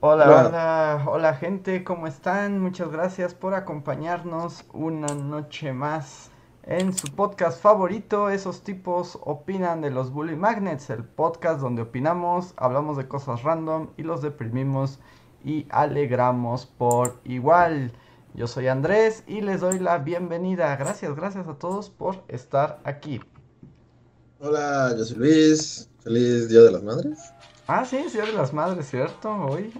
Hola, hola, hola gente, ¿cómo están? Muchas gracias por acompañarnos una noche más en su podcast favorito. Esos tipos opinan de los Bully Magnets, el podcast donde opinamos, hablamos de cosas random y los deprimimos y alegramos por igual. Yo soy Andrés y les doy la bienvenida. Gracias, gracias a todos por estar aquí. Hola, yo soy Luis. Feliz Día de las Madres. Ah, sí, Día de las Madres, ¿cierto? Hoy.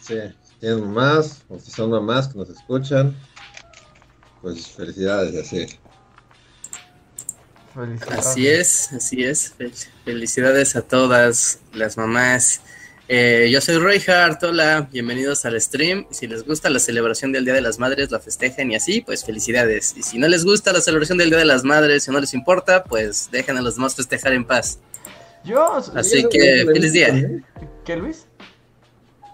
sí, si tienen mamás, o si son mamás que nos escuchan, pues felicidades, así. Felicidades. Así es, así es. Felicidades a todas las mamás. Eh, yo soy Roy Hart, hola, bienvenidos al stream. Si les gusta la celebración del Día de las Madres, la festejen y así, pues felicidades. Y si no les gusta la celebración del Día de las Madres, si no les importa, pues dejen a los demás festejar en paz. Yo, así que feliz día. ¿Qué, Luis?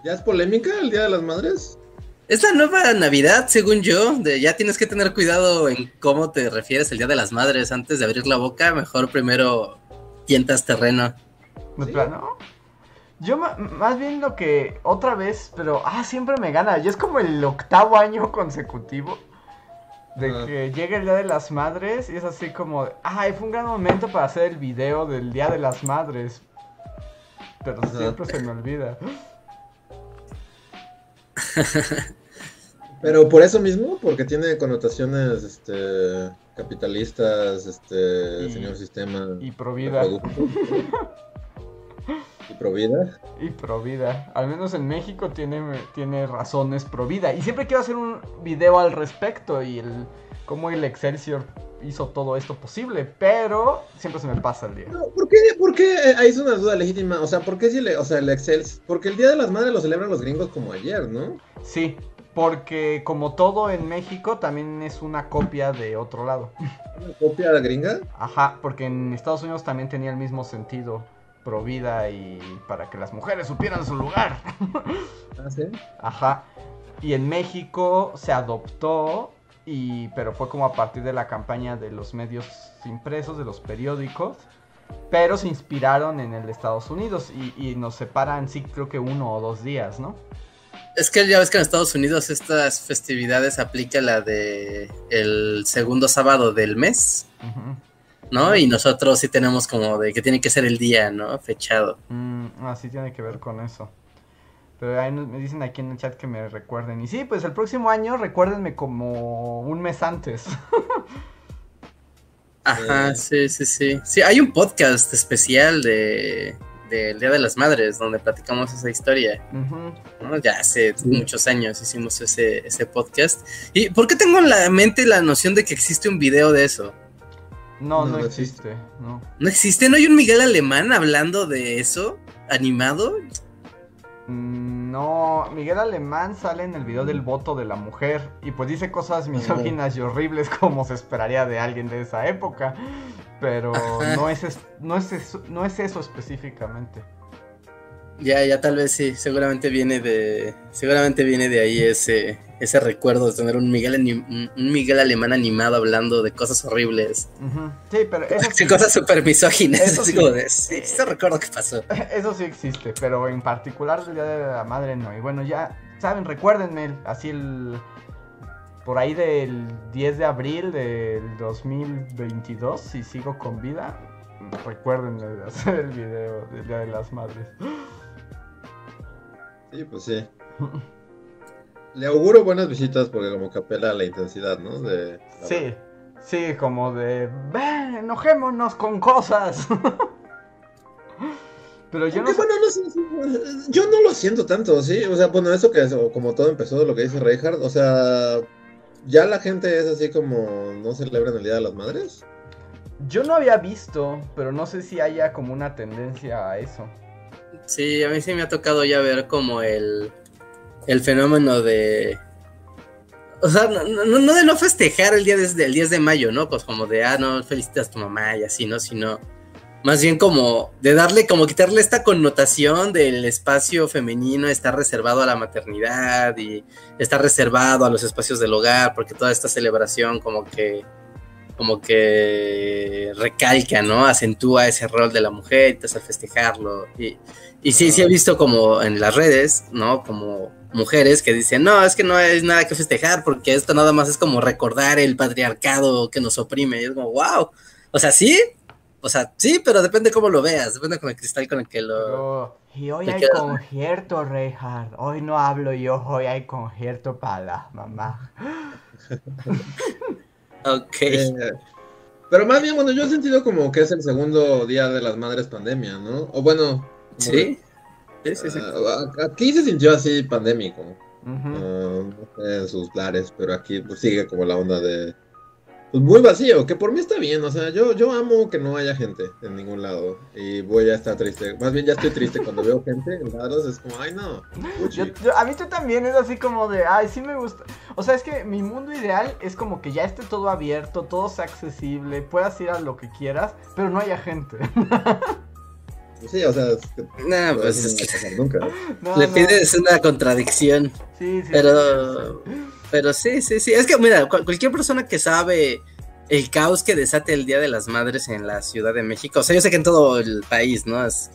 ¿Ya es polémica el Día de las Madres? Es la nueva Navidad, según yo. De, ya tienes que tener cuidado en cómo te refieres el Día de las Madres. Antes de abrir la boca, mejor primero tientas terreno. ¿De plano? Yo más bien lo que otra vez, pero ah, siempre me gana. Y es como el octavo año consecutivo de que llega el Día de las Madres y es así como, ay, fue un gran momento para hacer el video del Día de las Madres. Pero siempre se me olvida. Pero por eso mismo, porque tiene connotaciones este capitalistas, este señor sistema y pro vida. ¿Y Provida? Y Provida. Al menos en México tiene, tiene razones Provida. Y siempre quiero hacer un video al respecto y el cómo el Excelsior hizo todo esto posible, pero siempre se me pasa el día. ¿por qué? ¿Por qué? Ahí es una duda legítima. O sea, ¿por qué si le, o sea, el Excelsior? Porque el Día de las Madres lo celebran los gringos como ayer, ¿no? Sí, porque como todo en México también es una copia de otro lado. ¿Una copia de la gringa? Ajá, porque en Estados Unidos también tenía el mismo sentido pro vida y para que las mujeres supieran su lugar. ¿Ah, sí? Ajá. Y en México se adoptó, y, pero fue como a partir de la campaña de los medios impresos, de los periódicos, pero se inspiraron en el de Estados Unidos y, y nos separan, sí, creo que uno o dos días, ¿no? Es que ya ves que en Estados Unidos estas festividades aplica la de el segundo sábado del mes. ¿No? Y nosotros sí tenemos como de que tiene que ser el día, ¿no? Fechado. Mm, ah, sí tiene que ver con eso. Pero ahí me dicen aquí en el chat que me recuerden. Y sí, pues el próximo año recuérdenme como un mes antes. Ajá, eh. sí, sí, sí. Sí, hay un podcast especial de del Día de las Madres donde platicamos esa historia. Ya hace muchos años hicimos ese, ese podcast. ¿Y por qué tengo en la mente la noción de que existe un video de eso? No, no, existe, no. ¿No existe? ¿No hay un Miguel Alemán hablando de eso? ¿Animado? Mm, no, Miguel Alemán sale en el video del voto de la mujer y pues dice cosas misóginas y horribles como se esperaría de alguien de esa época, pero no es, no, es no es eso específicamente. Ya, ya tal vez sí, seguramente viene de, seguramente viene de ahí ese, ese recuerdo de tener un Miguel, un Miguel alemán animado hablando de cosas horribles. Sí, pero eso cosas súper misóginas, eso sí. ese recuerdo que pasó. Eso sí existe, pero en particular el Día de la Madre no. Y bueno, ya saben, recuérdenme, así el, por ahí del 10 de abril del 2022, si sigo con vida, recuérdenme de hacer el video del Día de las Madres. Sí, pues sí. Le auguro buenas visitas porque como que apela a la intensidad, ¿no? De, sí, sí, como de, ven, enojémonos con cosas. Pero yo no, bueno, yo no lo siento tanto, ¿sí? O sea, bueno, eso que es, como todo empezó de lo que dice Reinhardt, o sea, ya la gente es así como no celebran el Día de las Madres. Yo no había visto, pero no sé si haya como una tendencia a eso. Sí, a mí sí me ha tocado ya ver como el, el fenómeno de... O sea, no, no, de no festejar el día de, el 10 de mayo, ¿no? Pues como de, ah, no, felicitas a tu mamá y así, ¿no? Sino más bien como de darle, como quitarle esta connotación del espacio femenino está reservado a la maternidad y está reservado a los espacios del hogar, porque toda esta celebración como que como que recalca, ¿no? Acentúa ese rol de la mujer y te hace festejarlo. Y, y sí, sí he visto como en las redes, ¿no? Como mujeres que dicen, no, es que no hay nada que festejar porque esto nada más es como recordar el patriarcado que nos oprime. Y es como, wow. O sea, sí, o sea, sí, pero depende cómo lo veas, depende con el cristal con el que lo... y hoy hay concierto, Reinhardt. Hoy no hablo yo, hoy hay concierto para la mamá. ok. Eh, pero más bien, bueno, yo he sentido como que es el segundo día de las madres pandemia, ¿no? O bueno... Sí. Sí, sí. Ah, aquí se sintió así pandémico. Ah, en sus lares, pero aquí pues, sigue como la onda de pues muy vacío, que por mí está bien, o sea, yo, yo amo que no haya gente en ningún lado y voy a estar triste, más bien ya estoy triste cuando veo gente en lados, es como, ay no. a mí tú también es así como de, ay, sí me gusta, o sea, es que mi mundo ideal es como que ya esté todo abierto, todo sea accesible, puedas ir a lo que quieras, pero no haya gente. Sí, o sea, es que pues es que nunca. le pides una contradicción. Sí, sí. Pero pero sí, sí, sí. Es que, mira, cualquier persona que sabe el caos que desate el Día de las Madres en la Ciudad de México, o sea, yo sé que en todo el país, ¿no? Es,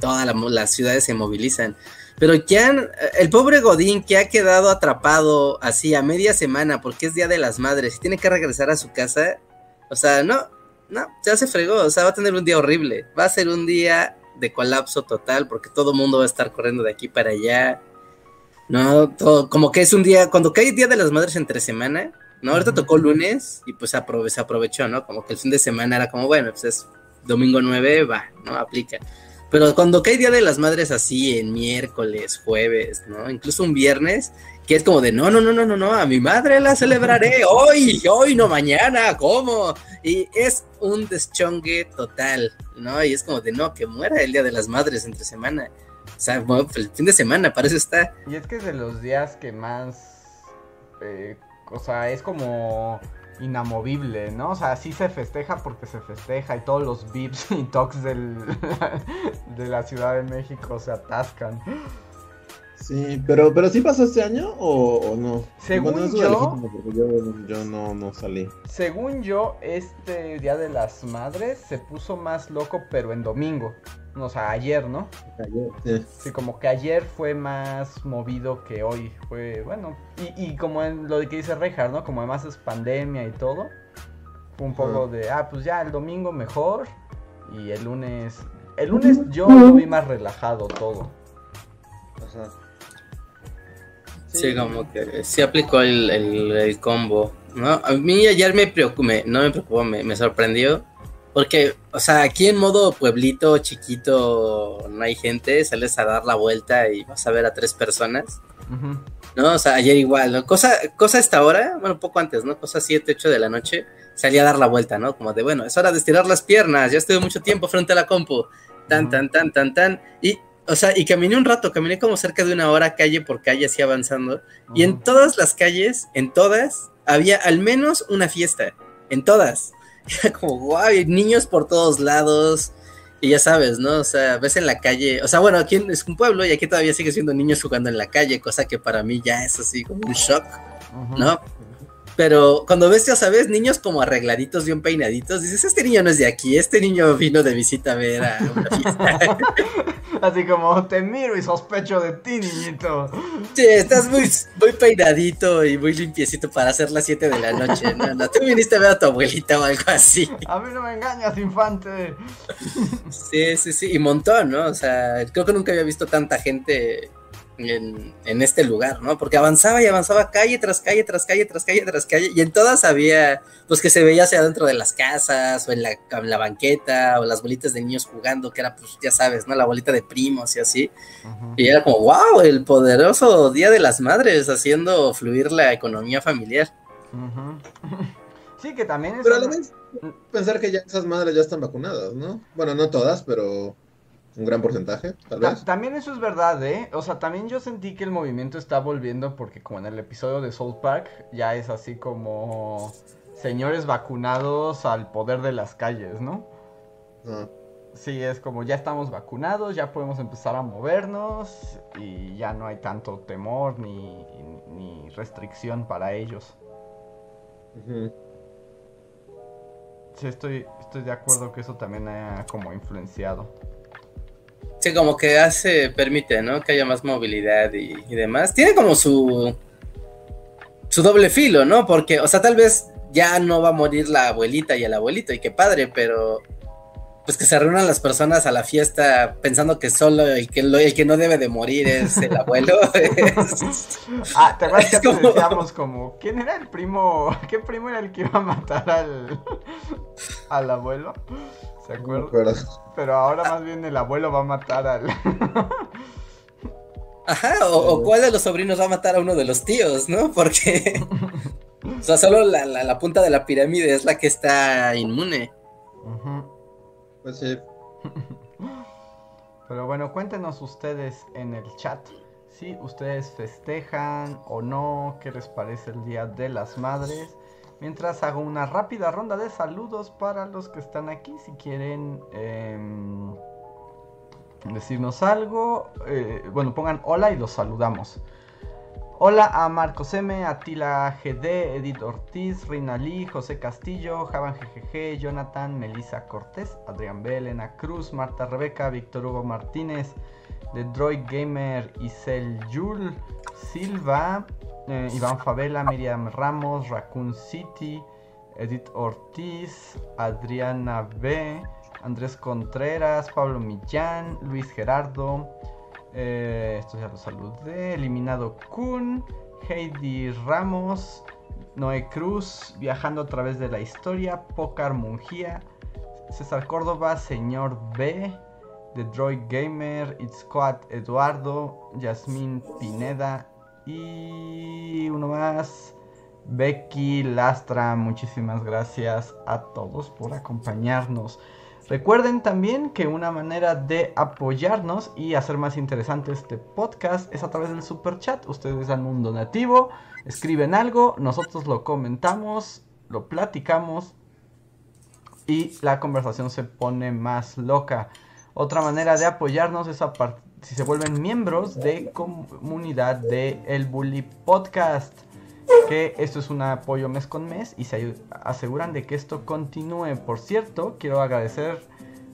todas las ciudades se movilizan. Pero han, el pobre Godín que ha quedado atrapado así a media semana porque es Día de las Madres y tiene que regresar a su casa, o sea, no, no, ya se fregó, o sea, va a tener un día horrible, va a ser un día de colapso total porque todo el mundo va a estar corriendo de aquí para allá. No, todo, como que es un día, cuando cae Día de las Madres entre semana, ¿no? Ahorita tocó lunes y pues se aprovechó, ¿no? Como que el fin de semana era como, bueno, pues es domingo 9, va, ¿no? Aplica. Pero cuando cae Día de las Madres así, en miércoles, jueves, ¿no? Incluso un viernes, que es como de, no, no, no, no, no, no, a mi madre la celebraré hoy, hoy, no mañana, ¿cómo? Y es un deschongue total, ¿no? Y es como de, no, que muera el Día de las Madres entre semana. O sea, pues, el fin de semana, para eso está. Y es que es de los días que más. Eh, o sea, es como inamovible, ¿no? O sea, sí se festeja porque se festeja y todos los vips y talks del, de la Ciudad de México se atascan. Sí, pero, pero sí pasó este año o, no? Según yo, yo, no, no salí. Según yo, este Día de las Madres se puso más loco, pero en domingo. O sea, ayer, ¿no? Ayer, sí. Sí, como que ayer fue más movido que hoy. Fue, bueno, y, y como en lo que dice Reinhardt, ¿no? Como además es pandemia y todo. Fue un poco de, ah, pues ya el domingo mejor. Y el lunes. El lunes yo lo vi más relajado todo. Ajá. Sí, como que sí aplicó el, el, combo, ¿no? A mí ayer me preocupó, no me preocupó, me, me, sorprendió, porque, o sea, aquí en modo pueblito chiquito no hay gente, sales a dar la vuelta y vas a ver a tres personas, ¿no? O sea, ayer igual, ¿no? Cosa, cosa esta hora, bueno, un poco antes, ¿no? Cosa 7, 8 de la noche, salí a dar la vuelta, ¿no? Como de, bueno, es hora de estirar las piernas, ya estuve mucho tiempo frente a la compu, tan, tan, tan, tan, tan, y o sea, y caminé un rato, caminé como cerca de una hora calle por calle, así avanzando. Y en todas las calles, en todas, había al menos una fiesta. En todas. Era como, guau, niños por todos lados. Y ya sabes, ¿no? O sea, ves en la calle. O sea, bueno, aquí es un pueblo y aquí todavía sigue siendo niños jugando en la calle, cosa que para mí ya es así como un shock, ¿no? Pero cuando ves, ya sabes, niños como arregladitos, bien peinaditos, dices, este niño no es de aquí, este niño vino de visita a ver a una fiesta. Así como, te miro y sospecho de ti, niñito. Sí, estás muy, muy peinadito y muy limpiecito para hacer las 7 de la noche. No, no, tú viniste a ver a tu abuelita o algo así. A mí no me engañas, infante. Sí, sí, sí, y montón, ¿no? O sea, creo que nunca había visto tanta gente en, este lugar, ¿no? Porque avanzaba y avanzaba calle tras calle, tras calle, tras calle, tras calle, y en todas había, pues que se veía hacia adentro de las casas, o en la, banqueta, o las bolitas de niños jugando, que era, pues ya sabes, ¿no? La bolita de primos y así. Y era como, wow, el poderoso Día de las Madres haciendo fluir la economía familiar. Sí, que también es... Pero a la vez, pensar que ya esas madres ya están vacunadas, ¿no? Bueno, no todas, pero un gran porcentaje, tal vez. También eso es verdad, ¿eh? O sea, también yo sentí que el movimiento está volviendo porque como en el episodio de South Park ya es así como señores vacunados al poder de las calles, ¿no? Ah. Sí, es como ya estamos vacunados, ya podemos empezar a movernos y ya no hay tanto temor ni, restricción para ellos. Sí, estoy, estoy de acuerdo que eso también ha como influenciado. Sí, como que hace, permite, ¿no? Que haya más movilidad y, demás. Tiene como su su doble filo, ¿no? Porque, o sea, tal vez ya no va a morir la abuelita y el abuelito, y qué padre, pero pues que se reúnan las personas a la fiesta pensando que solo el que, el que no debe de morir es el abuelo. ah, ¿te acuerdas que como... decíamos como, ¿quién era el primo? ¿Qué primo era el que iba a matar al, al abuelo? ¿Se acuerdan? Pero ahora más bien el abuelo va a matar al... Ajá, o, cuál de los sobrinos va a matar a uno de los tíos, ¿no? Porque... o sea, solo la, la, punta de la pirámide es la que está inmune. Pues sí. Pero bueno, cuéntenos ustedes en el chat si ustedes festejan o no, qué les parece el Día de las Madres. Mientras hago una rápida ronda de saludos para los que están aquí, si quieren em, decirnos algo, eh, bueno, pongan hola y los saludamos. Hola a Marcos M, Atila GD, Edith Ortiz, Reina Lee, José Castillo, Javan GGG, Jonathan, Melissa Cortés, Adrián B, Elena Cruz, Marta Rebeca, Víctor Hugo Martínez, The Droid Gamer, Isel Yul, Silva, eh, Iván Favela, Miriam Ramos, Raccoon City, Edith Ortiz, Adriana B, Andrés Contreras, Pablo Millán, Luis Gerardo, eh, esto ya lo saludé. Eliminado Kun. Heidi Ramos. Noé Cruz. Viajando a través de la historia. Pocar Mungía. César Córdoba. Señor B. The Droid Gamer. It's Squad Eduardo. Yasmín Pineda. Y uno más. Becky Lastra, muchísimas gracias a todos por acompañarnos. Recuerden también que una manera de apoyarnos y hacer más interesante este podcast es a través del super chat. Ustedes dan un donativo, escriben algo, nosotros lo comentamos, lo platicamos y la conversación se pone más loca. Otra manera de apoyarnos es si se vuelven miembros de comunidad de El Bully Podcast que esto es un apoyo mes con mes y se aseguran de que esto continúe. Por cierto, quiero agradecer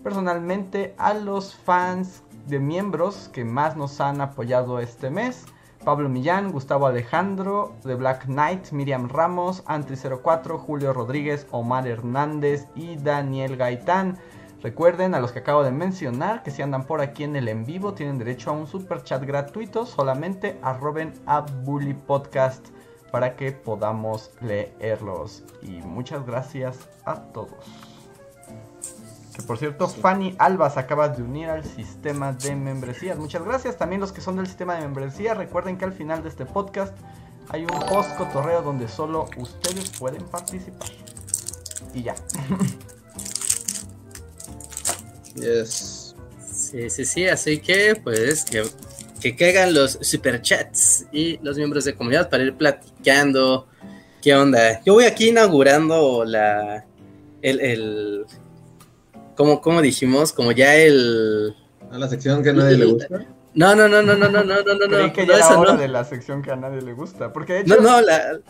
personalmente a los fans de miembros que más nos han apoyado este mes. Pablo Millán, Gustavo Alejandro, The Black Knight, Miriam Ramos, Antri04, Julio Rodríguez, Omar Hernández y Daniel Gaitán. Recuerden a los que acabo de mencionar que si andan por aquí en el en vivo tienen derecho a un super chat gratuito. Solamente arroben a Bully Podcast para que podamos leerlos. Y muchas gracias a todos. Que por cierto, Fanny Albas acaba de unir al sistema de membresías. Muchas gracias. También los que son del sistema de membresía, recuerden que al final de este podcast hay un post cotorreo donde solo ustedes pueden participar. Y ya. Yes. Sí, sí, sí. Así que, pues, que que caigan los superchats y los miembros de comunidad para ir platicando. ¿Qué onda? Yo voy aquí inaugurando la. El. el como, como dijimos, como ya el. A la sección que a nadie le gusta. No, no, no, no, no, no, no, no, no. Creí que ya era hora de la sección que a nadie le gusta. Porque de hecho... No, no, la,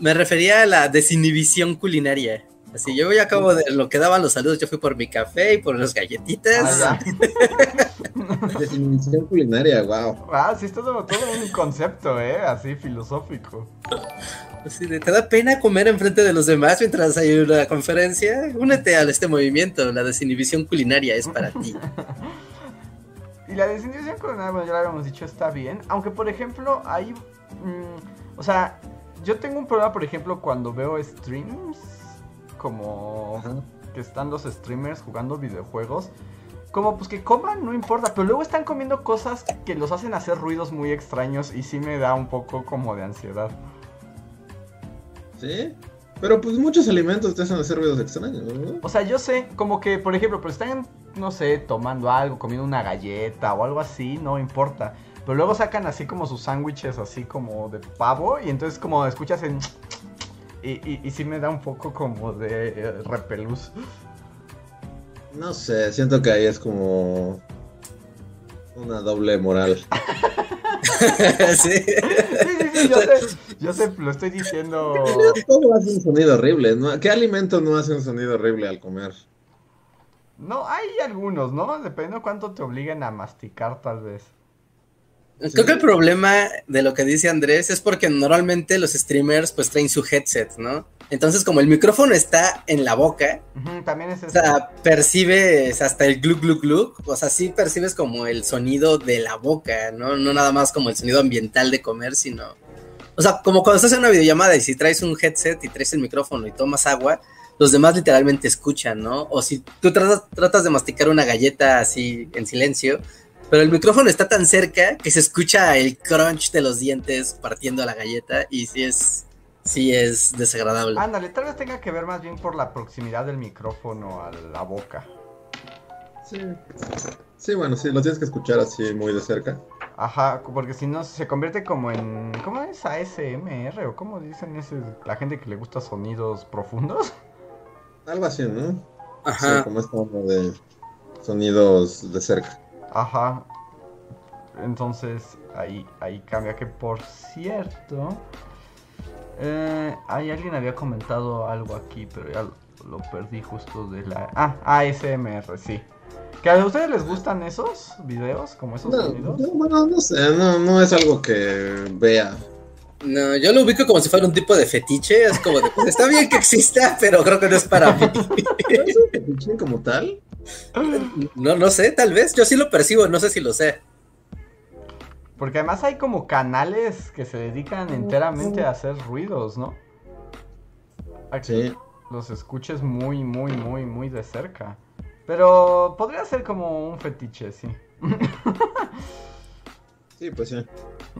me refería a la desinhibición culinaria. Así, yo ya acabo de lo que daban los saludos, yo fui por mi café y por las galletitas. Ah, Definición culinaria, wow. Ah, sí, está todo, todo un concepto, ¿eh? Así filosófico. Así ¿Te da pena comer enfrente de los demás mientras hay una conferencia? Únete a este movimiento, la desinhibición culinaria es para ti. y la desinhibición culinaria, bueno, ya lo habíamos dicho, está bien. Aunque, por ejemplo, hay... Mm, o sea, yo tengo un problema, por ejemplo, cuando veo streams como que están los streamers jugando videojuegos. Como pues que coman, no importa, pero luego están comiendo cosas que los hacen hacer ruidos muy extraños y sí me da un poco como de ansiedad. ¿Sí? Pero pues muchos alimentos te hacen hacer ruidos extraños, ¿no? O sea, yo sé, como que, por ejemplo, pero están no sé, tomando algo, comiendo una galleta o algo así, no importa. Pero luego sacan así como sus sándwiches así como de pavo y entonces como escuchas en... Y, y, sí me da un poco como de eh, repelús. No sé, siento que ahí es como una doble moral. sí. sí, sí, yo sé, yo sé, lo estoy diciendo. Todo hace un sonido horrible. ¿Qué alimento no hace un sonido horrible al comer? No, hay algunos, ¿no? Depende de cuánto te obliguen a masticar, tal vez. Creo que el problema de lo que dice Andrés es porque normalmente los streamers pues traen su headset, ¿no? Entonces como el micrófono está en la boca, también es o sea, percibes hasta el gluk gluk gluk, o sea, sí percibes como el sonido de la boca, ¿no? No nada más como el sonido ambiental de comer, sino... O sea, como cuando estás en una videollamada y si traes un headset y traes el micrófono y tomas agua, los demás literalmente escuchan, ¿no? O si tú tratas, tratas de masticar una galleta así en silencio, pero el micrófono está tan cerca que se escucha el crunch de los dientes partiendo la galleta y sí es, sí es desagradable. Ándale, tal vez tenga que ver más bien por la proximidad del micrófono a la boca. Sí. Sí, bueno, sí, lo tienes que escuchar así muy de cerca. Ajá, porque si no se convierte como en... ¿Cómo es ASMR? ¿O cómo dicen ese, la gente que le gusta sonidos profundos? Algo así, ¿no? Ajá. Sí, como es como de sonidos de cerca. Ajá. Entonces ahí, ahí cambia. Que por cierto, eh, ahí alguien había comentado algo aquí, pero ya lo, perdí justo de la. Ah, ASMR, sí. ¿Que a ustedes les gustan esos videos? Como esos sonidos? No, bueno, no sé, no, no es algo que vea. No, yo lo ubico como si fuera un tipo de fetiche. Es como de, pues está bien que exista, pero creo que no es para mí. ¿Es un fetiche como tal? No, no sé, tal vez. Yo sí lo percibo, no sé si lo sé. Porque además hay como canales que se dedican enteramente a hacer ruidos, ¿no? Aquí los escuches muy, muy, muy, muy de cerca. Pero podría ser como un fetiche, sí. Sí, pues sí.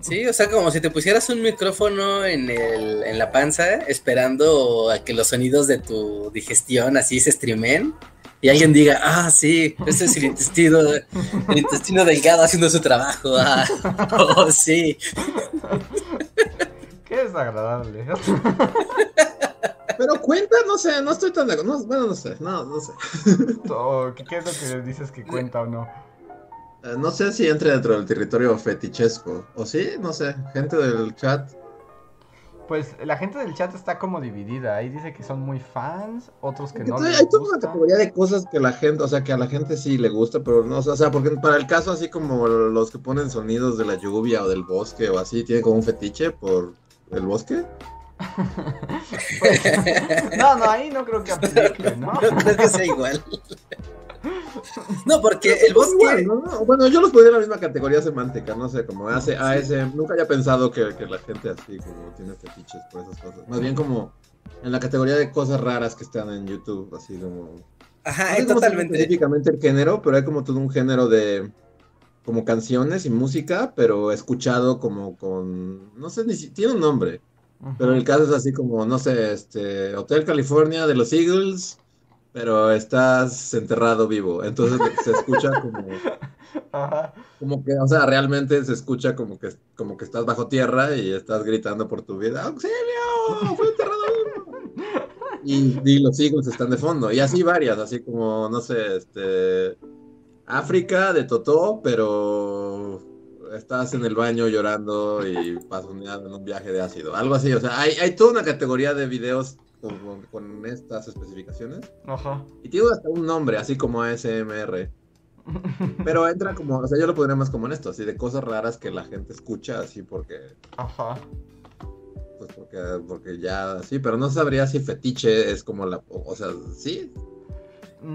Sí, o sea, como si te pusieras un micrófono en, el, en la panza esperando a que los sonidos de tu digestión así se streamen y alguien diga, ah, sí, ese es el intestino, el intestino delgado haciendo su trabajo. Ah, oh, sí. Qué desagradable. Pero cuenta, no sé, no estoy tan de acuerdo. No, bueno, no sé, no, no sé. ¿Qué, es lo que dices que cuenta o no? Eh, no sé si entre dentro del territorio fetichesco. O sí, no sé. Gente del chat pues la gente del chat está como dividida. Ahí dice que son muy fans, otros que no. hay toda una categoría de cosas que la gente, o sea, que a la gente sí le gusta, pero no, o sea, porque para el caso así como los que ponen sonidos de la lluvia o del bosque o así, tienen como un fetiche por el bosque. no, no, ahí no creo que aplique, ¿no? No creo que sea igual. No, porque el bosque. Bueno, yo los pondría en la misma categoría semántica, no sé, como hace ASM. Nunca había pensado que, la gente así como tiene fetiches por esas cosas. Más bien como en la categoría de cosas raras que están en YouTube, así como. Ajá, totalmente. Específicamente el género, pero hay como todo un género de como canciones y música, pero escuchado como con, no sé, ni si tiene un nombre, pero el caso es así como, no sé, este, Hotel California de los Eagles, pero estás enterrado vivo, entonces se escucha como, como que, o sea, realmente se escucha como que, como que estás bajo tierra y estás gritando por tu vida, ¡Auxilio! ¡Fui enterrado vivo! Y, los hijos están de fondo, y así varias, así como, no sé, este, África de Totó, pero estás en el baño llorando y pasas en un viaje de ácido, algo así, o sea, hay, hay toda una categoría de videos con, estas especificaciones. Ajá. Y tiene hasta un nombre, así como ASMR. Pero entra como, o sea, yo lo pondría más como en esto, así de cosas raras que la gente escucha, así porque. Ajá. Pues porque, porque ya, sí, pero no sabría si fetiche es como la. O, sea, sí.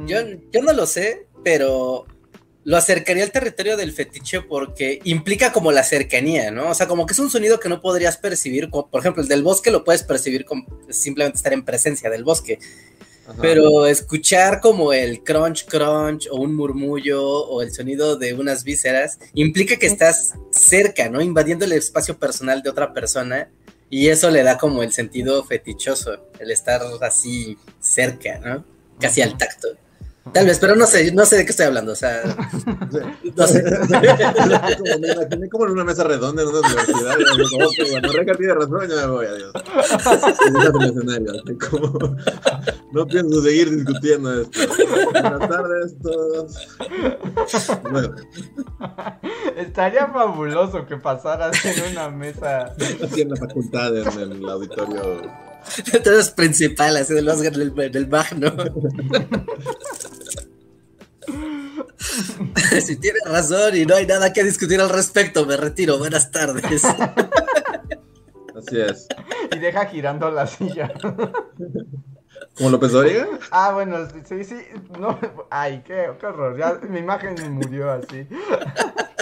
Yo, yo no lo sé, pero lo acercaría al territorio del fetiche porque implica como la cercanía, ¿no? O sea, como que es un sonido que no podrías percibir, por ejemplo, el del bosque lo puedes percibir como simplemente estar en presencia del bosque. Pero escuchar como el crunch crunch o un murmullo o el sonido de unas vísceras implica que estás cerca, ¿no? Invadiendo el espacio personal de otra persona y eso le da como el sentido fetichoso, el estar así cerca, ¿no? Casi al tacto. Tal vez, pero no sé, no sé de qué estoy hablando, o sea, no sé. como, me imaginé como en una mesa redonda en una universidad. Y bueno, Reca tiene razón, ya me voy, adiós. Como, no pienso seguir discutiendo esto. Buenas tardes, todos. Bueno, Estaría fabuloso que pasaras en una mesa. así en la facultad, en el auditorio. Entonces principal, así del Oscar del, del Magno. si tienes razón y no hay nada que discutir al respecto, me retiro. Buenas tardes. Así es. Y deja girando la silla. ¿Como López Dóriga? Ah, bueno, sí, sí. No, ay, qué, qué horror. Ya mi imagen murió así.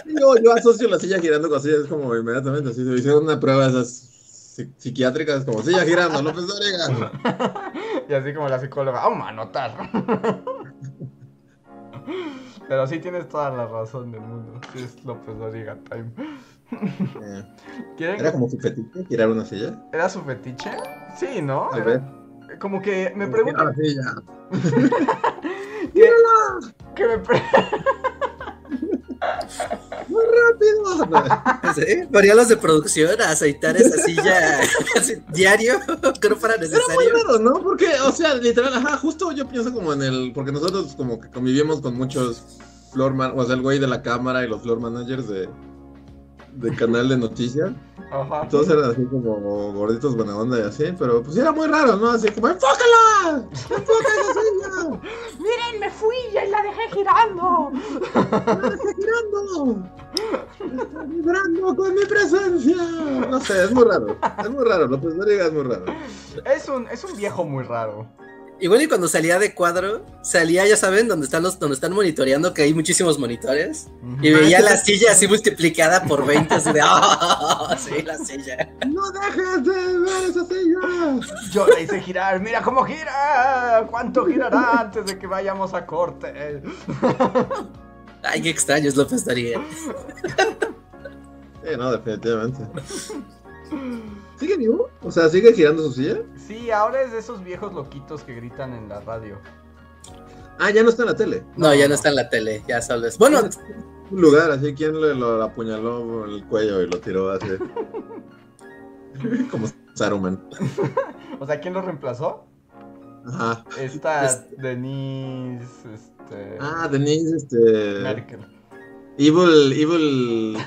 Yo, yo asocio la silla girando con así, es como inmediatamente así. Se hicieron una prueba de esas psiquiátricas, como silla girando, López Dóriga. Y así como la psicóloga, vamos a anotar. Pero sí tienes toda la razón del mundo. Sí es López Doriga Time. Eh, ¿Quieren Era como su fetiche girar una silla. ¿Era su fetiche? Sí, ¿no? A Era- ver. Como que me preguntan. que, que me pre- ¡Muy rápido! ¿Sí? Ponía los de producción a aceitar esa silla diario, que no fuera Era muy necesario. raro, ¿no? Porque, o sea, literal, ajá, justo yo pienso como en el. Porque nosotros como que convivimos con muchos floor man, o sea, el güey de la cámara y los floor managers de. De canal de noticias. Ajá. Todos eran así como gorditos buena onda y así, pero pues era muy raro, ¿no? Así como, ¡enfócala! ¡Enfoca esa silla! Miren, me fui y la dejé girando. ¡La está girando! ¡Está vibrando con mi presencia! No sé, es muy raro. Es muy raro, López Dóriga es muy raro. Es un, es un viejo muy raro. Igual y cuando salía de cuadro, salía, ya saben, donde están los, donde están monitoreando, que hay muchísimos monitores. Y veía la silla así multiplicada por 20, así de ¡ah! sí, la silla. ¡No dejes de ver esa silla! Yo la hice girar, mira cómo gira. ¿Cuánto girará antes de que vayamos a corte? Ay, qué extraño es López Doriga. Sí, no, definitivamente. ¿Sigue vivo? O sea, ¿sigue girando su silla? Sí, ahora es de esos viejos loquitos que gritan en la radio. Ah, ya no está en la tele. No, ya no está en la tele, ya solo es. Bueno, Un lugar así, ¿quién le lo apuñaló en el cuello y lo tiró así? Como Saruman. O sea, ¿quién lo reemplazó? Ajá. Esta Este- Denise, este... Ah, Denise, este. Merkel. Evil, Evil.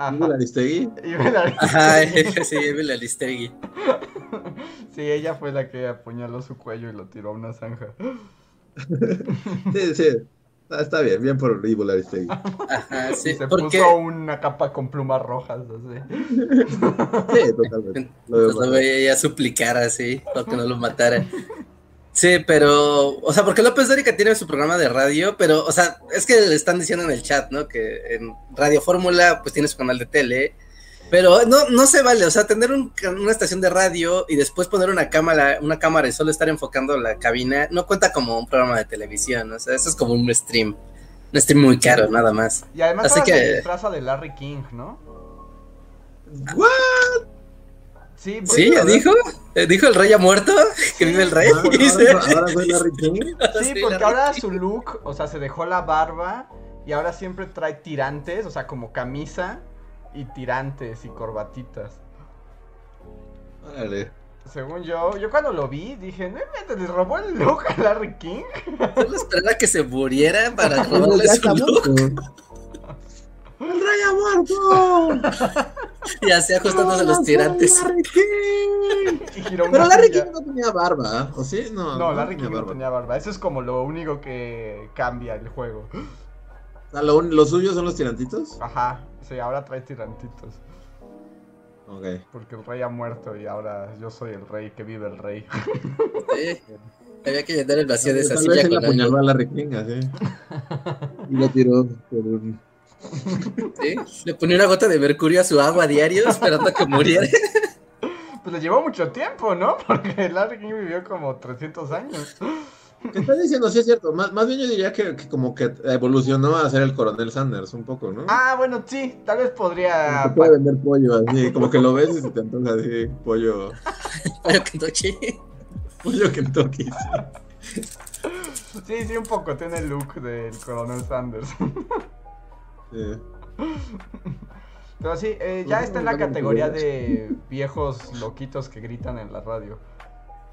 Ajá. Evil Aristegui. Y ve la- ajá, sí, la Listegui. Sí, ella fue la que apuñaló su cuello y lo tiró a una zanja. Sí, sí. Ah, está bien, bien por Evil Aristegui. Ajá, sí, Y se puso una capa con plumas rojas, así. Sí, totalmente. Lo pues, lo veía ella suplicar así, para que no lo matara. Sí, pero, o sea, porque López Dóriga tiene su programa de radio, pero, o sea, es que le están diciendo en el chat, ¿no? Que en Radio Fórmula, pues tiene su canal de tele, pero no, no se vale, o sea, tener un una estación de radio y después poner una cámara, una cámara y solo estar enfocando la cabina, no cuenta como un programa de televisión, o sea, eso es como un stream, un stream muy caro, nada más. Y además Así ahora que- se disfraza de Larry King, ¿no? ¿What? Sí, ¿Sí? bueno, ¿Dijo? ¿Eh, ¿Dijo el rey ha muerto? ¿Que vive el rey? Ah, Ahora, ahora, ahora soy Larry King. Sí, porque ahora su look, o sea, se dejó la barba y ahora siempre trae tirantes, o sea, como camisa y tirantes y corbatitas. Órale. Según yo, yo cuando lo vi dije, no inventes, le robó el look a Larry King. Solo esperaba que se muriera para robarle ya su look. muerto. ¡El rey ha muerto! Y así ajustándose los ¡Hola, tirantes. Larry King! Y giró Pero Larry silla. King no tenía barba, ¿o sí? No, No, Larry tenía King no tenía barba. Eso es como lo único que cambia el juego. O sea, lo, un- ¿Los suyos son los tirantitos? Ajá, sí, ahora trae tirantitos. Ok. Porque el rey ha muerto y ahora yo soy el rey que vive el rey. Sí. Había que llenar el vacío de esa silla con apuñaló algo. a Larry King, así. Y lo tiró por un... ¿Sí? Le ponía una gota de mercurio a su agua diario esperando a que muriera. Pues le llevó mucho tiempo, ¿no? Porque Larry King vivió como 300 años. ¿Qué estás diciendo? Sí, es cierto. Más, más bien yo diría que, que como que evolucionó a ser el coronel Sanders un poco, ¿no? Ah, bueno, sí, tal vez podría... que puede vender pollo así, como que lo ves y se te antoja así, pollo, que noche. pollo Kentucky. sí. Sí, sí, un poco. Tiene el look del coronel Sanders. Sí. Pero sí, eh, ya está en la categoría de viejos loquitos que gritan en la radio.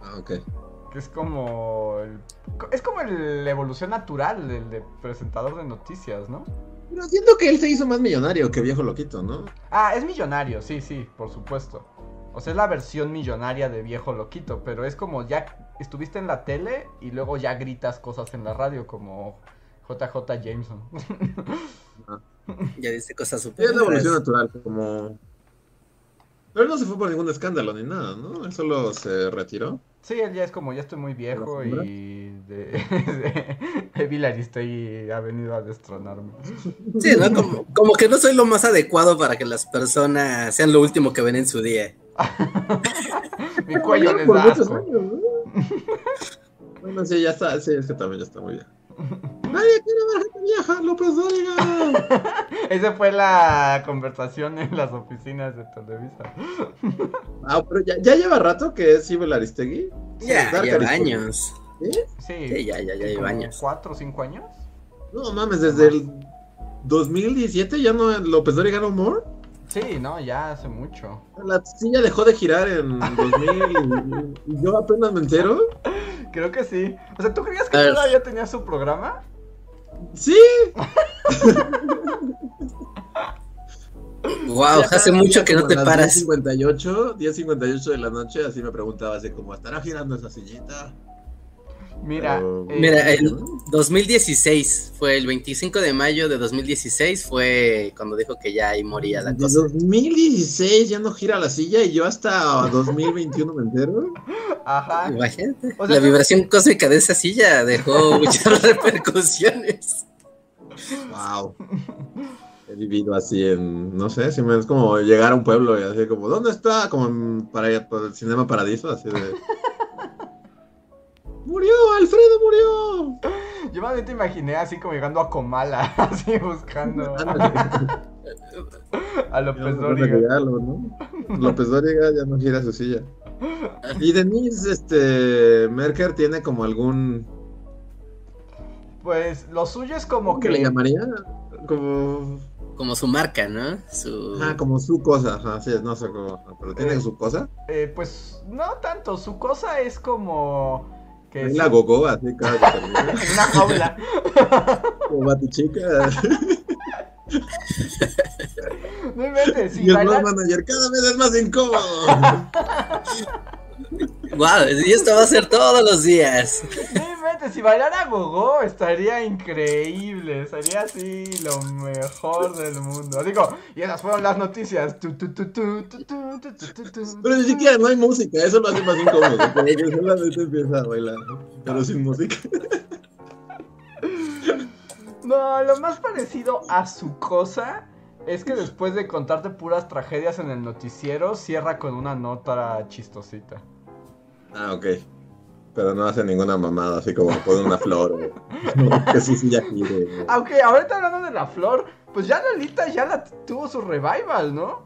Ah, ok. Que es como. es como la evolución natural del de presentador de noticias, ¿no? Pero siento que él se hizo más millonario que viejo loquito, ¿no? Ah, es millonario, sí, sí, por supuesto. O sea, es la versión millonaria de viejo loquito, pero es como ya estuviste en la tele y luego ya gritas cosas en la radio como JJ Jameson. Ya dice cosas súper. Es la evolución natural, como. Pero él no se fue por ningún escándalo ni nada, ¿no? Él solo se retiró. Sí, él ya es como, ya estoy muy viejo y de, de, ha venido a destronarme. Sí, ¿no? Como, como, que no soy lo más adecuado para que las personas sean lo último que ven en su día. Mi cuello les da asco. bueno, sí, ya está, sí, es que también ya está muy bien. Nadie quiere ver gente vieja, López Dóriga. Esa fue la conversación en las oficinas de Televisa. ah, pero ya, ya, lleva rato que es Ibel Aristegui. Ya, lleva años. ¿Sí? Sí, ya, ya, ya lleva años. ¿Cuatro o cinco años? No mames, desde el 2017 ya no López Dóriga no more. Sí, no, ya hace mucho. La silla dejó de girar en 2000 y, yo apenas me entero. Creo que sí. O sea, ¿tú creías que todavía tenía su programa? Sí. wow, hace mucho que no te paras. 10.58, 10.58 de la noche, así me preguntaba así como, ¿estará girando esa sillita? Mira, eh, mira, el 2016 fue el 25 de mayo de 2016 fue cuando dijo que ya ahí moría la cosa. 2016 ya no gira la silla y yo hasta 2021 me entero. Ajá. Imagínate. la vibración cósmica de esa silla dejó muchas repercusiones. Wow. He vivido así en, no sé, si me es como llegar a un pueblo y así como, ¿dónde está? Como para el Cinema Paradiso, así de... ¡Murió! ¡Alfredo murió! Yo más bien te imaginé así como llegando a Comala, así buscando a López Dóriga. López Dóriga ya no gira su silla. Y Denise, este, Merker tiene como algún... Pues lo suyo es como que... le llamaría? Como... Como su marca, ¿no? Su... Ah, como su cosa, ajá, sí, no sé cómo... ¿Pero tiene eh, su cosa? Eh, pues no tanto, su cosa es como que la gogo, así cada termina. Una jaula. Como chica. No inventes, si y el bailar... manager cada vez es más incómodo. Wow, y esto va a ser todos los días. No si bailara gogo estaría increíble, sería así lo mejor del mundo. Digo, y esas fueron las noticias. Pero ni siquiera no hay música, eso lo hace más incómodo. Porque solamente empieza a bailar, pero sin música. No, lo más parecido a su cosa es que después de contarte puras tragedias en el noticiero, cierra con una nota chistosita. Ah, ok. Pero no hace ninguna mamada, así como pone una flor. que sí, sí, ya gire. Aunque ah, ahorita hablando de la flor, pues ya Lolita ya la tuvo su revival, ¿no?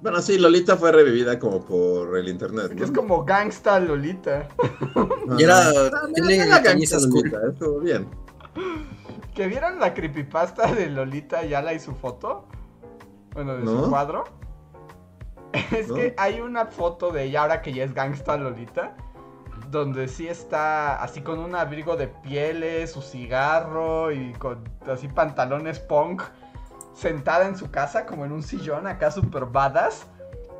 Bueno, sí, Lolita fue revivida como por el internet. Es como gangsta Lolita. y era. tiene la gangsta Lolita, estuvo bien. ¿Que vieron la creepypasta de Lolita Yala y su foto? Bueno, de su cuadro. Es que hay una foto de ella ahora que ya es gangsta Lolita. Donde sí está así con un abrigo de pieles, su cigarro y con así pantalones punk. Sentada en su casa como en un sillón acá super badass.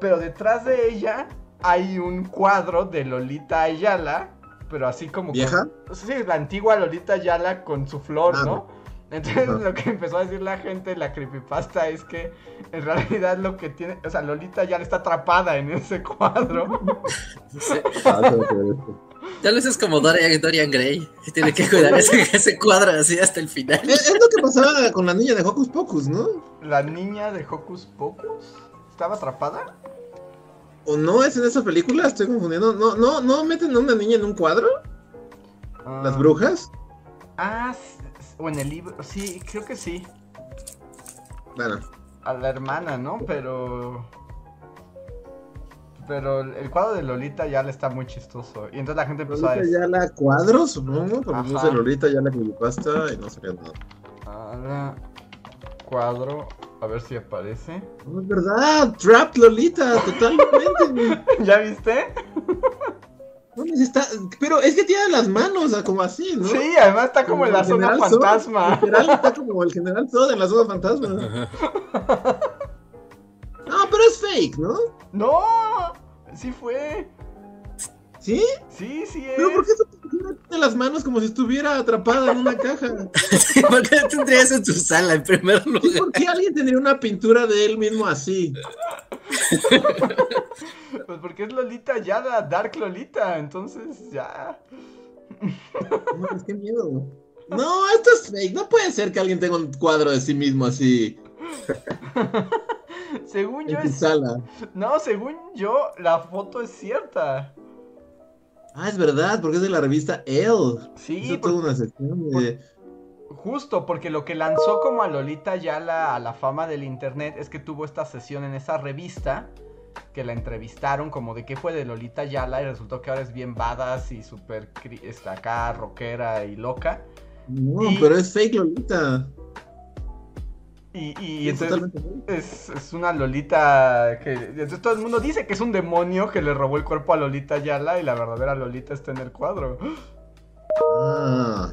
Pero detrás de ella hay un cuadro de Lolita Ayala. Pero así como... ¿Vieja? sí, la antigua Lolita Ayala con su flor, ah, ¿no? Entonces lo que empezó a decir la gente, la creepypasta, es que en realidad lo que tiene, o sea, Lolita ya está atrapada en ese cuadro. Ah, Tal vez es como Dorian, Dorian Gray, tiene que cuidar ese, cuadro así hasta el final. Es, lo que pasaba con la niña de Hocus Pocus, ¿no? ¿La niña de Hocus Pocus? ¿Estaba atrapada? ¿O no es en esa película? Estoy confundiendo. ¿No, no, no meten a una niña en un cuadro? ¿Las ah. brujas? Ah, o en el libro, sí, creo que sí. Bueno. A la hermana, ¿no? Pero... pero el cuadro de Lolita ya le está muy chistoso. Y entonces la gente empezó a decir. ya la cuadro, supongo, porque puse Lolita ya la creepypasta y no sabía nada. Ahora, cuadro, a ver si aparece. No es verdad, Trap Lolita, totalmente. ¿Ya viste? Está, pero es que tiene las manos como así, ¿no? Sí, además está como, en la zona fantasma. literal está como el general Zod en la zona fantasma. no, pero es fake, ¿no? No, sí fue. ¿Sí? Sí, sí es. ¿Pero por qué tiene las manos como si estuviera atrapada en una caja? ¿Por qué tendrías en tu sala en primer lugar? ¿Por qué alguien tendría una pintura de él mismo así? pues porque es Lolita ya la Dark Lolita, entonces ya. No, qué miedo. No, esto es fake. No puede ser que alguien tenga un cuadro de sí mismo así. según yo en es. Sala. No, según yo, la foto es cierta. Ah, es verdad, porque es de la revista Elle. Sí. toda una sección de... Justo, porque lo que lanzó como a Lolita ya la, a la fama del internet es que tuvo esta sesión en esa revista que la entrevistaron como de qué fue de Lolita Yala y resultó que ahora es bien badass y súper está acá rockera y loca. No, pero es fake Lolita. Y, entonces es, es, una Lolita que entonces todo el mundo dice que es un demonio que le robó el cuerpo a Lolita Yala y la verdadera Lolita está en el cuadro. Ah.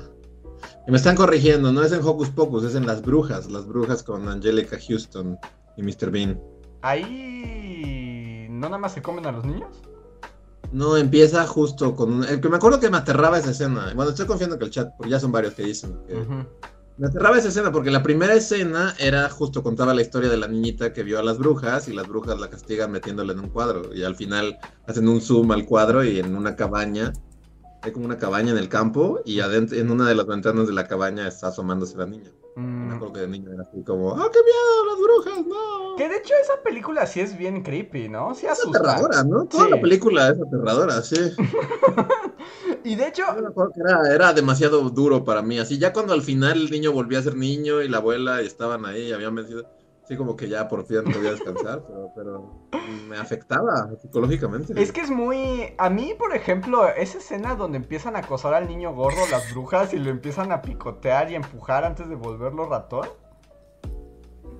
Y me están corrigiendo, no es en Hocus Pocus, es en Las Brujas, Las Brujas con Angelica Houston y Mr. Bean. Ahí no nada más se comen a los niños. No, empieza justo con un... El que me acuerdo que me aterraba esa escena. Bueno, estoy confiando que el chat, porque ya son varios que dicen que... Me aterraba esa escena porque la primera escena era justo contaba la historia de la niñita que vio a las brujas y las brujas la castigan metiéndola en un cuadro y al final hacen un zoom al cuadro y en una cabaña hay como una cabaña en el campo y adentro en una de las ventanas de la cabaña está asomándose la niña. Mm. Me acuerdo que de niño era así como, ¡ah, qué miedo, las brujas, no! Que de hecho esa película sí es bien creepy, ¿no? Sí asusta. Es aterradora, ¿no? Toda la película es aterradora, sí. y de hecho... Era, era, demasiado duro para mí, así ya cuando al final el niño volvía a ser niño y la abuela y estaban ahí y habían vencido Sí, como que ya por fin podía descansar, pero, me afectaba psicológicamente. Es que es muy... A mí, por ejemplo, esa escena donde empiezan a acosar al niño gordo las brujas y lo empiezan a picotear y empujar antes de volverlo ratón.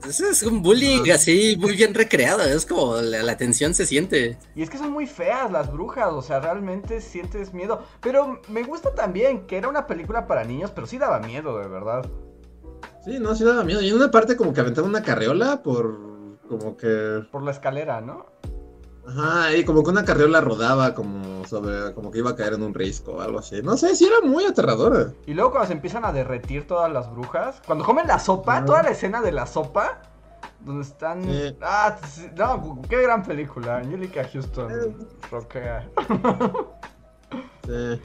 Eso es un bullying así muy bien recreado, es como la, la, tensión se siente. Y es que son muy feas las brujas, o sea, realmente sientes miedo. Pero me gusta también que era una película para niños, pero sí daba miedo, de verdad. Sí, no, sí daba miedo. Y en una parte como que aventaba una carreola por... como que... Por la escalera, ¿no? Ajá, y como que una carreola rodaba como sobre, como que iba a caer en un risco o algo así. No sé, sí era muy aterradora. Y luego cuando se empiezan a derretir todas las brujas, cuando comen la sopa, toda la escena de la sopa, donde están... Ah, no, qué gran película. Angelica Houston, eh. rockea.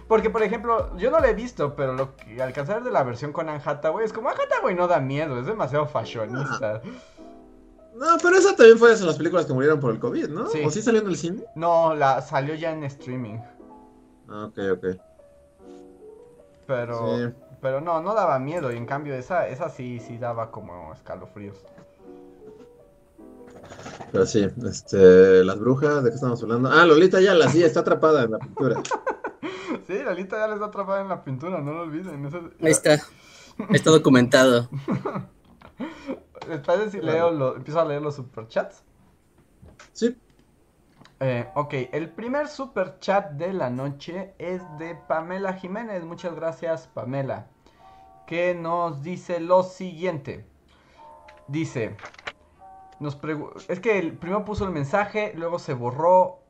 Porque, por ejemplo, yo no la he visto, pero lo que alcanzar de la versión con Anne Hathaway es como Anne Hathaway no da miedo, es demasiado fashionista. No, pero esa también fue de las películas que murieron por el COVID, ¿no? ¿O sí salió en el cine? No, la salió ya en streaming. Ah, ok, ok. Pero, pero no, no daba miedo y en cambio esa, esa sí, sí daba como escalofríos. Pero sí, este, las brujas, ¿de qué estamos hablando? Ah, Lolita ya la sí, está atrapada en la pintura. Sí, la lista ya les está atrapada en la pintura, no lo olviden. Ahí está. Está documentado. ¿Les si leo empiezo a leer los superchats? Sí. Eh, ok, el primer superchat de la noche es de Pamela Jiménez. Muchas gracias, Pamela. Que nos dice lo siguiente. Dice, nos es que el primero puso el mensaje, luego se borró,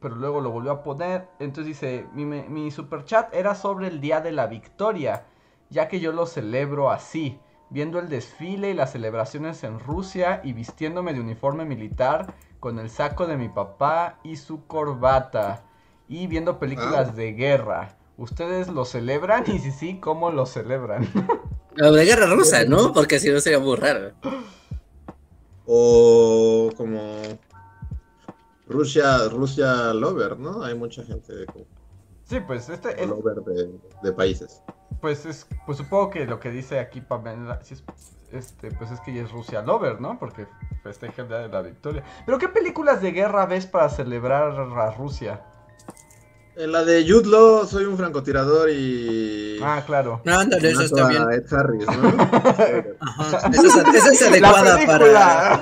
pero luego lo volvió a poner. Entonces dice, mi, mi super chat era sobre el Día de la Victoria, ya que yo lo celebro así, viendo el desfile y las celebraciones en Rusia y vistiéndome de uniforme militar con el saco de mi papá y su corbata y viendo películas de guerra. ¿Ustedes lo celebran? Y si sí, ¿cómo lo celebran? de guerra rusa, ¿no? Porque si no sería muy raro. O como Rusia, Rusia Lover, ¿no? Hay mucha gente Sí, pues este Lover de, países. Pues es, pues supongo que lo que dice aquí Pamela, este, pues es que ella es Rusia Lover, ¿no? Porque festeja el día de la victoria. Pero ¿qué películas de guerra ves para celebrar a Rusia? En la de Jude soy un francotirador y. Ah, claro. No, ándale, eso está bien. Ed Harris, ¿no? Ajá. Esa, es, esa es adecuada para.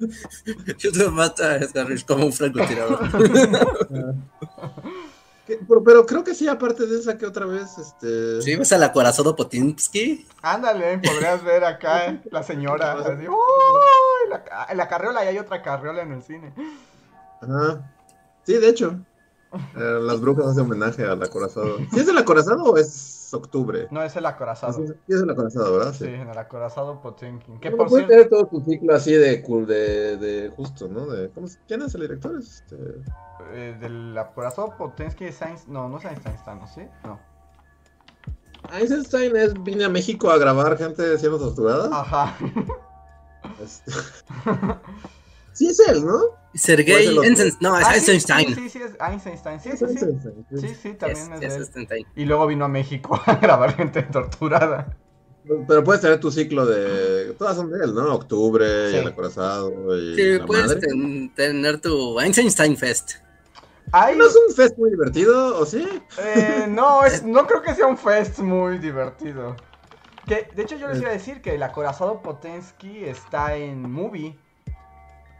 Jude mata a Ed Harris como un francotirador. Pero, pero, creo que sí, aparte de esa que otra vez, este... Sí, ves al acorazado Potinsky. Ándale, podrías ver acá la señora. Así, la, en la carriola y hay otra carriola en el cine. Ajá. Sí, de hecho. Eh, las brujas hacen homenaje al acorazado. ¿Sí es el acorazado o es octubre? No, es el acorazado. Sí, es el acorazado, ¿verdad? Sí, en el acorazado Potemkin. ¿Qué por puede tener todo tu ciclo así de, de, de justo, ¿no? De, ¿cómo, ¿Quién es el director? Este... Eh, del acorazado Potemkin es Einstein. No, no es Einstein, ¿no? ¿Sí? No. Einstein es, vine a México a grabar gente siendo torturada. Ajá. Este... sí es él, ¿no? Sergei Einstein. No, es ah, Einstein. Sí, sí, sí, es Einstein. Sí, sí, sí. Sí, sí, también es, es, él. Y luego vino a México a grabar gente torturada. Pero puedes tener tu ciclo de. Todas son de él, ¿no? Octubre, y el acorazado. Y sí, puedes tener tu Einstein Fest. ¿No es un fest muy divertido, o sí? Eh, no, es, no creo que sea un fest muy divertido. Que, de hecho, yo les iba a decir que el acorazado Potensky está en movie.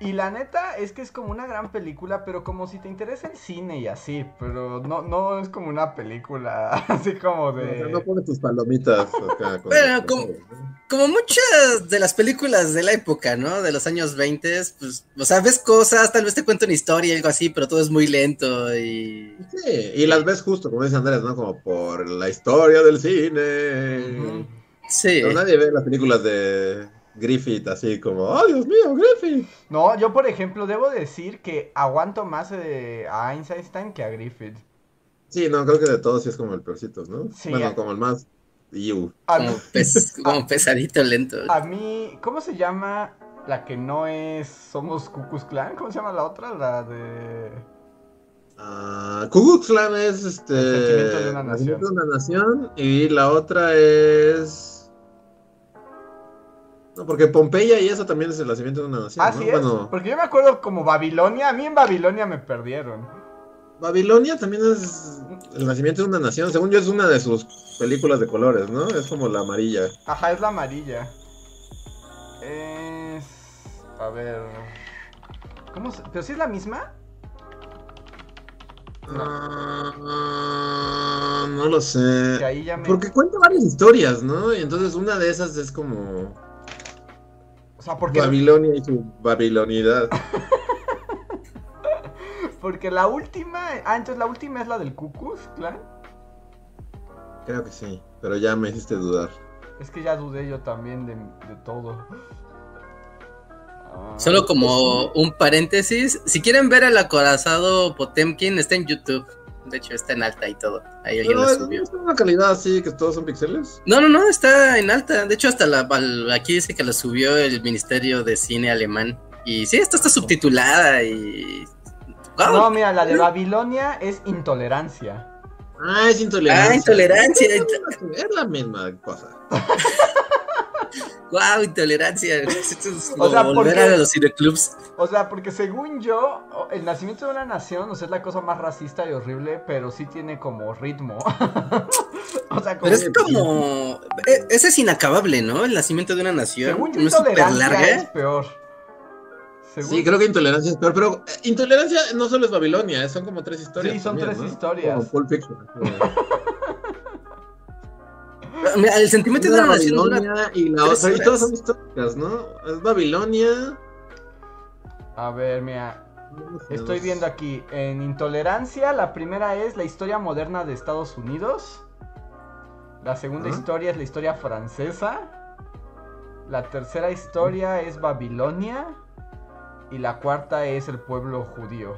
Y la neta es que es como una gran película, pero como si te interesa el cine y así, pero no, no es como una película así como de... No, pones tus palomitas acá. Bueno, como, como, muchas de las películas de la época, ¿no? De los años 20, pues, o sea, ves cosas, tal vez te cuento una historia, algo así, pero todo es muy lento y... Sí, y las ves justo, como dice Andrés, ¿no? Como por la historia del cine. Sí. Pero nadie ve las películas de Griffith así como, ¡oh, Dios mío, Griffith! No, yo por ejemplo debo decir que aguanto más eh, a Einstein que a Griffith. Sí, no, creo que de todos sí es como el peorcito, ¿no? Sí, bueno, como el más... Como, pesadito, lento. A mí, ¿cómo se llama la que no es Somos Cucus Clan? ¿Cómo se llama la otra? La de... Uh, Clan es este... El sentimiento de una nación. De una nación y la otra es... No, porque Pompeya y eso también es el nacimiento de una nación. Ah, sí es. Porque yo me acuerdo como Babilonia. A mí en Babilonia me perdieron. Babilonia también es el nacimiento de una nación. Según yo, es una de sus películas de colores, ¿no? Es como la amarilla. Ajá, es la amarilla. Es. A ver. ¿Cómo se... ¿Pero si es la misma? No. no lo sé. Porque cuenta varias historias, ¿no? Y entonces una de esas es como. O sea, porque... Babilonia y su babilonidad. porque la última... Ah, entonces la última es la del Cucus, claro. Creo que sí, pero ya me hiciste dudar. Es que ya dudé yo también de, todo. Ah, Solo como un paréntesis, si quieren ver el acorazado Potemkin, está en YouTube. De hecho, está en alta y todo. Ahí alguien no, lo subió. ¿Es una calidad así que todos son píxeles? No, no, no, está en alta. De hecho, hasta la, aquí dice que la subió el Ministerio de Cine alemán. Y sí, esta está subtitulada y. No, mira, la de Babilonia es intolerancia. Ah, es intolerancia. Ah, intolerancia. Es la misma cosa. wow, intolerancia. o sea, volver a los cineclubs. O sea, porque según yo, el nacimiento de una nación, o sea, es la cosa más racista y horrible, pero sí tiene como ritmo. o sea, como pero es como. E, ese es inacabable, ¿no? El nacimiento de una nación. Según yo, intolerancia es peor. Sí, creo que intolerancia es peor, pero eh, intolerancia no solo es Babilonia, son como tres historias. Sí, son tres historias. Como Pulp Fiction. el sentimiento de una Babilonia y la otra. Y todas son históricas, ¿no? Es Babilonia. A ver, mira. Estoy viendo aquí. En Intolerancia, la primera es la historia moderna de Estados Unidos. La segunda historia es la historia francesa. La tercera historia es Babilonia. Y la cuarta es el pueblo judío.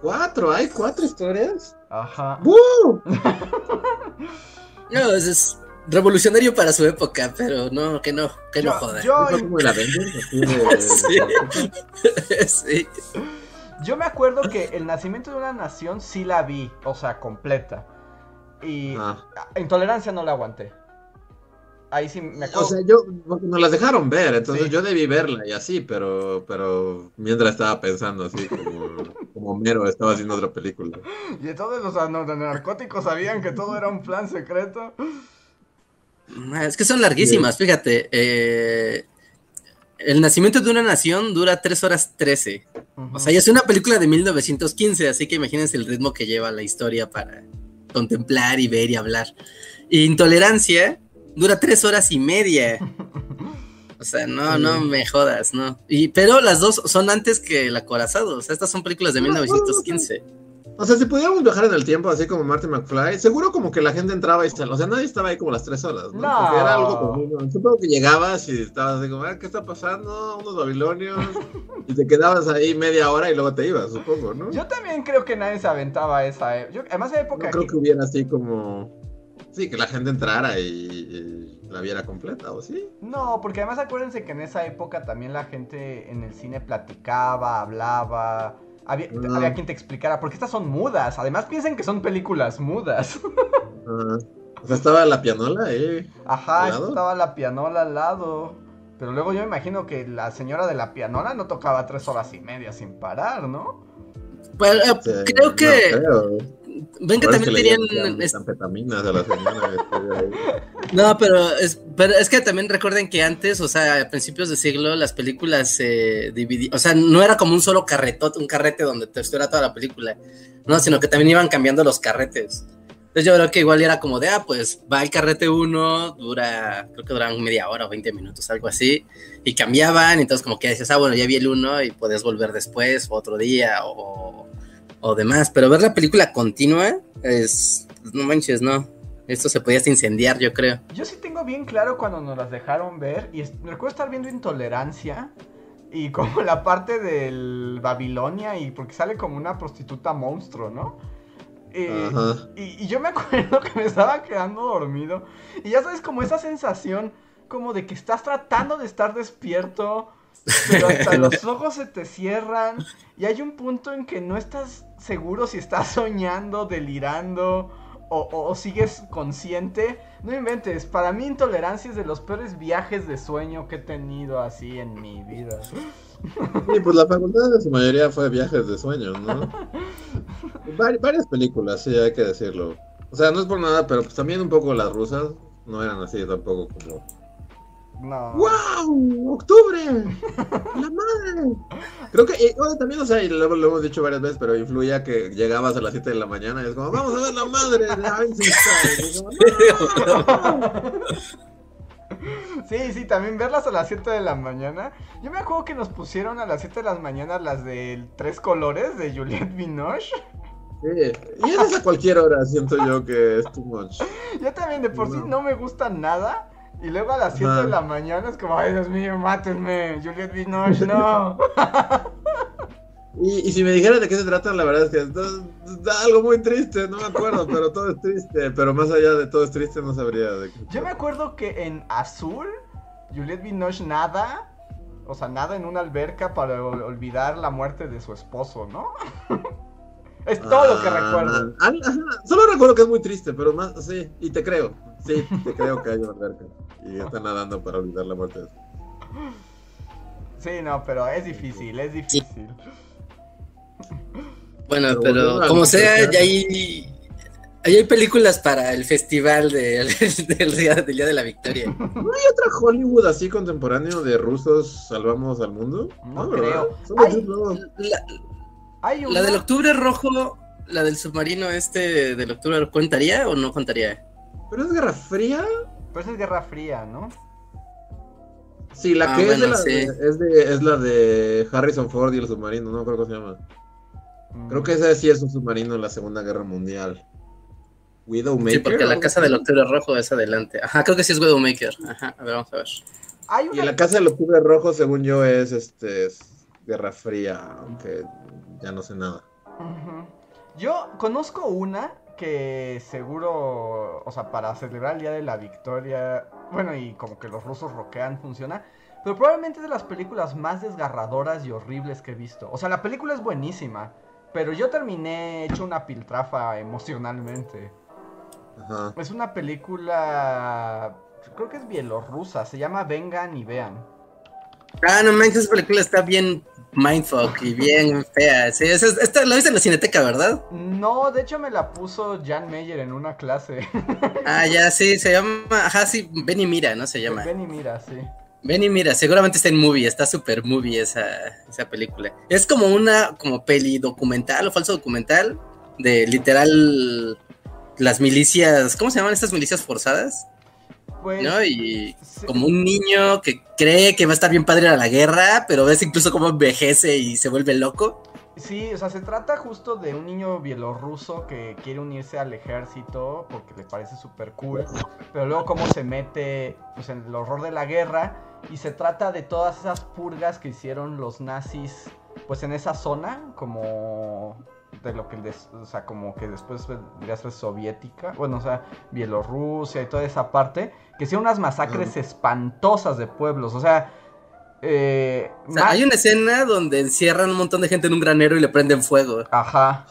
¿Cuatro? ¿Hay cuatro historias? Ajá. ¡Woo! No, es revolucionario para su época, pero no, que no, que no joda. Yo, sí. Yo me acuerdo que el nacimiento de una nación sí la vi, o sea, completa. Y ah. intolerancia no la aguanté. Ahí sí me acuerdo. O sea, yo, nos las dejaron ver, entonces yo debí verla y así, pero, pero mientras estaba pensando así, como, como Mero estaba haciendo otra película. Y todos los narcóticos sabían que todo era un plan secreto. Es que son larguísimas, fíjate. Eh, el nacimiento de una nación dura 3 horas 13. O sea, ya es una película de 1915, así que imagínense el ritmo que lleva la historia para contemplar y ver y hablar. Intolerancia dura 3 horas y media. O sea, no, no me jodas, no. Y, pero las dos son antes que El Acorazado. O sea, estas son películas de 1915. O sea, si pudiéramos viajar en el tiempo, así como Martin McFly, seguro como que la gente entraba y O sea, nadie estaba ahí como las tres horas, ¿no? Porque era algo común. Supongo que llegabas y estabas así como, ah, ¿qué está pasando? Unos babilonios. y te quedabas ahí media hora y luego te ibas, supongo, ¿no? Yo también creo que nadie se aventaba esa. E-, yo, además, de época. No creo que hubiera así como. Sí, que la gente entrara y, la viera completa, ¿o sí? No, porque además acuérdense que en esa época también la gente en el cine platicaba, hablaba había, quien te explicara, porque estas son mudas. Además piensen que son películas mudas. O sea, estaba la pianola ahí. Ajá, estaba la pianola al lado. Pero luego yo me imagino que la señora de la pianola no tocaba tres horas y media sin parar, ¿no? Pues eh, creo que... Ven que también tenían. no, pero es, pero es que también recuerden que antes, o sea, a principios de siglo, las películas se dividían. O sea, no era como un solo carretote, un carrete donde te estuviera toda la película. No, sino que también iban cambiando los carretes. Entonces yo creo que igual era como de, ah, pues va el carrete uno, dura, creo que duran media hora o 20 minutos, algo así, y cambiaban, entonces como que decías, ah, bueno, ya vi el uno y puedes volver después, o otro día, o, o demás, pero ver la película continua es, no manches, no. Esto se podía incendiar, yo creo. Yo sí tengo bien claro cuando nos las dejaron ver, y me recuerdo estar viendo Intolerancia, y como la parte del Babilonia, y porque sale como una prostituta monstruo, ¿no? Eh, y, y, yo me acuerdo que me estaba quedando dormido, y ya sabes, como esa sensación como de que estás tratando de estar despierto, pero hasta los ojos se te cierran y hay un punto en que no estás seguro si estás soñando, delirando o, sigues consciente. No inventes, para mí intolerancia es de los peores viajes de sueño que he tenido así en mi vida. Sí, pues la facultad de su mayoría fue viajes de sueño, ¿no? varias películas, sí, hay que decirlo. O sea, no es por nada, pero pues también un poco las rusas no eran así tampoco como no. ¡Wow! ¡Octubre! ¡La madre! Creo que eh, también, o sea, y lo, lo, hemos dicho varias veces, pero influía que llegabas a las 7 de la mañana y es como, vamos a ver la madre de Einstein. Sí, sí, también verlas a las 7 de la mañana. Yo me acuerdo que nos pusieron a las 7 de la mañana las de tres colores de Juliette Binoche. Sí, y es a cualquier hora, siento yo que es too much. Yo también de por sí no me gusta nada. Y luego a las 7 de la mañana es como, ay Dios mío, mátenme, Juliette Binoche, no. y, y, si me dijeras de qué se trata, la verdad es que es, algo muy triste, no me acuerdo, pero todo es triste. Pero más allá de todo es triste, no sabría de qué. Yo me acuerdo que en Azul, Juliette Binoche nada, o sea, nada en una alberca para olvidar la muerte de su esposo, ¿no? es todo lo que ah, recuerdo. Solo recuerdo que es muy triste, pero más, sí, y te creo. Sí, te creo que hay una alberca. Y está nadando para olvidar la muerte. Sí, no, pero es difícil, es difícil. Bueno, pero, como sea, ya hay, hay películas para el festival del, día, de la victoria. ¿No hay otra Hollywood así contemporáneo de rusos salvamos al mundo? No, creo. Hay, la, la del octubre rojo, la del submarino este del octubre, ¿contaría o no contaría? ¿Pero es Guerra Fría? Pues es Guerra Fría, ¿no? Sí, la ah, que es, de la, es, de, es la de Harrison Ford y el submarino, no creo que se llama. Creo que ese sí es un submarino en la Segunda Guerra Mundial. Widowmaker. Sí, porque la casa del Octubre Rojo es adelante. Ajá, creo que sí es Widowmaker. Ajá, a ver, vamos a ver. Y la casa del Octubre Rojo, según yo, es este Guerra Fría, aunque ya no sé nada. Yo conozco una que seguro, o sea, para celebrar el Día de la Victoria, bueno, y como que los rusos roquean, funciona. Pero probablemente es de las películas más desgarradoras y horribles que he visto. O sea, la película es buenísima, pero yo terminé hecho una piltrafa emocionalmente. Es una película creo que es bielorrusa, se llama Vengan y Vean. Ah, no manches, esa película está bien mindfuck y bien fea. Sí, esta la viste en la cineteca, ¿verdad? No, de hecho me la puso Jan Meyer en una clase. ah, ya, sí, se llama, ajá, sí, Ven y Mira, ¿no? Se llama. Ven y Mira, sí. Ven y Mira, seguramente está en movie, está super movie esa, esa película. Es como una, como peli documental o falso documental de literal las milicias, ¿cómo se llaman estas milicias forzadas? Pues, ¿no? Y como un niño que cree que va a estar bien padre a la guerra, pero ves incluso cómo envejece y se vuelve loco. Sí, o sea, se trata justo de un niño bielorruso que quiere unirse al ejército porque le parece súper cool, pero luego cómo se mete pues, en el horror de la guerra y se trata de todas esas purgas que hicieron los nazis pues en esa zona, como de lo que, o sea, como que después vendría a ser soviética, bueno, o sea, Bielorrusia y toda esa parte, que hicieron unas masacres espantosas de pueblos, o sea... Eh, hay una escena donde encierran un montón de gente en un granero y le prenden fuego. Ajá.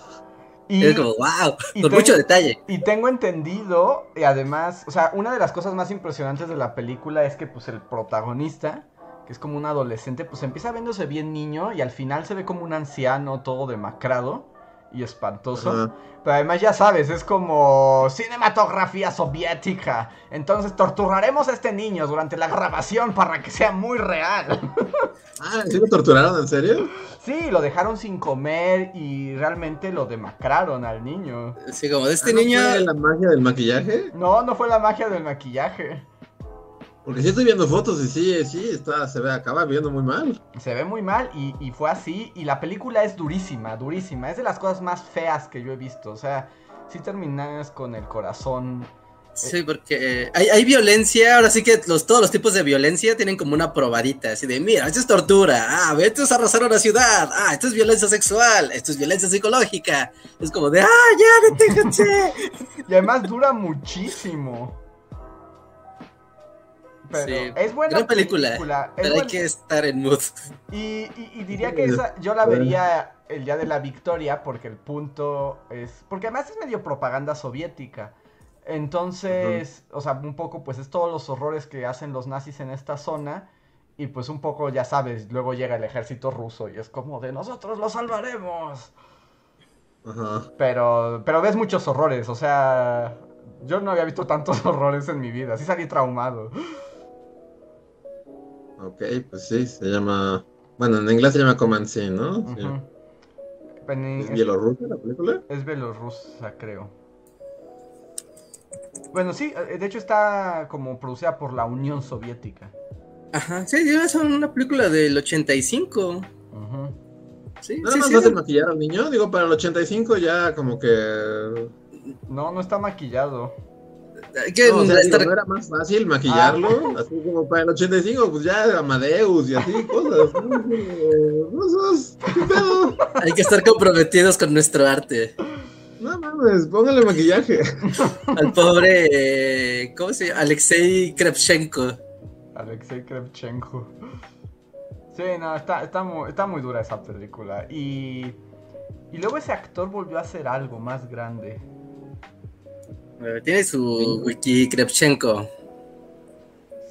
Y, es como, wow, con mucho detalle. Y tengo entendido, y además, o sea, una de las cosas más impresionantes de la película es que, pues, el protagonista, que es como un adolescente, pues empieza viéndose bien niño y al final se ve como un anciano todo demacrado y espantoso. Pero además ya sabes, es como cinematografía soviética. Entonces torturaremos a este niño durante la grabación para que sea muy real. Ah, ¿sí lo torturaron en serio? Sí, lo dejaron sin comer y realmente lo demacraron al niño. Sí, como de este ah, niño... ¿No fue la magia del maquillaje? No, no fue la magia del maquillaje. Porque sí estoy viendo fotos y sí, sí, está, se ve, acaba viendo muy mal. Se ve muy mal y, fue así. Y la película es durísima, durísima. Es de las cosas más feas que yo he visto. O sea, sí terminas con el corazón. Sí, porque eh, hay, violencia, ahora sí que los, todos los tipos de violencia tienen como una probadita, así de, mira, esto es tortura, ah, esto es arrasar una ciudad, ah, esto es violencia sexual, esto es violencia psicológica, es como de, ah, ya, deténganse. y además dura muchísimo es buena película, pero hay que estar en mood. Y, diría que esa, yo la vería el día de la victoria porque el punto es... Porque además es medio propaganda soviética. Entonces, o sea, un poco pues es todos los horrores que hacen los nazis en esta zona. Y pues un poco, ya sabes, luego llega el ejército ruso y es como de nosotros lo salvaremos. Pero, pero ves muchos horrores, o sea, yo no había visto tantos horrores en mi vida, así salí traumado. Ok, pues sí, se llama. Bueno, en inglés se llama Command C, ¿no? ¿Es bielorrusa la película? Es bielorrusa, creo. Bueno, sí, eh, de hecho está como producida por la Unión Soviética. Ajá, sí, es una película del 85. Ajá. Sí, Nada más sí, maquillar al niño. Digo, para el 85 ya como que. No, no está maquillado no, o era más fácil maquillarlo, ah. así como para el 85, pues ya Amadeus y así, cosas. ¿Qué pedo? Hay que estar comprometidos con nuestro arte. No mames, póngale maquillaje. Al pobre, ¿cómo se llama? Alexei Krepchenko. Alexei Krepchenko. Sí, no, está, está, muy, está muy dura esa película. Y, y luego ese actor volvió a hacer algo más grande. Tiene su wiki Krepchenko.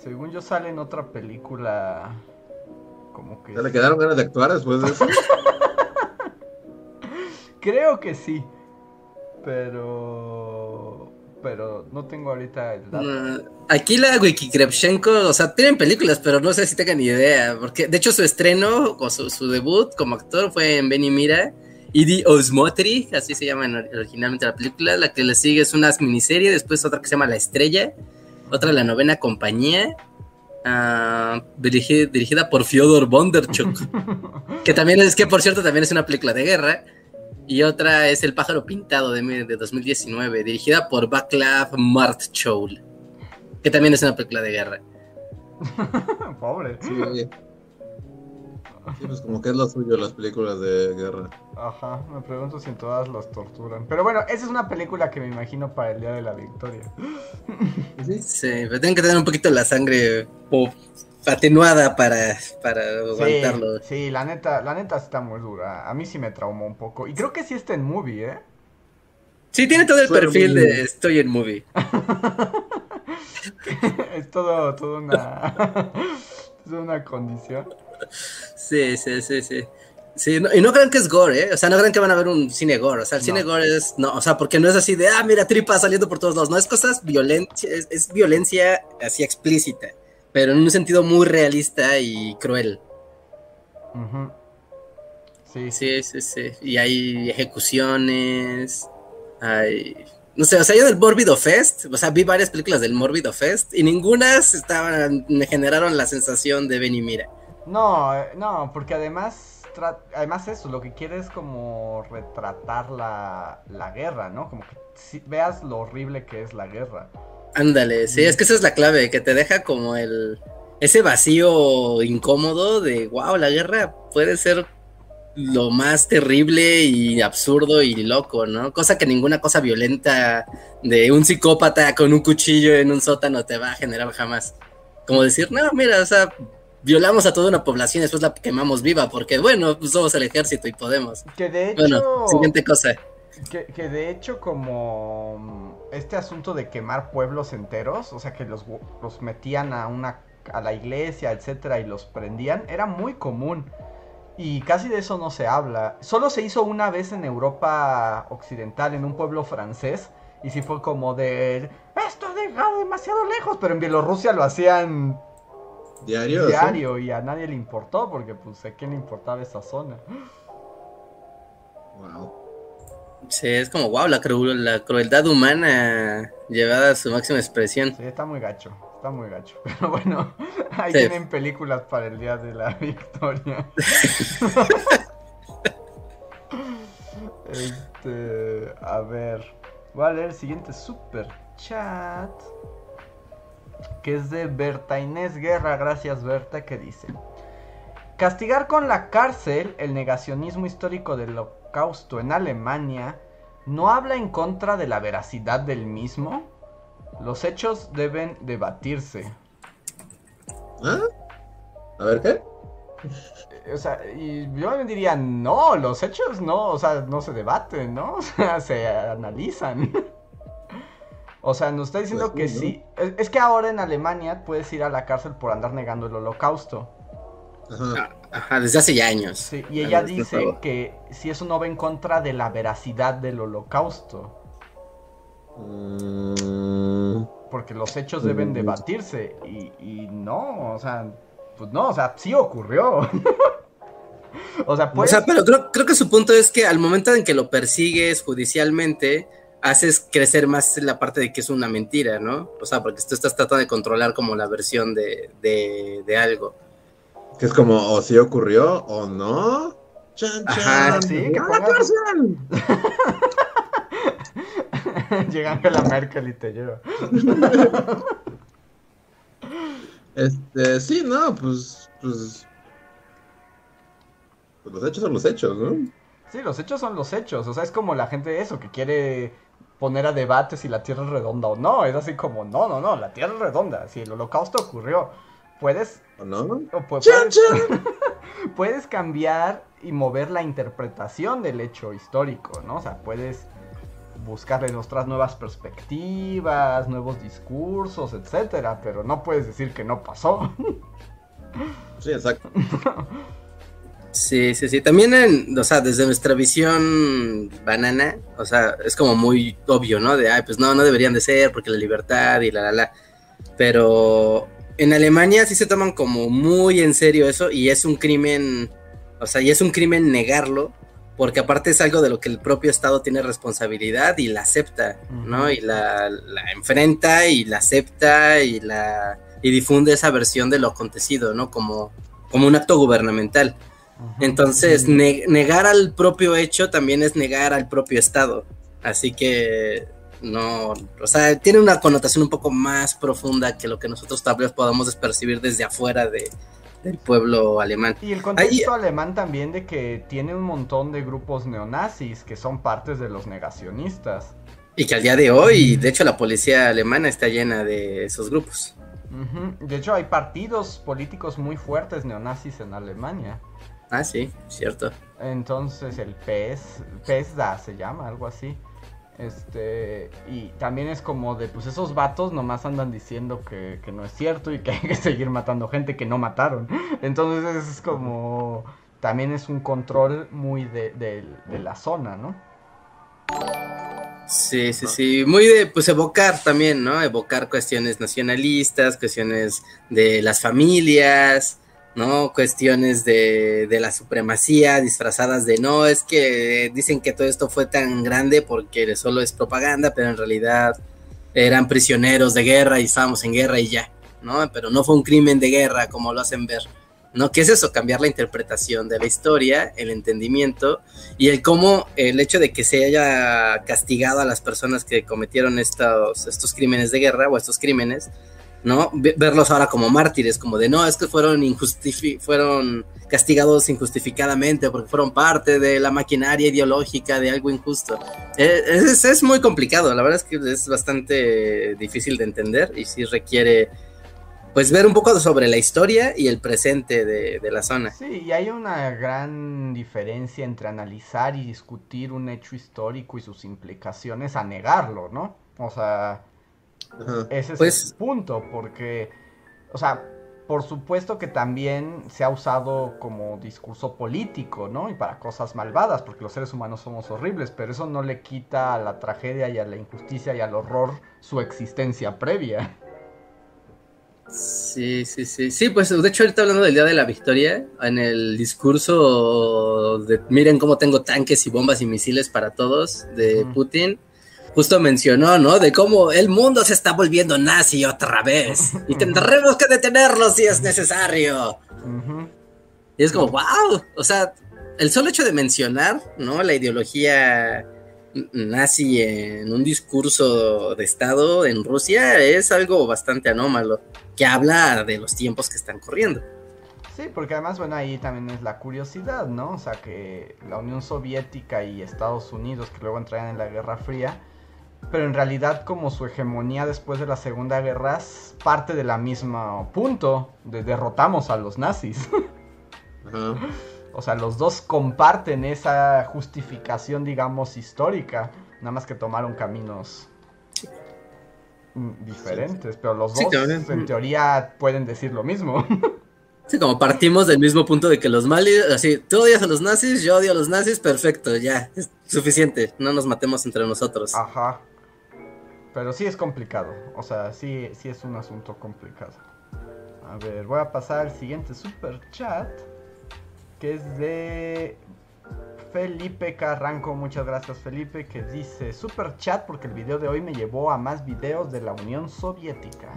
Según yo sale en otra película. Como que. ¿Se le quedaron ganas de actuar después de eso? Creo que sí. Pero. Pero no tengo ahorita el dato. aquí la Wiki Krepchenko, o sea, tienen películas, pero no sé si tengan idea. Porque de hecho su estreno o su, su debut como actor fue en Benny Mira Idi Osmotri, así se llama originalmente la película. La que le sigue es una miniserie, después otra que se llama La Estrella, otra La Novena Compañía, uh, dirigida, por Fyodor Bondarchuk, que también es que, por cierto, también es una película de guerra. Y otra es El pájaro pintado de, de 2019, dirigida por Vaclav Martchoul, que también es una película de guerra. Pobre. Sí, Sí, pues como que es lo suyo las películas de guerra. Ajá, me pregunto si en todas los torturan. Pero bueno, esa es una película que me imagino para el Día de la Victoria. Sí, sí pero tienen que tener un poquito la sangre atenuada para, para aguantarlo. Sí, la neta, la neta está muy dura. A mí sí me traumó un poco. Y creo que sí está en movie, ¿eh? Sí, tiene todo el perfil de estoy en movie. es todo, todo una, es una condición. Sí, sí, sí, sí. Sí, y no crean que es gore, ¿eh? O sea, no crean que van a ver un cine gore. O sea, el cine gore es. No, o sea, porque no es así de, ah, mira, tripa saliendo por todos lados. No, es cosas violencia, es, violencia así explícita, pero en un sentido muy realista y cruel. Sí. Sí, sí, sí. Y hay ejecuciones, hay. No sé, o sea, yo del Morbido Fest, o sea, vi varias películas del Morbido Fest y ninguna estaban, me generaron la sensación de ven y mira. No, eh, no, porque además además eso, lo que quiere es como retratar la, la guerra, ¿no? Como que si, veas lo horrible que es la guerra. Ándale, sí, es que esa es la clave, que te deja como el ese vacío incómodo de wow, la guerra puede ser lo más terrible y absurdo y loco, ¿no? Cosa que ninguna cosa violenta de un psicópata con un cuchillo en un sótano te va a generar jamás. Como decir, no, mira, o sea, violamos a toda una población y después la quemamos viva, porque bueno, pues somos el ejército y podemos. Que de hecho. Bueno, siguiente cosa. Que, que, de hecho, como mm, este asunto de quemar pueblos enteros, o sea, que los, los metían a una a la iglesia, etcétera, y los prendían, era muy común. Y casi de eso no se habla. Solo se hizo una vez en Europa Occidental, en un pueblo francés. Y sí fue como de. Esto ha llegado demasiado lejos. Pero en Bielorrusia lo hacían Diario. Diario, y a nadie le importó porque pues a quién le importaba esa zona. Wow. Sí, es como wow, la, la crueldad humana llevada a su máxima expresión. Sí, está muy gacho, está muy gacho. Pero bueno, ahí tienen películas para el día de la victoria. este, a ver, voy a leer el siguiente super chat que es de Berta Inés Guerra, gracias Berta, que dice, castigar con la cárcel el negacionismo histórico del holocausto en Alemania no habla en contra de la veracidad del mismo. Los hechos deben debatirse. ¿Ah? A ver qué. O sea, y yo diría, no, los hechos no, o sea, no se debaten, ¿no? O sea, se analizan. O sea, nos está diciendo pues que sí. Es, que ahora en Alemania puedes ir a la cárcel por andar negando el holocausto. Ajá, Ajá desde hace ya años. Sí, y ella dice que si eso no va en contra de la veracidad del holocausto. Mm. Porque los hechos deben mm. debatirse. Y, y no, o sea, pues no, o sea, sí ocurrió. o sea, pues. O sea, pero creo, creo que su punto es que al momento en que lo persigues judicialmente haces crecer más la parte de que es una mentira, ¿no? O sea, porque tú estás tratando de controlar como la versión de, de, algo. Que es como, o si ocurrió o no. Chan, Ajá, sí, que pongas... Llega la Merkel y te lleva. este, sí, no, pues, pues, pues los hechos son los hechos, ¿no? Sí, los hechos son los hechos. O sea, es como la gente de eso, que quiere poner a debate si la Tierra es redonda o no. Es así como, no, no, no, la Tierra es redonda. Si el holocausto ocurrió, puedes... ¿O no? puedes, puedes cambiar y mover la interpretación del hecho histórico, ¿no? O sea, puedes buscarle otras nuevas perspectivas, nuevos discursos, etcétera, pero no puedes decir que no pasó. Sí, exacto. Sí, sí, sí. También, en, o sea, desde nuestra visión banana, o sea, es como muy obvio, ¿no? De, ay, pues no, no deberían de ser porque la libertad y la, la, la. Pero en Alemania sí se toman como muy en serio eso y es un crimen, o sea, y es un crimen negarlo, porque aparte es algo de lo que el propio Estado tiene responsabilidad y la acepta, ¿no? Y la, la enfrenta y la acepta y la y difunde esa versión de lo acontecido, ¿no? Como, como un acto gubernamental. Entonces, negar al propio hecho también es negar al propio Estado. Así que no, o sea, tiene una connotación un poco más profunda que lo que nosotros tal vez podamos percibir desde afuera de, del pueblo alemán. Y el contexto alemán también de que tiene un montón de grupos neonazis que son partes de los negacionistas. Y que al día de hoy, de hecho, la policía alemana está llena de esos grupos. De hecho, hay partidos políticos muy fuertes neonazis en Alemania. Ah, sí, cierto. Entonces el PES, PESDA se llama, algo así. Este, y también es como de, pues esos vatos nomás andan diciendo que, no es cierto y que hay que seguir matando gente que no mataron. Entonces es como, también es un control muy de, de la zona, ¿no? Sí, sí, sí, muy de pues evocar también, ¿no? Evocar cuestiones nacionalistas, cuestiones de las familias, ¿no? Cuestiones de, de, la supremacía disfrazadas de no, es que dicen que todo esto fue tan grande porque solo es propaganda, pero en realidad eran prisioneros de guerra y estábamos en guerra y ya, ¿no? Pero no fue un crimen de guerra como lo hacen ver. ¿no? ¿Qué es eso? Cambiar la interpretación de la historia, el entendimiento y el cómo el hecho de que se haya castigado a las personas que cometieron estos, estos crímenes de guerra o estos crímenes, ¿no? Verlos ahora como mártires, como de no, es que fueron fueron castigados injustificadamente porque fueron parte de la maquinaria ideológica de algo injusto. E, es, es muy complicado, la verdad es que es bastante difícil de entender y sí requiere pues ver un poco sobre la historia y el presente de, la zona. Sí, y hay una gran diferencia entre analizar y discutir un hecho histórico y sus implicaciones a negarlo, ¿no? O sea, ese es pues el punto, porque, o sea, por supuesto que también se ha usado como discurso político, ¿no? Y para cosas malvadas, porque los seres humanos somos horribles, pero eso no le quita a la tragedia y a la injusticia y al horror su existencia previa. Sí, sí, sí. Sí, pues de hecho ahorita hablando del Día de la Victoria, en el discurso de miren cómo tengo tanques y bombas y misiles para todos de Putin, justo mencionó, ¿no? De cómo el mundo se está volviendo nazi otra vez y tendremos que detenerlo si es necesario. Y es como, wow, o sea, el solo hecho de mencionar, ¿no? La ideología nazi en un discurso de Estado en Rusia es algo bastante anómalo que habla de los tiempos que están corriendo. Sí, porque además, bueno, ahí también es la curiosidad, ¿no? O sea, que la Unión Soviética y Estados Unidos, que luego entrarían en la Guerra Fría, pero en realidad como su hegemonía después de la Segunda Guerra parte de la misma punto, de derrotamos a los nazis. O sea, los dos comparten esa justificación, digamos, histórica, nada más que tomaron caminos diferentes, pero los dos en teoría pueden decir lo mismo. Sí, como partimos del mismo punto de que los males, así, tú odias a los nazis, yo odio a los nazis, perfecto, ya, es suficiente, no nos matemos entre nosotros. Ajá. Pero sí es complicado, o sea, sí, sí es un asunto complicado. A ver, voy a pasar al siguiente super chat, que es de Felipe Carranco, muchas gracias Felipe, que dice super chat porque el video de hoy me llevó a más videos de la Unión Soviética.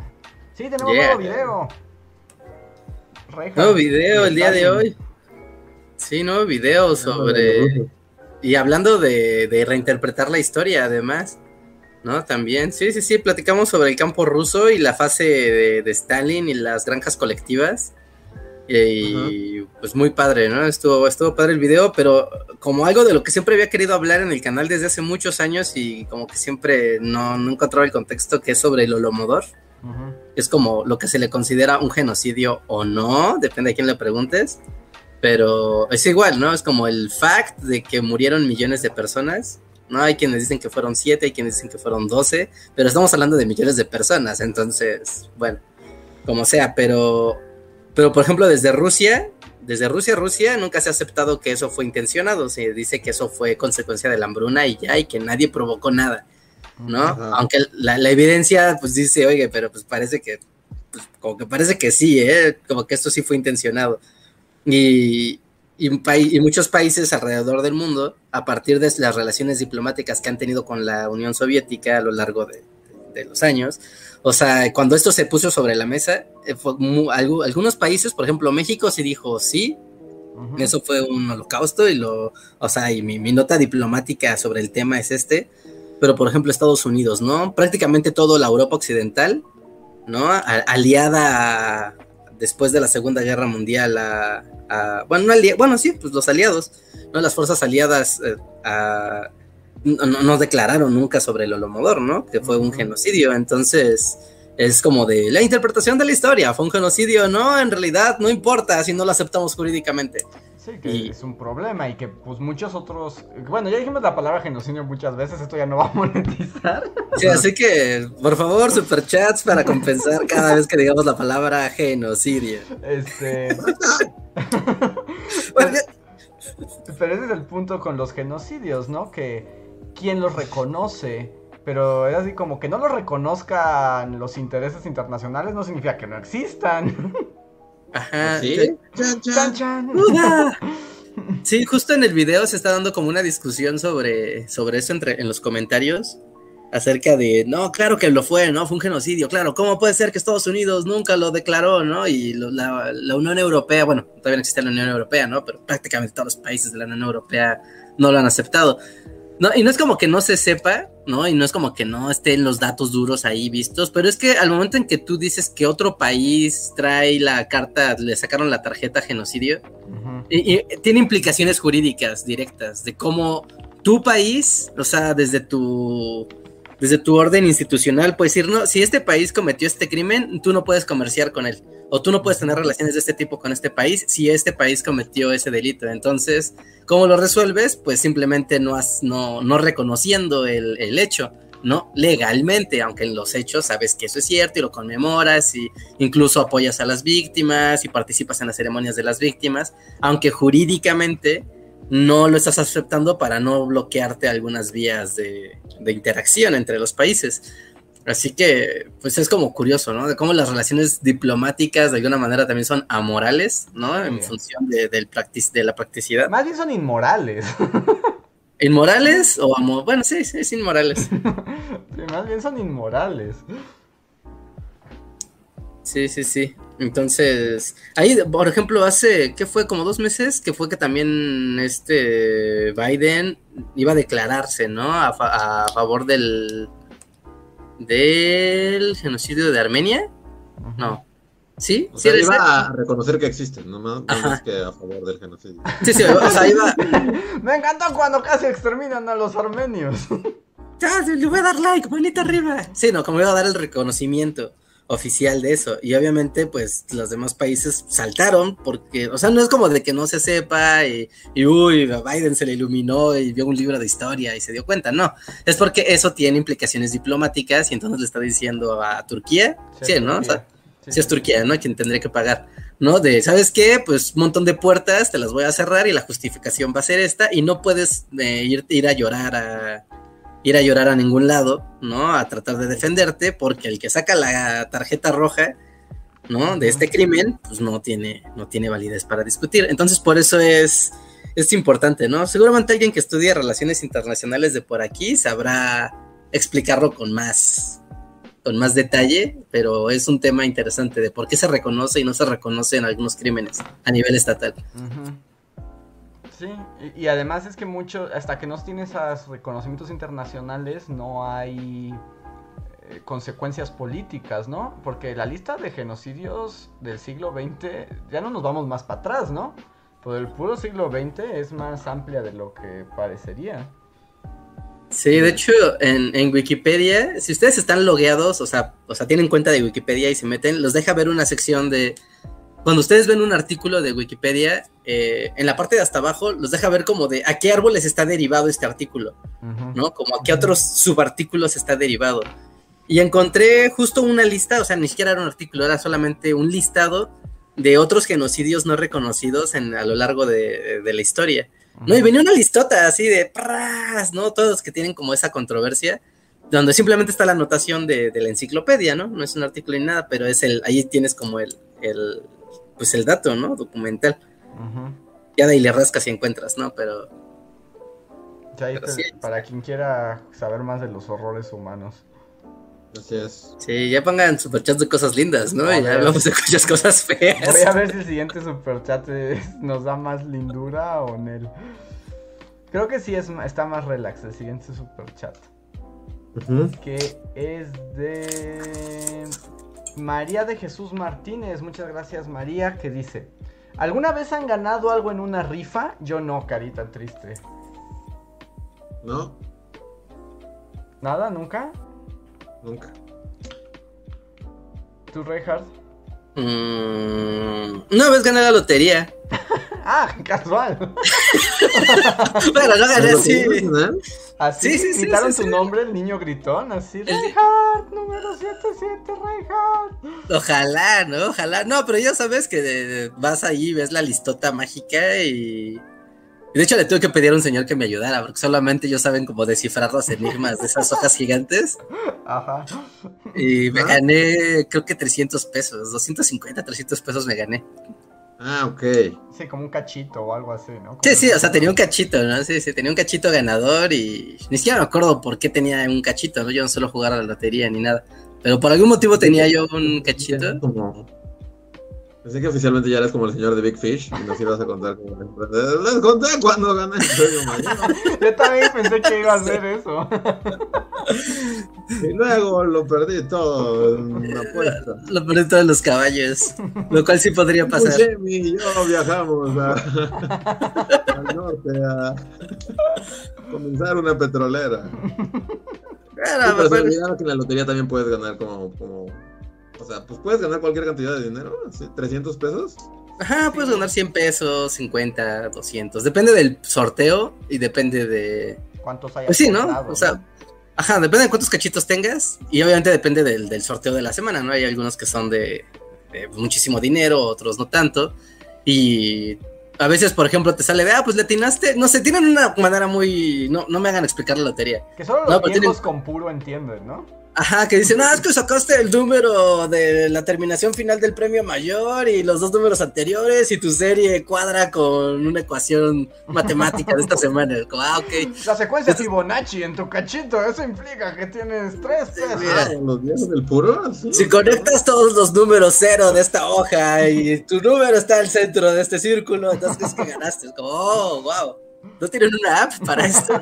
Sí, tenemos nuevo video. Nuevo video el día de hoy. Sí, nuevo video sobre... Y hablando de, reinterpretar la historia, además, ¿no? También, sí, sí, sí, platicamos sobre el campo ruso y la fase de, de Stalin y las granjas colectivas. Y pues muy padre, ¿no? Estuvo, estuvo padre el video, pero como algo de lo que siempre había querido hablar en el canal desde hace muchos años y como que siempre no, no encontraba el contexto que es sobre el holomodor. Es como lo que se le considera un genocidio o no, depende de quién le preguntes. Pero es igual, ¿no? Es como el fact de que murieron millones de personas. No hay quienes dicen que fueron siete, hay quienes dicen que fueron doce, pero estamos hablando de millones de personas, entonces, bueno, como sea, pero pero, por ejemplo, desde Rusia, desde Rusia, Rusia, nunca se ha aceptado que eso fue intencionado. Se dice que eso fue consecuencia de la hambruna y ya, y que nadie provocó nada, ¿no? Aunque la, evidencia, pues dice, oye, pero pues parece que, pues, como que parece que sí, ¿eh? Como que esto sí fue intencionado. Y, y, muchos países alrededor del mundo, a partir de las relaciones diplomáticas que han tenido con la Unión Soviética a lo largo de, de los años, o sea, cuando esto se puso sobre la mesa, eh, algunos países, por ejemplo, México sí dijo sí, eso fue un holocausto y lo, o sea, y mi, nota diplomática sobre el tema es este, pero por ejemplo Estados Unidos, ¿no? Prácticamente toda la Europa occidental, ¿no? aliada después de la Segunda Guerra Mundial a, bueno, no bueno, sí, pues los aliados, ¿no? Las fuerzas aliadas eh, no, declararon nunca sobre el Holomodor, ¿no? Que fue un genocidio. Entonces, es como de la interpretación de la historia, fue un genocidio, no, en realidad no importa si no lo aceptamos jurídicamente. Sí, que es un problema y que pues muchos otros, bueno, ya dijimos la palabra genocidio muchas veces, esto ya no va a monetizar. Sí, así que por favor, superchats para compensar cada vez que digamos la palabra genocidio. Este... pero ese es el punto con los genocidios, ¿no? Que quién los reconoce pero es así como que no lo reconozcan los intereses internacionales no significa que no existan. Ajá. ¿Sí? Chan, chan. Sí, justo en el video se está dando como una discusión sobre, sobre eso entre, en los comentarios acerca de, no, claro que lo fue, ¿no? Fue un genocidio, claro, ¿cómo puede ser que Estados Unidos nunca lo declaró, ¿no? Y la, la, Unión Europea, bueno, todavía no existe la Unión Europea, ¿no? Pero prácticamente todos los países de la Unión Europea no lo han aceptado. No, y no es como que no se sepa, ¿no? Y no es como que no estén los datos duros ahí vistos, pero es que al momento en que tú dices que otro país trae la carta, le sacaron la tarjeta genocidio, y, tiene implicaciones jurídicas directas de cómo tu país, o sea, desde tu desde tu orden institucional puedes decir, no, si este país cometió este crimen, tú no puedes comerciar con él o tú no puedes tener relaciones de este tipo con este país si este país cometió ese delito. Entonces, ¿cómo lo resuelves? Pues simplemente no, has, no, no reconociendo el, el hecho. ¿no? Legalmente, aunque en los hechos sabes que eso es cierto y lo conmemoras y incluso apoyas a las víctimas y participas en las ceremonias de las víctimas, aunque jurídicamente no lo estás aceptando para no bloquearte algunas vías de, de interacción entre los países. Así que, pues es como curioso, ¿no? De cómo las relaciones diplomáticas de alguna manera también son amorales, ¿no? En función de, del de la practicidad. Más bien son inmorales. ¿Inmorales o amor? Bueno, sí, sí, es inmorales. más bien son inmorales. Sí, sí, sí. Entonces, ahí, por ejemplo, hace, ¿qué fue? Como dos meses, que fue que también este Biden iba a declararse, ¿no? a favor del del genocidio de Armenia. No. ¿Sí? O sea, iba a reconocer que existen, no más, que a favor del genocidio. Sí, sí, o sea, iba. Me encantó cuando casi exterminan a los armenios. Ya, le voy a dar like, bonita arriba. Sí, no, como iba a dar el reconocimiento oficial de eso. Y obviamente, pues los demás países saltaron porque, o sea, no es como de que no se sepa y, uy, a Biden se le iluminó y vio un libro de historia y se dio cuenta. No, es porque eso tiene implicaciones diplomáticas y entonces le está diciendo a Turquía, sí, ¿no? O sea, si es Turquía, ¿no? Quien tendría que pagar, ¿no? De, ¿sabes qué? Pues un montón de puertas, te las voy a cerrar y la justificación va a ser esta y no puedes eh, ir, ir a llorar a ir a llorar a ningún lado, ¿no? A tratar de defenderte, porque el que saca la tarjeta roja, ¿no? De este crimen, pues no tiene, no tiene validez para discutir. Entonces, por eso es, es importante, ¿no? Seguramente alguien que estudie relaciones internacionales de por aquí sabrá explicarlo con más, con más detalle, pero es un tema interesante de por qué se reconoce y no se reconoce en algunos crímenes a nivel estatal. Sí, y, además es que mucho, hasta que no tienes esos reconocimientos internacionales, no hay eh, consecuencias políticas, ¿no? Porque la lista de genocidios del siglo XX, ya no nos vamos más para atrás, ¿no? Pero el puro siglo XX es más amplia de lo que parecería. Sí, de hecho, en, en, Wikipedia, si ustedes están logueados, o sea, o sea, tienen cuenta de Wikipedia y se meten, los deja ver una sección de cuando ustedes ven un artículo de Wikipedia, eh, en la parte de hasta abajo los deja ver como de a qué árboles está derivado este artículo, ¿no? Como a qué otros subartículos está derivado. Y encontré justo una lista, o sea, ni siquiera era un artículo, era solamente un listado de otros genocidios no reconocidos en, a lo largo de, la historia. ¿no? Y venía una listota así de pras, ¿no? Todos que tienen como esa controversia, donde simplemente está la anotación de, la enciclopedia, ¿no? No es un artículo ni nada, pero es el, ahí tienes como el, el pues el dato, ¿no? Documental. Ya de ahí le rascas y encuentras, ¿no? Pero... Para quien quiera saber más de los horrores humanos. Así es. Sí, ya pongan superchats de cosas lindas, ¿no? Ya hablamos de muchas cosas feas. Voy a ver si el siguiente superchat nos da más lindura o en él. Creo que sí es, está más relax el siguiente superchat. Que es de María de Jesús Martínez, muchas gracias María, que dice, ¿alguna vez han ganado algo en una rifa? Yo no, carita triste. ¿No? ¿Nada? ¿Nunca? Nunca. ¿Tú, Reinhardt? Mm, una vez gané la lotería. ah, casual. bueno, no gané así. Así sí, sí, gritaron sí, tu nombre, el niño gritón, así. Reinhardt, número 77, Reinhardt. Ojalá, ¿no? Ojalá. No, pero ya sabes que vas ahí, ves la listota mágica y de hecho le tuve que pedir a un señor que me ayudara, porque solamente ellos saben cómo descifrar los enigmas de esas hojas gigantes. Ajá. Y me gané, creo que 300 pesos, 250, 300 pesos me gané. Ah, ok. Sí, como un cachito o algo así, ¿no? sí, sí, o sea, tenía un cachito, ¿no? Sí, sí, tenía un cachito ganador y ni siquiera me acuerdo por qué tenía un cachito, ¿no? Yo no suelo jugar a la lotería ni nada. Pero por algún motivo tenía yo un cachito. Pensé que oficialmente ya eres como el señor de Big Fish y nos ibas a contar como Les conté cuando gané el premio mayor. Yo también pensé que iba a hacer eso. Y luego lo perdí todo en una apuesta. Lo perdí todo en los caballos. Lo cual sí podría pasar. Jimmy y yo viajamos a, al norte a comenzar una petrolera. Claro, sí, pero que en la lotería también puedes ganar como, como o sea, pues puedes ganar cualquier cantidad de dinero, ¿300 pesos? Ajá, puedes ganar 100 pesos, 50, 200. Depende del sorteo y depende de. ¿Cuántos hay? Pues sí, ¿no? o sea, ajá, depende de cuántos cachitos tengas y obviamente depende del, del, sorteo de la semana, ¿no? Hay algunos que son de, de, muchísimo dinero, otros no tanto. Y a veces, por ejemplo, te sale de, ah, pues le atinaste. No sé, tienen una manera muy. No, no me hagan explicar la lotería. Que solo los no, tienen... con puro entienden, ¿no? Ajá, que dicen, ah, es que sacaste el número de la terminación final del premio mayor y los dos números anteriores y tu serie cuadra con una ecuación matemática de esta semana. Como, ah, ok. La secuencia Fibonacci en tu cachito, eso implica que tienes tres pesos. Ah, los días del puro. Si conectas todos los números cero de esta hoja y tu número está al centro de este círculo, entonces es que ganaste. Es como, oh, wow. ¿No tienen una app para esto?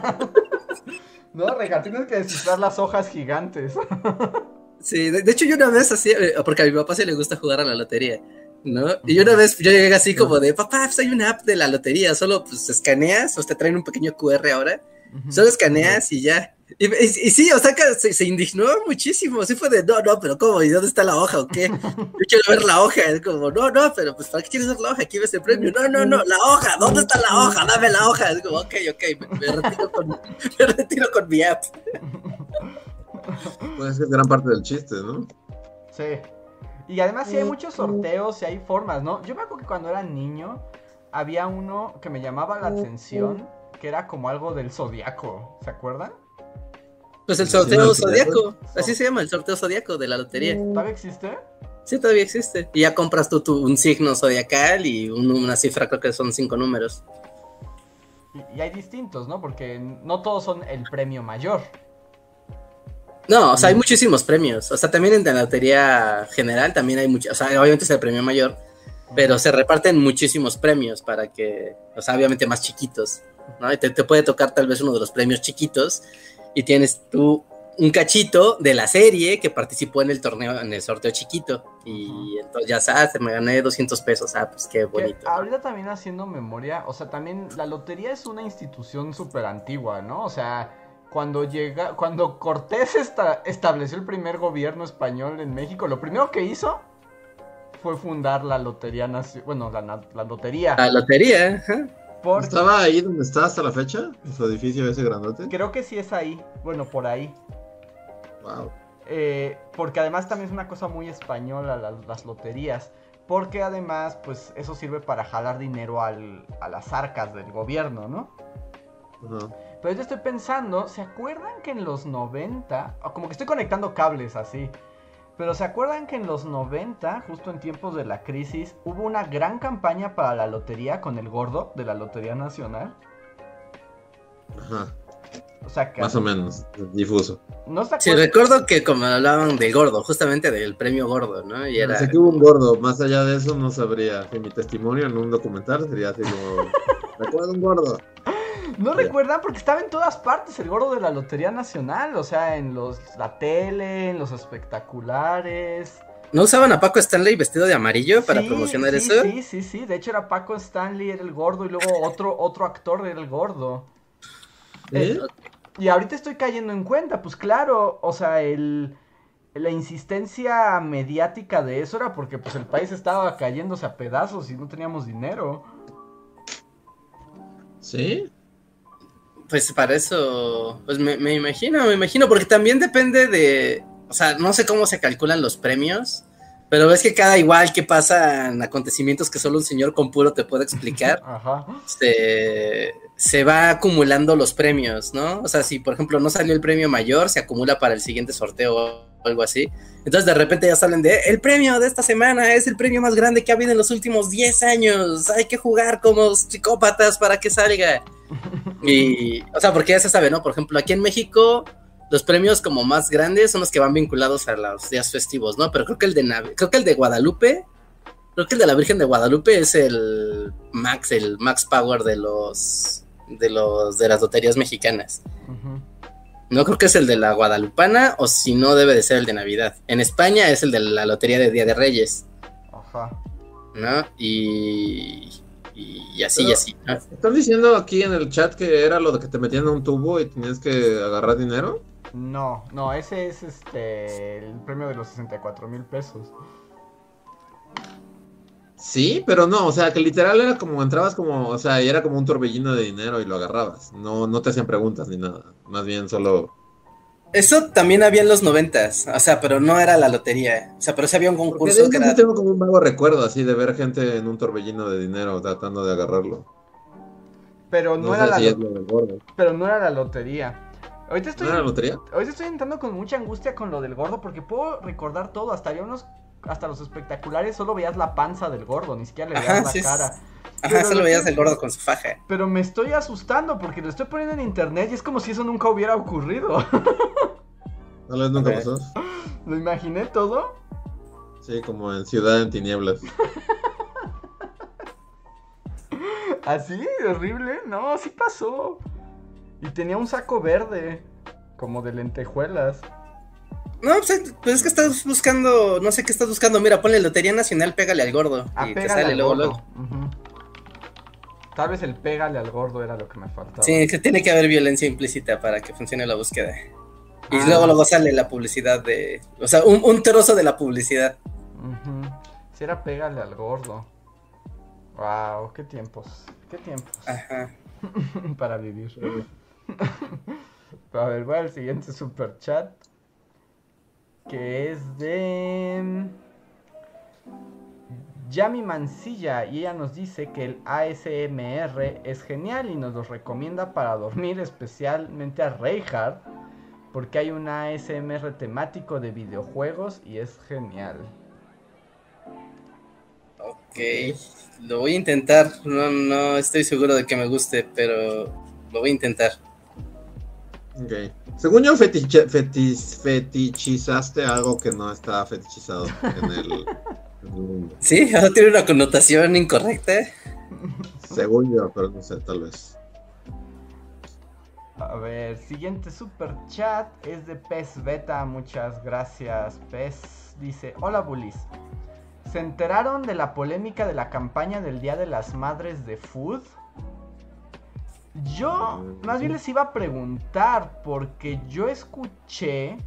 No, Reja, tienes que descifrar las hojas gigantes. Sí, de, hecho yo una vez así, eh, porque a mi papá se le gusta jugar a la lotería, ¿no? Y yo una vez yo llegué así como de, papá, pues hay una app de la lotería, solo pues escaneas, o te traen un pequeño QR ahora, solo escaneas y ya. Y, sí, o sea, que se, indignó muchísimo. Sí fue de, no, no, pero ¿cómo? ¿Y dónde está la hoja o qué? Yo quiero ver la hoja. Es como, no, no, pero pues ¿para qué quieres ver la hoja? Aquí ves el premio. No, no, no, la hoja. ¿Dónde está la hoja? Dame la hoja. Es como, ok, ok, me, retiro, con, me retiro con mi app. Pues es gran parte del chiste, ¿no? Sí. Y además sí hay muchos sorteos y hay formas, ¿no? Yo me acuerdo que cuando era niño había uno que me llamaba la atención, que era como algo del zodiaco, ¿se acuerdan? Pues el sorteo zodiaco, así se llama, el sorteo zodiaco de la lotería. ¿Todavía existe? Sí, todavía existe. Y ya compras tú, un signo zodiacal y una cifra, creo que son cinco números. Y, hay distintos, ¿no? Porque no todos son el premio mayor. No, o sea, hay muchísimos premios. O sea, también en la lotería general también hay muchos. O sea, obviamente es el premio mayor, pero se reparten muchísimos premios para que, o sea, obviamente más chiquitos, ¿no? Y te, te puede tocar tal vez uno de los premios chiquitos y tienes tú un cachito de la serie que participó en el torneo, en el sorteo chiquito. Y entonces ya sabes, me gané 200 pesos. Ah, pues qué bonito. ahorita también haciendo memoria, o sea, también la lotería es una institución súper antigua, ¿no? O sea, cuando llega, cuando Cortés estableció el primer gobierno español en México, lo primero que hizo fue fundar la Lotería Nacional, bueno, la, la lotería. La lotería, ajá. ¿Estaba ahí donde está hasta la fecha? ¿En su edificio ese grandote? Creo que sí es ahí. Bueno, por ahí. Wow. Eh, porque además también es una cosa muy española las loterías. Porque además, pues eso sirve para jalar dinero al, a las arcas del gobierno, ¿no? Pero yo estoy pensando, ¿se acuerdan que en los 90, como que estoy conectando cables así, pero ¿se acuerdan que en los 90, justo en tiempos de la crisis, hubo una gran campaña para la lotería con el gordo de la Lotería Nacional? Ajá. O sea, que Más o menos, difuso. ¿No sí, recuerdo que como hablaban del gordo, justamente del premio gordo, ¿no? Y era... Sé que hubo un gordo, más allá de eso no sabría. Que mi testimonio en un documental sería así como... recuerdo un gordo. ¿No recuerdan? Porque estaba en todas partes el gordo de la Lotería Nacional. O sea, en los la tele, en los espectaculares. ¿No usaban a Paco Stanley vestido de amarillo para promocionar eso? Sí, sí, sí. De hecho, era Paco Stanley, era el gordo, y luego otro, otro actor era el gordo. ¿Eh? y ahorita estoy cayendo en cuenta, pues claro, o sea, el. la insistencia mediática de eso era porque pues el país estaba cayéndose a pedazos y no teníamos dinero. ¿Sí? Pues para eso, pues me, me, imagino, me imagino, porque también depende de, o sea, no sé cómo se calculan los premios, pero ves que cada igual que pasan acontecimientos que solo un señor con puro te puede explicar, Se, se, va acumulando los premios, ¿no? O sea, si por ejemplo no salió el premio mayor, se acumula para el siguiente sorteo algo así. Entonces de repente ya salen de, el premio de esta semana es el premio más grande que ha habido en los últimos 10 años, hay que jugar como psicópatas para que salga. Y, o sea, porque ya se sabe, ¿no? Por ejemplo, aquí en México los premios como más grandes son los que van vinculados a los días festivos, ¿no? Pero creo que el de creo que el de Guadalupe, creo que el de la Virgen de Guadalupe es el max, el max power de los de los de las loterías mexicanas. No creo que es el de la Guadalupana o si no debe de ser el de Navidad. En España es el de la lotería de Día de Reyes. Ajá. ¿No? Y y, así y así. ¿Están diciendo aquí en el chat que era lo de que te metían en un tubo y tenías que agarrar dinero? No, no, ese es este el premio de los 64 mil pesos. Sí, pero no, o sea, que literal era como entrabas como, o sea, y era como un torbellino de dinero y lo agarrabas. No, no te hacían preguntas ni nada. Más bien solo. Eso también había en los noventas, o sea, pero no era la lotería. O sea, pero sí había un concurso que era. tengo como un vago recuerdo así de ver gente en un torbellino de dinero tratando de agarrarlo. Pero no, era la Pero no era la lotería. Ahorita estoy, ¿No lotería? Ahorita estoy entrando con mucha angustia con lo del gordo porque puedo recordar todo, hasta había unos hasta los espectaculares solo veías la panza del gordo, ni siquiera le veías la cara. Ajá, solo veías el gordo con su faja. Pero me estoy asustando porque lo estoy poniendo en internet y es como si eso nunca hubiera ocurrido. Tal vez nunca pasó. ¿Lo imaginé todo? Sí, como en Ciudad en Tinieblas. ¿Así? ¿Horrible? No, sí pasó. Y tenía un saco verde, como de lentejuelas. No, pues, pues, es que estás buscando, no sé qué estás buscando. Mira, ponle Lotería Nacional, pégale al gordo. Ah, y te sale luego, luego. Tal vez el pégale al gordo era lo que me faltaba. Sí, que tiene que haber violencia implícita para que funcione la búsqueda. Y ah. luego luego sale la publicidad de. O sea, un, trozo de la publicidad. Si era pégale al gordo. Wow, qué tiempos. Qué tiempos. Ajá. para vivir. A ver, voy al siguiente super chat. Que es de. Yami Mancilla y ella nos dice que el ASMR es genial y nos lo recomienda para dormir, especialmente a Reinhardt, porque hay un ASMR temático de videojuegos y es genial. Ok, lo voy a intentar, no, no estoy seguro de que me guste, pero lo voy a intentar. Ok. Según yo, fetichizaste algo que no está fetichizado en el, mundo. Sí, tiene una connotación incorrecta. Según yo, pero no sé, tal vez. A ver, siguiente super chat es de Pez Beta. Muchas gracias, Pez. Dice: Hola, Bulis. ¿Se enteraron de la polémica de la campaña del Día de las Madres de Food? Yo más bien les iba a preguntar porque yo escuché,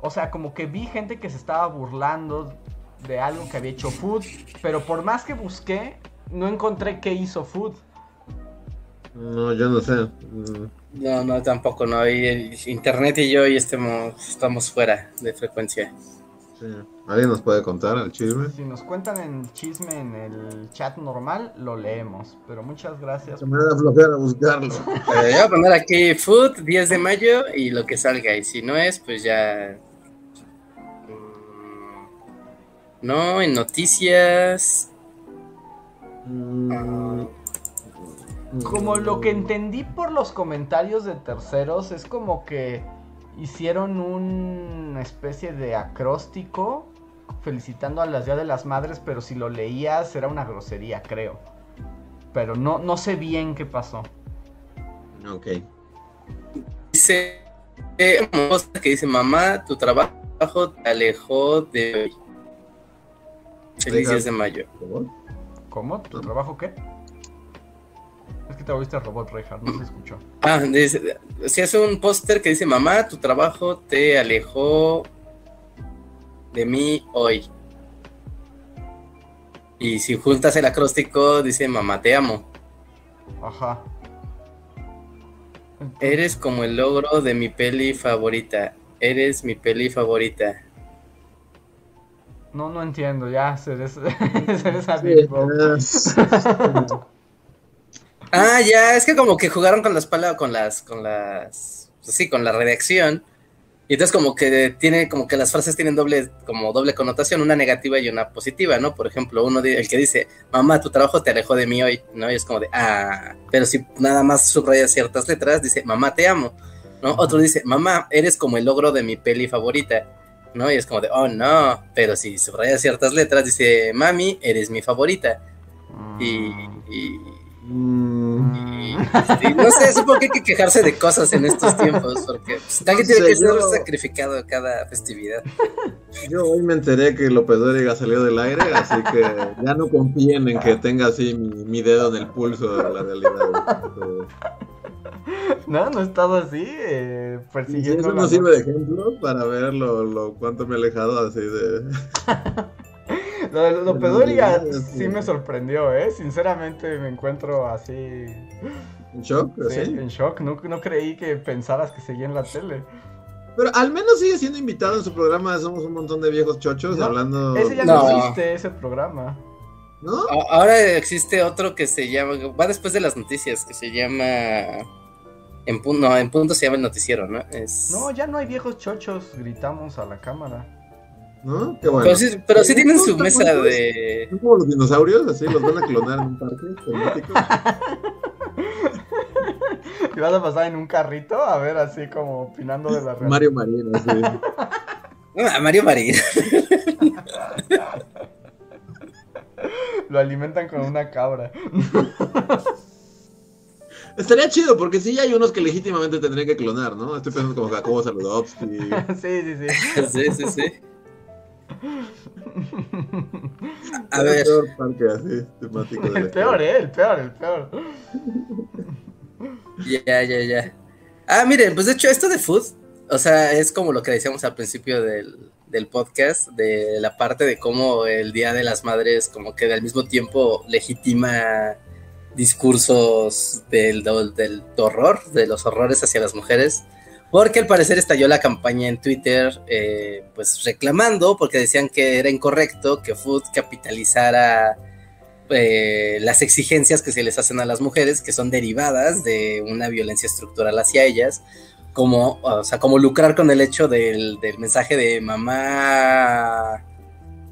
o sea, como que vi gente que se estaba burlando de algo que había hecho Food, pero por más que busqué, no encontré qué hizo Food. No, yo no sé. No, no, tampoco, no. Internet y yo y estemos, estamos fuera de frecuencia. ¿Alguien nos puede contar el chisme? Si nos cuentan el chisme en el chat normal, lo leemos. Pero muchas gracias. me da flojera buscarlo. voy a poner aquí Food 10 de mayo y lo que salga. Y si no es, pues ya. Mm, no, en noticias. Mm. Como lo que entendí por los comentarios de terceros, es como que hicieron una especie de acróstico felicitando a las Días de las Madres, pero si lo leías era una grosería, creo. Pero no, no sé bien qué pasó. Ok. Dice eh, que dice, mamá, tu trabajo te alejó de hoy. Felices de mayo. ¿Cómo? ¿Tu trabajo qué? Que te oíste robot, Reinhardt, no se escuchó. Ah, si es un póster que dice, mamá, tu trabajo te alejó de mí hoy. Y si juntas el acróstico, dice mamá, te amo. Ajá. Eres como el logro de mi peli favorita. Eres mi peli favorita. No, no entiendo, ya, se es Ah, ya, es que como que jugaron con las palabras, con las, con las, pues sí, con la redacción. Y entonces como que tiene, como que las frases tienen doble, como doble connotación, una negativa y una positiva, ¿no? Por ejemplo, uno el que dice, mamá, tu trabajo te alejó de mí hoy, ¿no? Y es como de, ah, pero si nada más subraya ciertas letras, dice, mamá, te amo, ¿no? Otro dice, mamá, eres como el logro de mi peli favorita, ¿no? Y es como de, oh, no, pero si subraya ciertas letras, dice, mami, eres mi favorita. y Mm. no sé, supongo que hay que quejarse de cosas en estos tiempos, porque pues, alguien tiene que ser sacrificado cada festividad. Yo hoy me enteré que López Dóriga salió del aire, así que ya no confíen en que tenga así mi, dedo en el pulso de la realidad. No, no he estado así, eh, persiguiendo. eso no sirve de ejemplo para ver lo, lo cuánto me he alejado así de. Lo de López sí me sorprendió, ¿eh? Sinceramente me encuentro así. ¿En shock? Sí, en shock. No, no creí que pensaras que seguía en la tele. Pero al menos sigue siendo invitado en su programa. Somos un montón de viejos chochos hablando. Ese ya no. existe, ese programa. ¿No? Ahora existe otro que se llama. Va después de las noticias, que se llama. En punto, no, en punto se llama el noticiero, ¿no? Es... No, ya no hay viejos chochos, gritamos a la cámara. ¿No? Qué bueno. Pero sí, tienen su mesa de. Son como los dinosaurios, así los van a clonar en un parque temático. y vas a pasar en un carrito a ver así como opinando de la realidad. Mario Marino, sí. Mario Marino. Lo alimentan con una cabra. Estaría chido, porque sí hay unos que legítimamente tendrían que clonar, ¿no? Estoy pensando como Jacobo Saludowski. sí, sí, sí. sí, sí, sí. A ver. El peor, ¿eh? El peor, el peor. Ya, ya, ya. Ah, miren, pues de hecho, esto de food, o sea, es como lo que decíamos al principio del, del podcast, de la parte de cómo el Día de las Madres, como que al mismo tiempo legitima discursos del, del, del horror, de los horrores hacia las mujeres porque al parecer estalló la campaña en Twitter, eh, pues reclamando, porque decían que era incorrecto que Food capitalizara eh, las exigencias que se les hacen a las mujeres, que son derivadas de una violencia estructural hacia ellas, como, o sea, como lucrar con el hecho del, mensaje de mamá,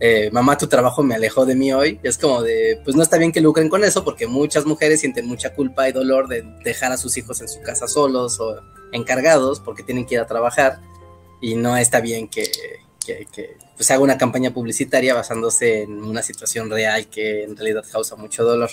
eh, mamá, tu trabajo me alejó de mí hoy. es como de, pues no está bien que lucren con eso, porque muchas mujeres sienten mucha culpa y dolor de dejar a sus hijos en su casa solos o encargados porque tienen que ir a trabajar y no está bien que, pues, haga una campaña publicitaria basándose en una situación real que en realidad causa mucho dolor.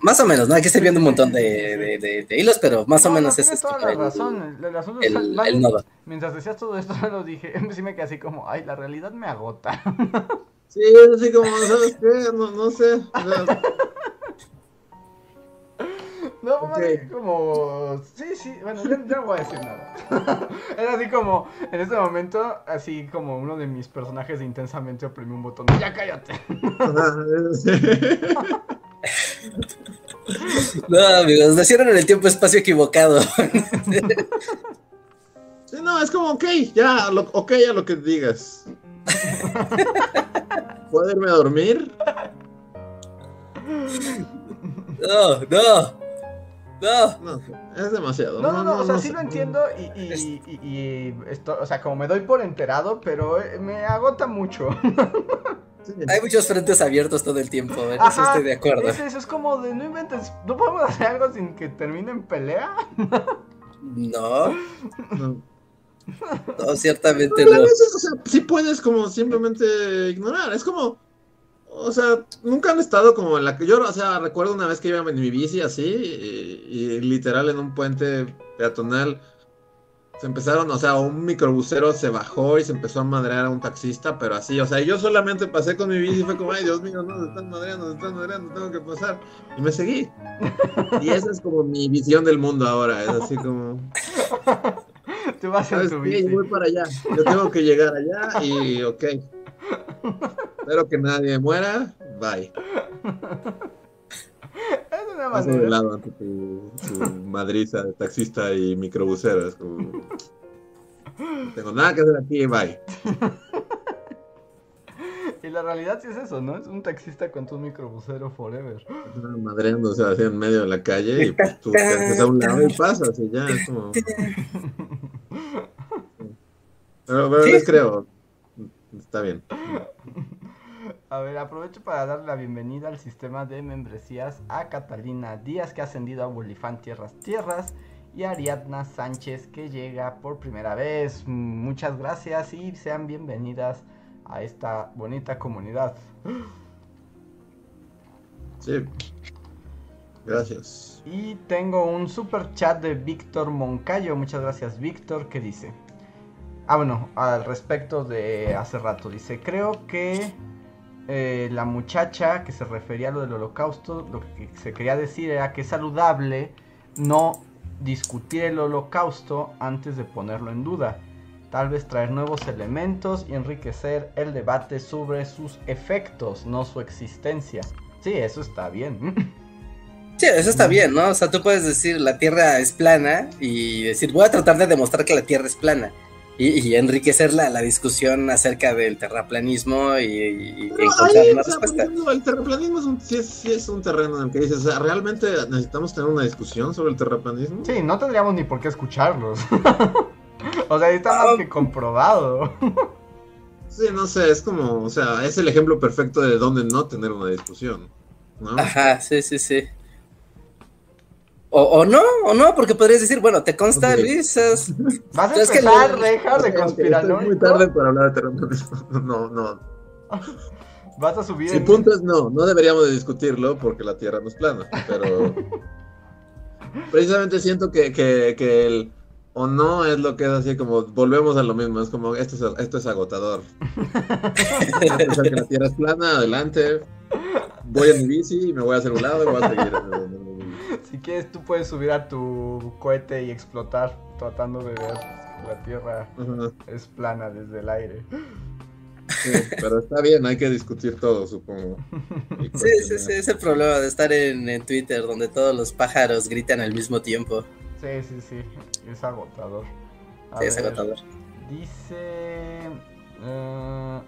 Más o menos, ¿no? Aquí estoy viendo un montón de, de, hilos, pero más o menos es toda la razón. El, nodo. Mientras decías todo esto, lo dije, sí me quedé así como, ay, la realidad me agota. Sí, así como, ¿sabes qué? No, no sé. No, como. Sí, sí, bueno, yo, no voy a decir nada. Era así como, en este momento, así como uno de mis personajes intensamente oprimió un botón. ¡Ya cállate! no, amigos, nacieron en el tiempo espacio equivocado. sí, no, es como, ok, ya, lo, ok a lo que digas. ¿Puedo irme a dormir? No, no. No. es demasiado. No, no, no, o sea, sí lo entiendo y, y, esto, o sea, como me doy por enterado, pero eh, me agota mucho. Hay muchos frentes abiertos todo el tiempo, en eso estoy de acuerdo. Es, eso es como de no inventes, ¿no podemos hacer algo sin que termine en pelea? no. No. No, ciertamente no. A veces, o sea, sí puedes como simplemente ignorar. Es como, o sea, nunca han estado como en la que yo, o sea, recuerdo una vez que iba en mi bici así y, literal en un puente peatonal se empezaron, o sea, un microbusero se bajó y se empezó a madrear a un taxista, pero así, o sea, yo solamente pasé con mi bici y fue como, ay, Dios mío, no, se están madreando, se están madreando, tengo que pasar. Y me seguí. Y esa es como mi visión del mundo ahora, es así como... Tú vas en tu bici. voy para allá. Yo tengo que llegar allá y ok. Espero que nadie muera. Bye. Es una Paso de manera. lado ante tu, tu madriza de taxista y microbusero. Es como. No tengo nada que hacer aquí, bye. Y la realidad sí es eso, ¿no? Es un taxista con tu microbusero forever. Madreándose así en medio de la calle y pues tú te haces a un lado y pasas y ya es como. Pero, pero Sí. les creo. Está bien. A ver, aprovecho para darle la bienvenida al sistema de membresías a Catalina Díaz, que ha ascendido a Bolifán Tierras Tierras, y a Ariadna Sánchez, que llega por primera vez. Muchas gracias y sean bienvenidas a esta bonita comunidad. Sí. Gracias. Y tengo un super chat de Víctor Moncayo. Muchas gracias, Víctor. que dice? Ah, bueno, al respecto de hace rato. Dice: Creo que eh, la muchacha que se refería a lo del holocausto, lo que se quería decir era que es saludable no discutir el holocausto antes de ponerlo en duda. Tal vez traer nuevos elementos y enriquecer el debate sobre sus efectos, no su existencia. Sí, eso está bien. Sí, eso está bien, ¿no? O sea, tú puedes decir la Tierra es plana y decir, voy a tratar de demostrar que la Tierra es plana. Y, y enriquecer la, la discusión acerca del terraplanismo y, y encontrar ahí, una o sea, respuesta. el terraplanismo es un, sí, es, sí es un terreno en el que dices, o sea, ¿realmente necesitamos tener una discusión sobre el terraplanismo? Sí, no tendríamos ni por qué escucharlos. o sea, está más que comprobado. Sí, no sé, es como, o sea, es el ejemplo perfecto de dónde no tener una discusión, ¿no? Ajá, sí, sí, sí. O, o no, o no, porque podrías decir, bueno, te consta, Ok. Luis, es- Vas a que empezar, lo- reja de Es conspiranoico. muy tarde para hablar de. No, no. Vas a subir Si en- punto es no, no deberíamos de discutirlo porque la Tierra no es plana, pero precisamente siento que, que, que el o no es lo que es así como volvemos a lo mismo, es como esto es, esto es agotador. Pensar que la Tierra es plana, adelante, voy en mi bici y me voy a hacer un lado y voy a seguir. Si quieres, tú puedes subir a tu cohete y explotar tratando de ver la Tierra es plana desde el aire. sí, pero está bien, hay que discutir todo, supongo. Sí, sí, sí, ese problema de estar en, en Twitter donde todos los pájaros gritan al mismo tiempo. Sí, sí, sí. Es agotador. A Sí, es agotador. Dice eh,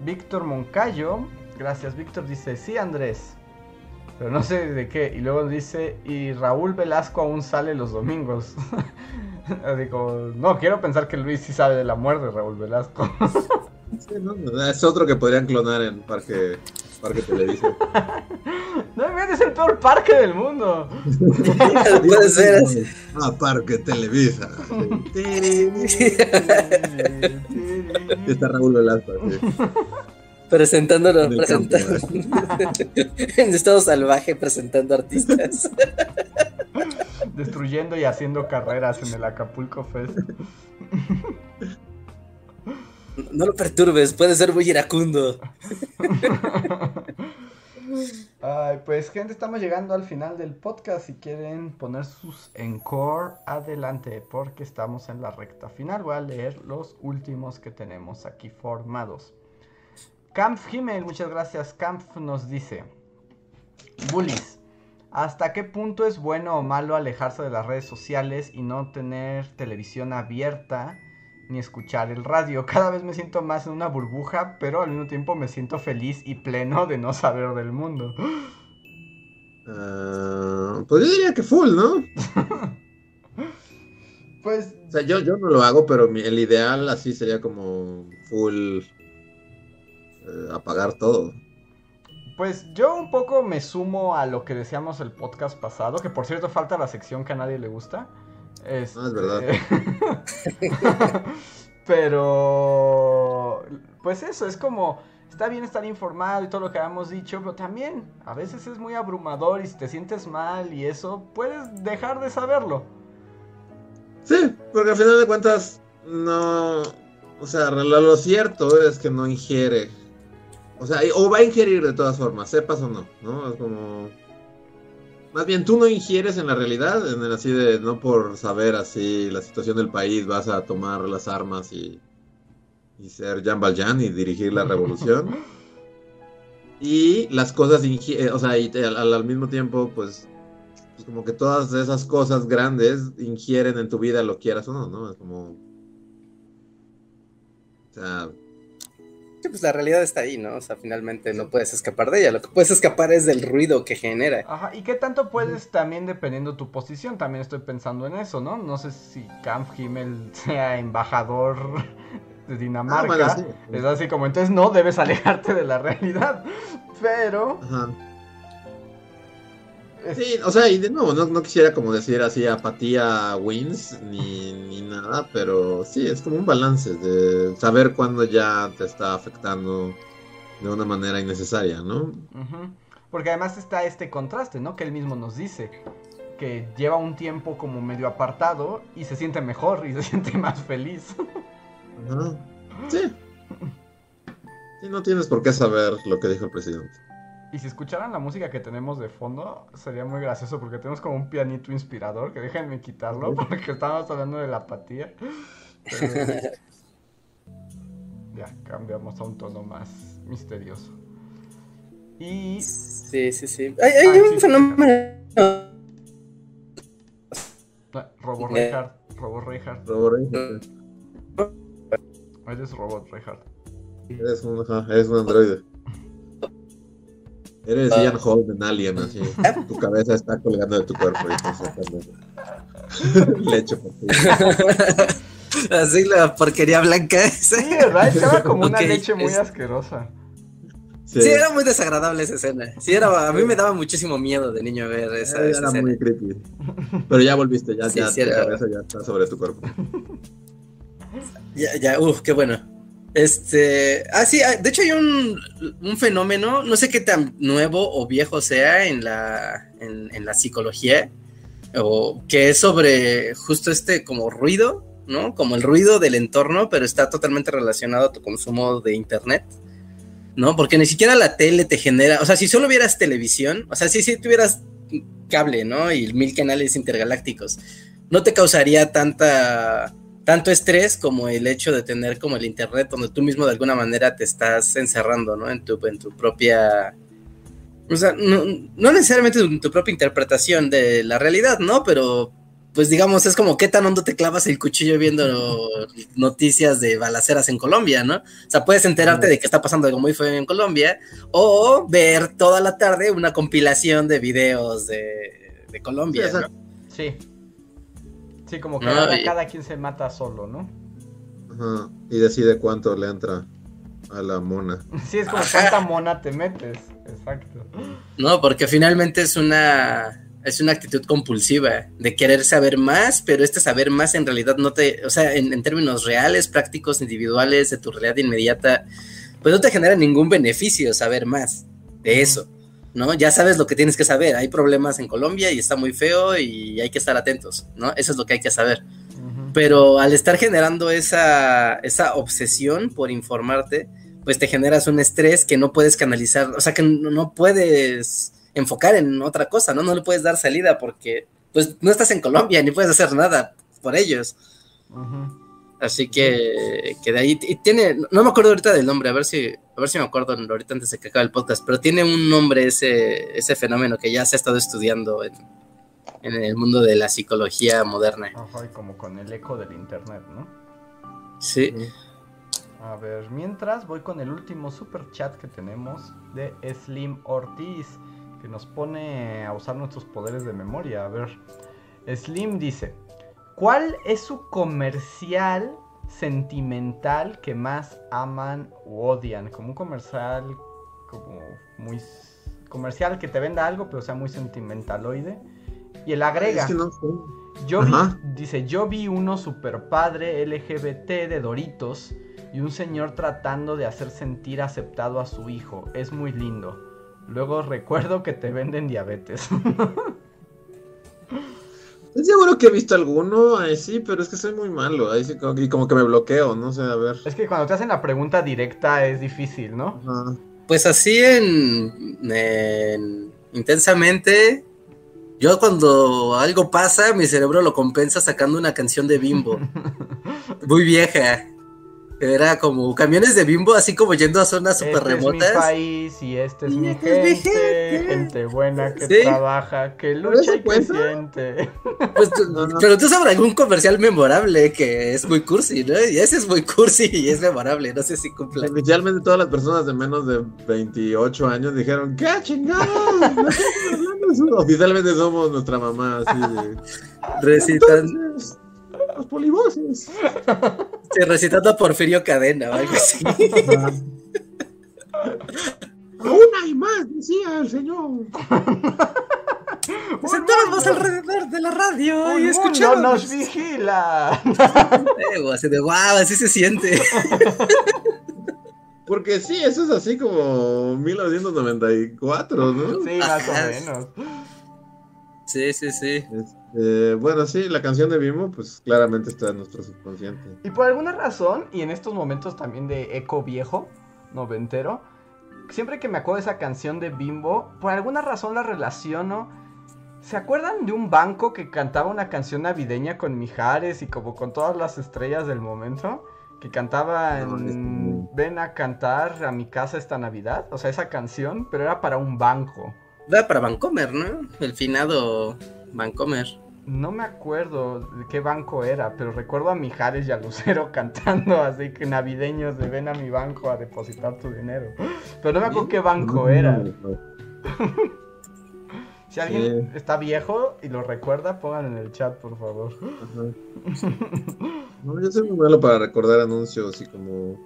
Víctor Moncayo. Gracias, Víctor. Dice, sí, Andrés. Pero no sé de qué. Y luego dice, y Raúl Velasco aún sale los domingos. Así como, no, quiero pensar que Luis sí sabe de la muerte de Raúl Velasco. Sí, no, es otro que podrían clonar en Parque, parque Televisa. no me es el peor parque del mundo. Puede ser así. Ah, Parque Televisa. Está Raúl Velasco. Presentándolo, En el campo, presentando. en estado salvaje, presentando artistas. Destruyendo y haciendo carreras en el Acapulco Fest. No lo perturbes, puede ser muy iracundo. Ay, pues gente, estamos llegando al final del podcast. Si quieren poner sus encore, adelante, porque estamos en la recta final. Voy a leer los últimos que tenemos aquí formados. Kampf Himmel, muchas gracias. Kampf nos dice: Bullies, ¿hasta qué punto es bueno o malo alejarse de las redes sociales y no tener televisión abierta? ni escuchar el radio. Cada vez me siento más en una burbuja, pero al mismo tiempo me siento feliz y pleno de no saber del mundo. Ah, pues yo diría que full, ¿no? Pues O sea, yo, yo no lo hago, pero mi- el ideal así sería como full eh, apagar todo. Pues yo un poco me sumo a lo que decíamos el podcast pasado, que por cierto falta la sección que a nadie le gusta. Este, Ah, es verdad. pero, pues eso, es como, está bien estar informado y todo lo que habíamos dicho, pero también a veces es muy abrumador y si te sientes mal y eso, puedes dejar de saberlo. Sí, porque al final de cuentas, no. O sea, lo, lo cierto es que no ingiere. O sea, o va a ingerir de todas formas, sepas o no, ¿no? Es como. más bien tú no ingieres en la realidad, en el así de no por saber así la situación del país vas a tomar las armas y, y ser Jean Valjean y dirigir la revolución. y las cosas, eh, o sea, y al, mismo tiempo, pues, pues, como que todas esas cosas grandes ingieren en tu vida, lo quieras o no, ¿no? Es como... O sea, pues la realidad está ahí, ¿no? O sea, finalmente no puedes escapar de ella. Lo que puedes escapar es del ruido que genera. Ajá, y qué tanto puedes también dependiendo tu posición. También estoy pensando en eso, ¿no? No sé si Kampf Himmel sea embajador de Dinamarca. Ah, es así como, entonces no debes alejarte de la realidad. Pero. Ajá. Sí, o sea, y de nuevo, no, quisiera como decir así apatía wins ni, ni, nada, pero sí, es como un balance de saber cuándo ya te está afectando de una manera innecesaria, ¿no? Porque además está este contraste, ¿no? Que él mismo nos dice, que lleva un tiempo como medio apartado y se siente mejor y se siente más feliz. Sí. Sí, no tienes por qué saber lo que dijo el presidente. Y si escucharan la música que tenemos de fondo, sería muy gracioso porque tenemos como un pianito inspirador, que déjenme quitarlo porque estamos hablando de la apatía. ya, cambiamos a un tono más misterioso. Y... Sí, sí, sí. Hay, un fenómeno... Ah, Robo Reinhardt. Robo Reinhardt. Robo Reinhardt. Eres robot, Reinhardt. Eres un, eres un androide. Eres uh, Ian Holden Alien, así. tu cabeza está colgando de tu cuerpo y ti. Así la porquería blanca esa. Sí, ¿verdad? Estaba como una leche muy asquerosa. Sí. era muy desagradable esa escena. Sí, era, a mí me daba muchísimo miedo de niño ver esa, era escena. muy creepy. Pero ya volviste, ya, ya tu cabeza ya está sobre tu cuerpo. Ya, ya, uff, qué bueno. Este, ah, sí, ah, de hecho hay un, un, fenómeno, no sé qué tan nuevo o viejo sea en la, en, la psicología, o que es sobre justo este como ruido, ¿no? Como el ruido del entorno, pero está totalmente relacionado a tu consumo de internet, ¿no? Porque ni siquiera la tele te genera, o sea, si solo vieras televisión, o sea, si, si tuvieras cable, ¿no? Y mil canales intergalácticos, no te causaría tanta tanto estrés como el hecho de tener como el internet donde tú mismo de alguna manera te estás encerrando, ¿no? En tu, en tu propia... O sea, no, no necesariamente en tu propia interpretación de la realidad, ¿no? Pero pues digamos, es como qué tan hondo te clavas el cuchillo viendo noticias de balaceras en Colombia, ¿no? O sea, puedes enterarte de que está pasando algo muy feo en Colombia o ver toda la tarde una compilación de videos de, de Colombia, ¿no? Sí. Sí, como que cada, quien se mata solo, ¿no? Ajá. Y decide cuánto le entra a la mona. Sí, es como cuánta mona te metes. Exacto. No, porque finalmente es una es una actitud compulsiva de querer saber más, pero este saber más en realidad no te, o sea, en, en, términos reales, prácticos, individuales, de tu realidad inmediata, pues no te genera ningún beneficio saber más de eso. ¿No? Ya sabes lo que tienes que saber. Hay problemas en Colombia y está muy feo y hay que estar atentos, ¿no? Eso es lo que hay que saber. Pero al estar generando esa, esa obsesión por informarte, pues te generas un estrés que no puedes canalizar, o sea, que no, puedes enfocar en otra cosa, ¿no? No le puedes dar salida porque, pues, no estás en Colombia ni puedes hacer nada por ellos. Así que, que de ahí, y tiene, no me acuerdo ahorita del nombre, a ver si, a ver si me acuerdo ahorita antes de que acabe el podcast, pero tiene un nombre ese, ese fenómeno que ya se ha estado estudiando en, el mundo de la psicología moderna. Ajá, y como con el eco del internet, ¿no? Sí. A ver, mientras voy con el último super chat que tenemos de Slim Ortiz, que nos pone a usar nuestros poderes de memoria. A ver, Slim dice, ¿Cuál es su comercial sentimental que más aman o odian? Como un comercial como muy comercial que te venda algo, pero sea muy sentimentaloide. Y él agrega. Yo vi, dice, yo vi uno super padre LGBT de Doritos y un señor tratando de hacer sentir aceptado a su hijo. Es muy lindo. Luego recuerdo que te venden diabetes. Estoy seguro que he visto alguno, ahí sí, pero es que soy muy malo. Ahí sí, como, y como que me bloqueo, no sé, a ver. Es que cuando te hacen la pregunta directa es difícil, ¿no? Pues así en, intensamente, Yo cuando algo pasa, mi cerebro lo compensa sacando una canción de Bimbo. Muy vieja. Era como camiones de bimbo, así como yendo a zonas súper remotas. Este es mi país y este es mi este gente, gente buena que trabaja, que lucha y que siente. Pues, Pero tú sabes algún comercial memorable que es muy cursi, ¿no? Y ese es muy cursi y es memorable, no sé si cumple. Inicialmente todas las personas de menos de 28 años dijeron, ¿qué chingados? Oficialmente somos nuestra mamá, así de... Recitan los polivoces. Se recitando a Porfirio Cadena o algo así. Aún hay más, decía el señor. Sentábamos alrededor de la radio y escuchamos. nos vigila. así de guau, así se siente. Porque sí, eso es así como 1994, ¿no? Sí, más o menos. Sí, sí, sí. Este, bueno, sí, la canción de Bimbo, pues claramente está en nuestro subconsciente. Y por alguna razón, y en estos momentos también de eco viejo, noventero, siempre que me acuerdo de esa canción de Bimbo, por alguna razón la relaciono. ¿Se acuerdan de un banco que cantaba una canción navideña con Mijares y como con todas las estrellas del momento? Que cantaba en Ven a cantar a mi casa esta Navidad. O sea, esa canción, pero era para un banco. Era para Vancomer, ¿no? El finado Vancomer. No me acuerdo de qué banco era, pero recuerdo a Mijares y a Lucero cantando así que navideños de ven a mi banco a depositar tu dinero. Pero no me acuerdo qué banco era. si alguien está viejo y lo recuerda, pongan en el chat, por favor. No, yo soy muy malo para recordar anuncios y como...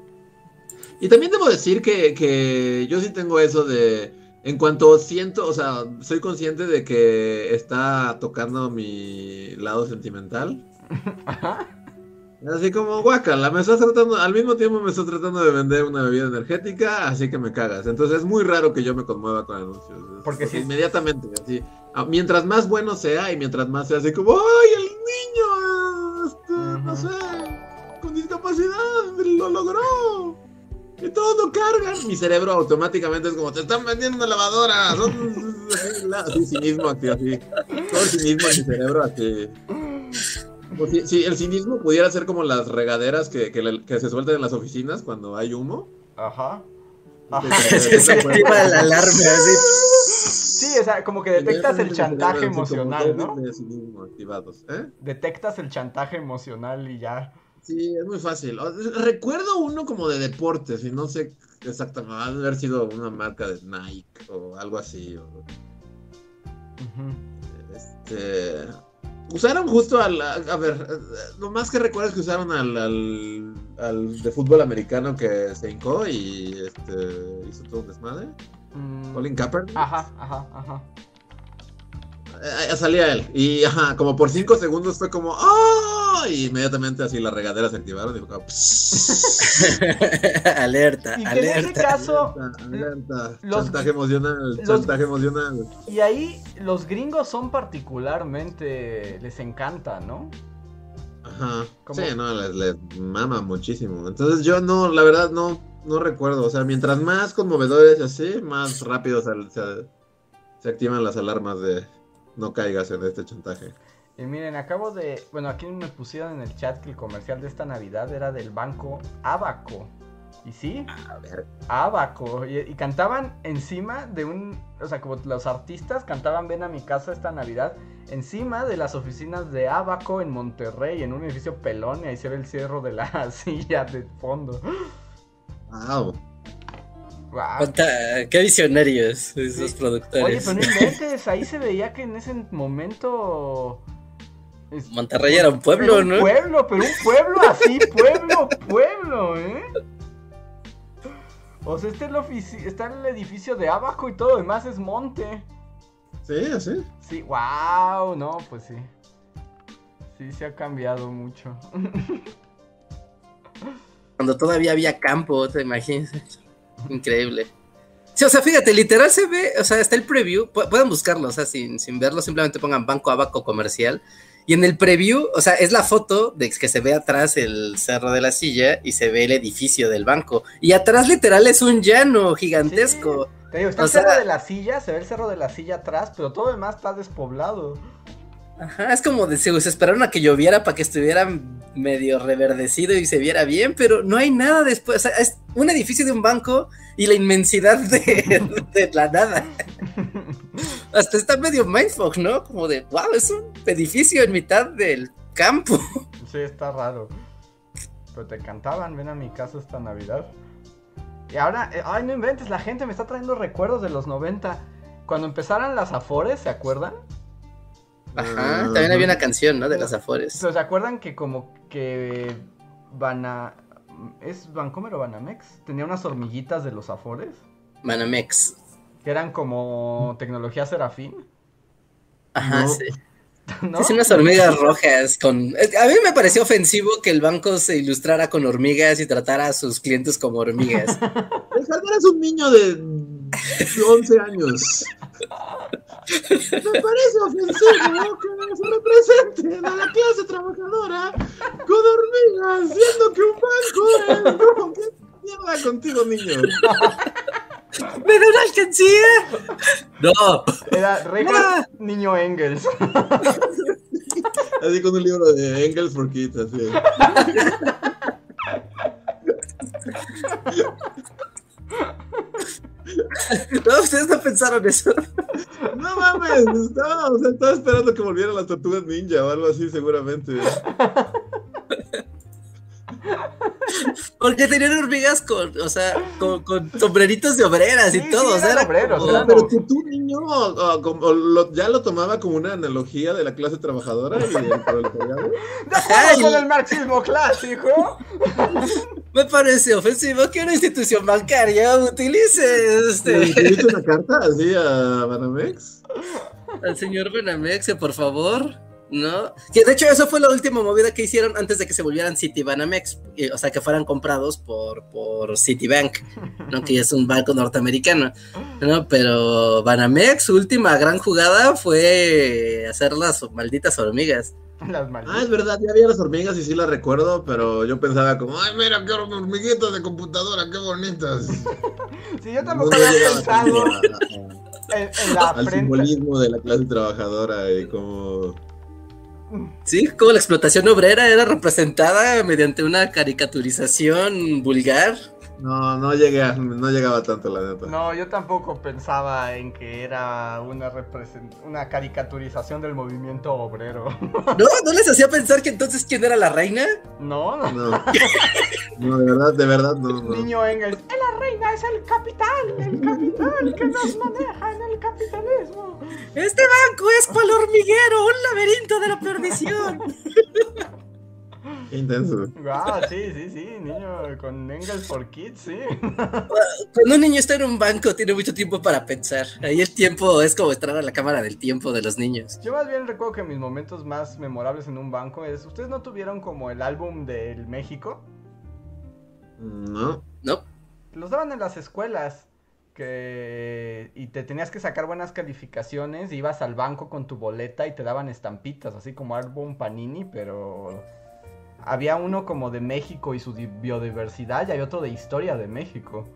Y también debo decir que, que yo sí tengo eso de en cuanto siento, o sea, soy consciente de que está tocando mi lado sentimental. Así como, guacala, me estás tratando, al mismo tiempo me estás tratando de vender una bebida energética, así que me cagas. Entonces es muy raro que yo me conmueva con anuncios. Porque si inmediatamente, así. Ah, mientras más bueno sea y mientras más sea así como, ¡ay, el niño! Este, no sé, con discapacidad, lo logró. Y todo lo cargan. Mi cerebro automáticamente es como, te están vendiendo una lavadora. Así, cinismo aquí, así. Todo el cinismo en mi cerebro así. si, el cinismo pudiera ser como las regaderas que, que, se sueltan en las oficinas cuando hay humo. Ajá. se, activa el alarma así. Sí, o sea, como que detectas el chantaje emocional, ¿no? activados, ¿eh? Detectas el chantaje emocional y ya. Sí, es muy fácil. Recuerdo uno como de deportes y no sé exactamente, va a haber sido una marca de Nike o algo así. Este, usaron justo al, a, ver, lo más que recuerdo es que usaron al, al, de fútbol americano que se hincó y este, hizo todo un desmadre. Mm. Colin Kaepernick. Ajá, ajá, ajá. Eh, salía él. Y ajá, como por cinco segundos fue como ¡Oh! Y inmediatamente así las regaderas se activaron y alerta, y alerta. En ese caso, alerta, chantaje emocional, chantaje emocional. Y ahí los gringos son particularmente, les encanta, ¿no? Ajá. Sí, no, les, mama muchísimo. Entonces yo no, la verdad no, no recuerdo. O sea, mientras más conmovedores y así, más rápido se activan las alarmas de, no caigas en este chantaje. Y miren, acabo de. Bueno, aquí me pusieron en el chat que el comercial de esta Navidad era del banco Abaco. ¿Y sí? A ver. Abaco. Y, cantaban encima de un. O sea, como los artistas cantaban Ven a mi casa esta Navidad. Encima de las oficinas de Abaco en Monterrey, en un edificio pelón. Y ahí se ve el cierro de la silla de fondo. Wow. Qué visionarios esos productores. Oye, pero no inventes, ahí se veía que en ese momento. Monterrey era un pueblo, ¿no? Un pueblo, pero un pueblo así, pueblo, pueblo, ¿eh? O sea, este es el está el edificio de abajo y todo lo demás es monte. Sí, así. Sí, wow, no, pues sí. Sí, se ha cambiado mucho. Cuando todavía había campo, te imaginas. Increíble. Sí, o sea, fíjate, literal se ve, o sea, está el preview, pueden buscarlo, o sea, sin, sin verlo, simplemente pongan Banco Abaco Comercial. Y en el preview, o sea, es la foto de que se ve atrás el cerro de la silla y se ve el edificio del banco. Y atrás literal es un llano gigantesco. Te digo, está el cerro de la silla, se ve el cerro de la silla atrás, pero todo lo demás está despoblado. Ajá, es como de se esperaron a que lloviera para que estuviera medio reverdecido y se viera bien, pero no hay nada después. O sea, es un edificio de un banco y la inmensidad de, la nada. Hasta está medio mindfuck, ¿no? Como de, wow, es un edificio en mitad del campo. Sí, está raro. Pero te cantaban, ven a mi casa esta Navidad. Y ahora, eh, ay, no inventes, la gente me está trayendo recuerdos de los 90. Cuando empezaron las Afores, ¿se acuerdan? Ajá, también había una canción, ¿no? De las Afores. Pero ¿se acuerdan que como que Bana... ¿Es Vancomer o Banamex? Tenía unas hormiguitas de los Afores. Banamex. Que eran como tecnología serafín. Ajá, sí. ¿No? Es unas hormigas rojas con... A mí me pareció ofensivo que el banco se ilustrara con hormigas y tratara a sus clientes como hormigas. eres un niño de 11 años. Me parece ofensivo que se represente a la clase trabajadora con hormigas, siendo que un banco es como que mierda contigo, niño. ¿Me da una alcancía? No. Era regla niño Engels. Así con un libro de Engels for Kids, así. No, ustedes no pensaron eso. No mames, estaba, o sea, estaba esperando que volvieran las tortugas ninja o algo así, seguramente. Porque tenían hormigas con, o sea, con, con sombreritos de obreras y todo. o sea, era obreros, Pero que tú, niño, ya lo tomaba como una analogía de la clase trabajadora y el proletariado. ¡De con el marxismo clásico! Me parece ofensivo que una institución bancaria utilice este. ¿Utilice una carta así a Banamex? Al señor Banamex, por favor. ¿No? Que de hecho eso fue la última movida que hicieron antes de que se volvieran Citibanamex, o sea, que fueran comprados por, por Citibank, ¿no? Que es un banco norteamericano, ¿no? Pero Banamex, su última gran jugada fue hacer las malditas hormigas. ah, es verdad, ya había las hormigas y sí las recuerdo, pero yo pensaba como, ay, mira, qué hormiguitas de computadora, qué bonitas. sí, yo tampoco había pensado en, la al simbolismo de la clase trabajadora y como Sí, como la explotación obrera era representada mediante una caricaturización vulgar. No, no llegué, no llegaba tanto la neta. No, yo tampoco pensaba en que era una una caricaturización del movimiento obrero. ¿No? ¿No les hacía pensar que entonces quién era la reina? No, no. No, de verdad, de verdad no, Niño Engels, la reina es el capital, el capital que nos maneja en el capitalismo. Este banco es cual hormiguero, un laberinto de la perdición. intenso. Ah, sí, sí, sí, niño con Engels for Kids, sí. Cuando un niño está en un banco tiene mucho tiempo para pensar. Ahí el tiempo es como entrar a la cámara del tiempo de los niños. Yo más bien recuerdo que mis momentos más memorables en un banco es, ¿ustedes no tuvieron como el álbum del México? No. No. Los daban en las escuelas. Que... y te tenías que sacar buenas calificaciones, ibas al banco con tu boleta y te daban estampitas, así como álbum Panini, pero había uno como de México y su biodiversidad y hay otro de historia de México.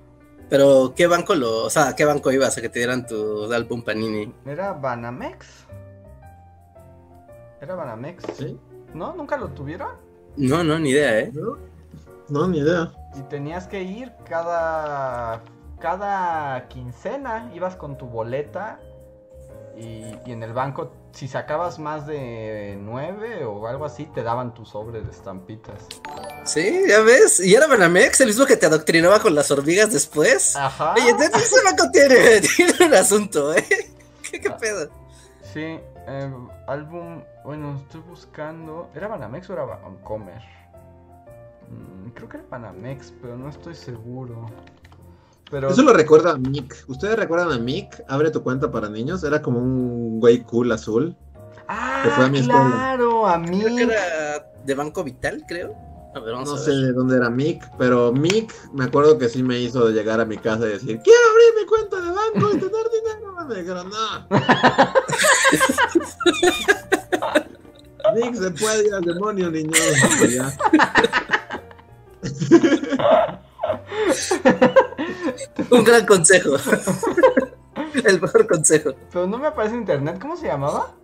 Pero, ¿qué banco lo, o sea, qué banco ibas a que te dieran tu álbum Panini? Era Banamex. Era Banamex. ¿Sí? ¿No? ¿Nunca lo tuvieron? No, no, ni idea, ¿eh? No, ni idea. Y tenías que ir cada cada quincena, ibas con tu boleta y, y en el banco si sacabas más de nueve o algo así, te daban tu sobre de estampitas. Sí, ya ves. Y era Banamex, el mismo que te adoctrinaba con las hormigas después. Ajá. Oye, ese banco tiene, tiene un asunto, ¿eh? ¿Qué, qué pedo? Sí, eh, álbum. Bueno, estoy buscando. ¿Era Banamex o era Vancomer? Mm, creo que era Banamex, pero no estoy seguro. Eso lo recuerda a Mick. ¿Ustedes recuerdan a Mick? Abre tu cuenta para niños. Era como un güey cool azul. Ah, claro, a Mick. Creo que era de Banco Vital, creo. A ver, vamos no a sé dónde era Mick, pero Mick me acuerdo que sí me hizo llegar a mi casa y decir, quiero abrir mi cuenta de banco y tener dinero. Me dijeron, no. Mick se puede ir al demonio, niño. Un gran consejo. El mejor consejo. Pero no me aparece en internet, ¿cómo se llamaba?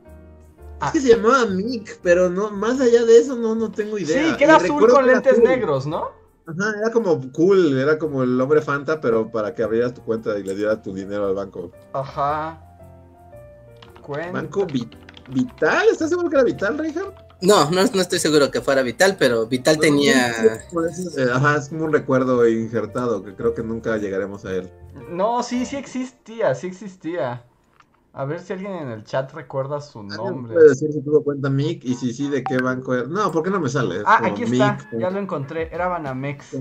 Es que se llamaba Mick, pero no, más allá de eso no, no tengo idea. Sí, que era azul con lentes negros, ¿no? Ajá, era como cool, era como el hombre Fanta, pero para que abrieras tu cuenta y le dieras tu dinero al banco. Ajá. Cuenta. ¿Banco Vital? ¿Estás seguro que era Vital, Richard? No, no, no estoy seguro que fuera Vital, pero Vital tenía. Eh, ajá, es como un recuerdo injertado que creo que nunca llegaremos a él. No, sí, sí existía, sí existía. A ver si alguien en el chat recuerda su nombre. Puede decir si tuvo cuenta Mick y si sí, de qué banco era. No, ¿por qué no me sale? ah, aquí está, ya lo encontré. Era Banamex.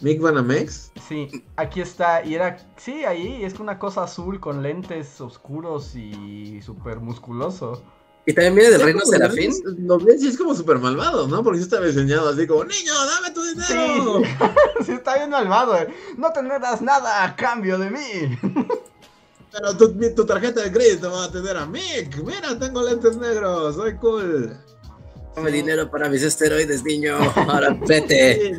¿Mick Banamex? Sí, aquí está. Y era, sí, ahí es una cosa azul con lentes oscuros y súper musculoso. Y también viene del reino Serafín. Lo ves y es como súper malvado, ¿no? Porque sí está diseñado así como, niño, dame tu dinero. Sí, sí está bien malvado. Eh. No tendrás nada a cambio de mí. Pero tu, tu, tarjeta de crédito va a tener a Mick. Mira, tengo lentes negros, soy cool. Dame dinero para mis esteroides, niño. Ahora vete.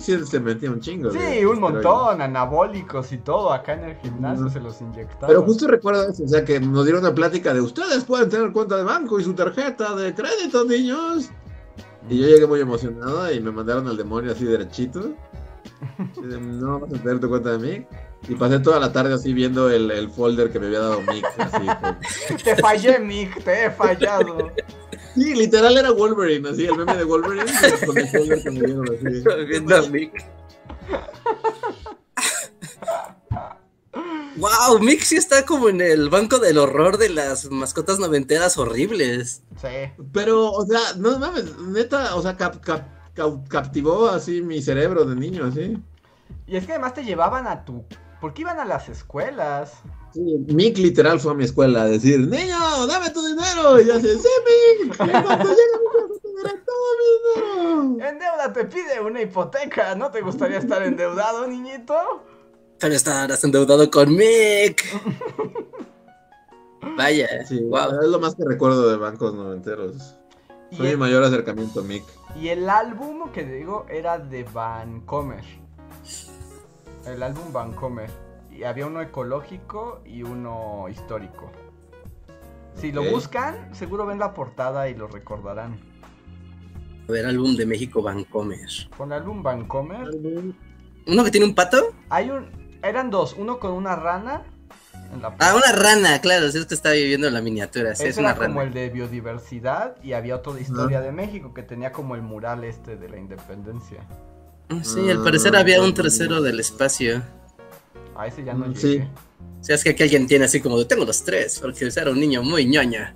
Sí, se metía un chingo. Sí, un montón, anabólicos y todo. Acá en el gimnasio se los inyectaron. Pero justo recuerdo eso, o sea, que nos dieron una plática de ustedes pueden tener cuenta de banco y su tarjeta de crédito, niños. Y yo llegué muy emocionado y me mandaron al demonio así derechito. No vas a tener tu cuenta de Mick. Y pasé toda la tarde así viendo el, el folder que me había dado Mick. Así, Te fallé, Mick, te he fallado. Sí, literal era Wolverine, así, el meme de Wolverine con el folder que me dieron así. Viendo a Mick. Wow, Mick sí está como en el banco del horror de las mascotas noventeras horribles. Sí. Pero, o sea, no mames, neta, o sea, cap, cap, captivó así mi cerebro de niño, así. Y es que además te llevaban a tu porque iban a las escuelas. Sí, Mick literal fue a mi escuela a decir, niño, dame tu dinero. Y yo así, sí, Mick, cuando llegue mi casa todo mi dinero. En deuda te pide una hipoteca. ¿No te gustaría estar endeudado, niñito? Pero estarás endeudado con Mick. Vaya, sí, wow. es lo más que recuerdo de bancos noventeros. Fue mi mayor acercamiento a Mick. Y el álbum que digo era de Vancomer el álbum Vancomer. Y había uno ecológico y uno histórico. Si lo buscan, seguro ven la portada y lo recordarán. A ver, álbum de México Vancomer. Con álbum Vancomer. ¿Uno que tiene un pato? Hay un. Eran dos, uno con una rana. Ah, una rana, claro, es que estaba viviendo en la miniatura. Sí, es una era como el de biodiversidad y había otro de historia de México que tenía como el mural este de la independencia. Sí, al parecer había un tercero del espacio. A ese ya no llegué. O sea, es que aquí alguien tiene así como, tengo los tres, porque era un niño muy ñoña.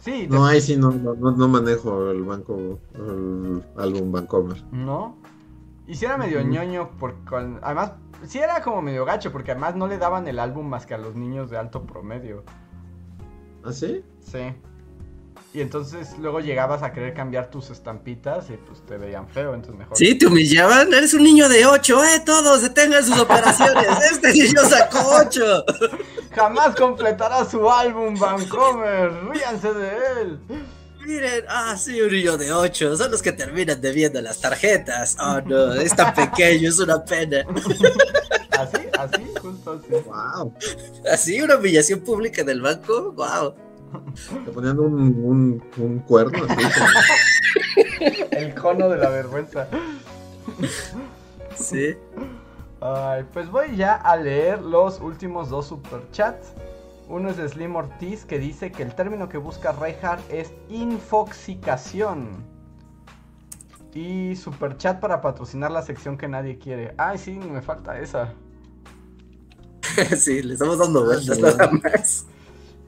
Sí. No, ahí sí no, no, manejo el banco, el álbum Bancomer. ¿No? Y si era medio ñoño, porque además, sí era como medio gacho, porque además no le daban el álbum más que a los niños de alto promedio. ¿Ah, sí? Sí. Y entonces luego llegabas a querer cambiar tus estampitas y pues te veían feo, entonces mejor. Sí, te humillaban. Eres un niño de 8, eh, todos detengan sus operaciones. este niño sacó 8. Jamás completará su álbum, Vancomer. Ríanse de él. Miren, ah, sí, un niño de 8. Son los que terminan debiendo las tarjetas. Oh, no, es tan pequeño, es una pena. ¿Así? ¿Así? Justo así. Wow. ¿Así? ¿Una humillación pública del banco? Wow. Te ponían un, un, un cuerno así. El cono de la vergüenza. Sí. Ay, pues voy ya a leer los últimos dos superchats. Uno es de Slim Ortiz que dice que el término que busca Reinhardt es infoxicación. Y superchat para patrocinar la sección que nadie quiere. Ay, sí, me falta esa. sí, le estamos dando vueltas nada más.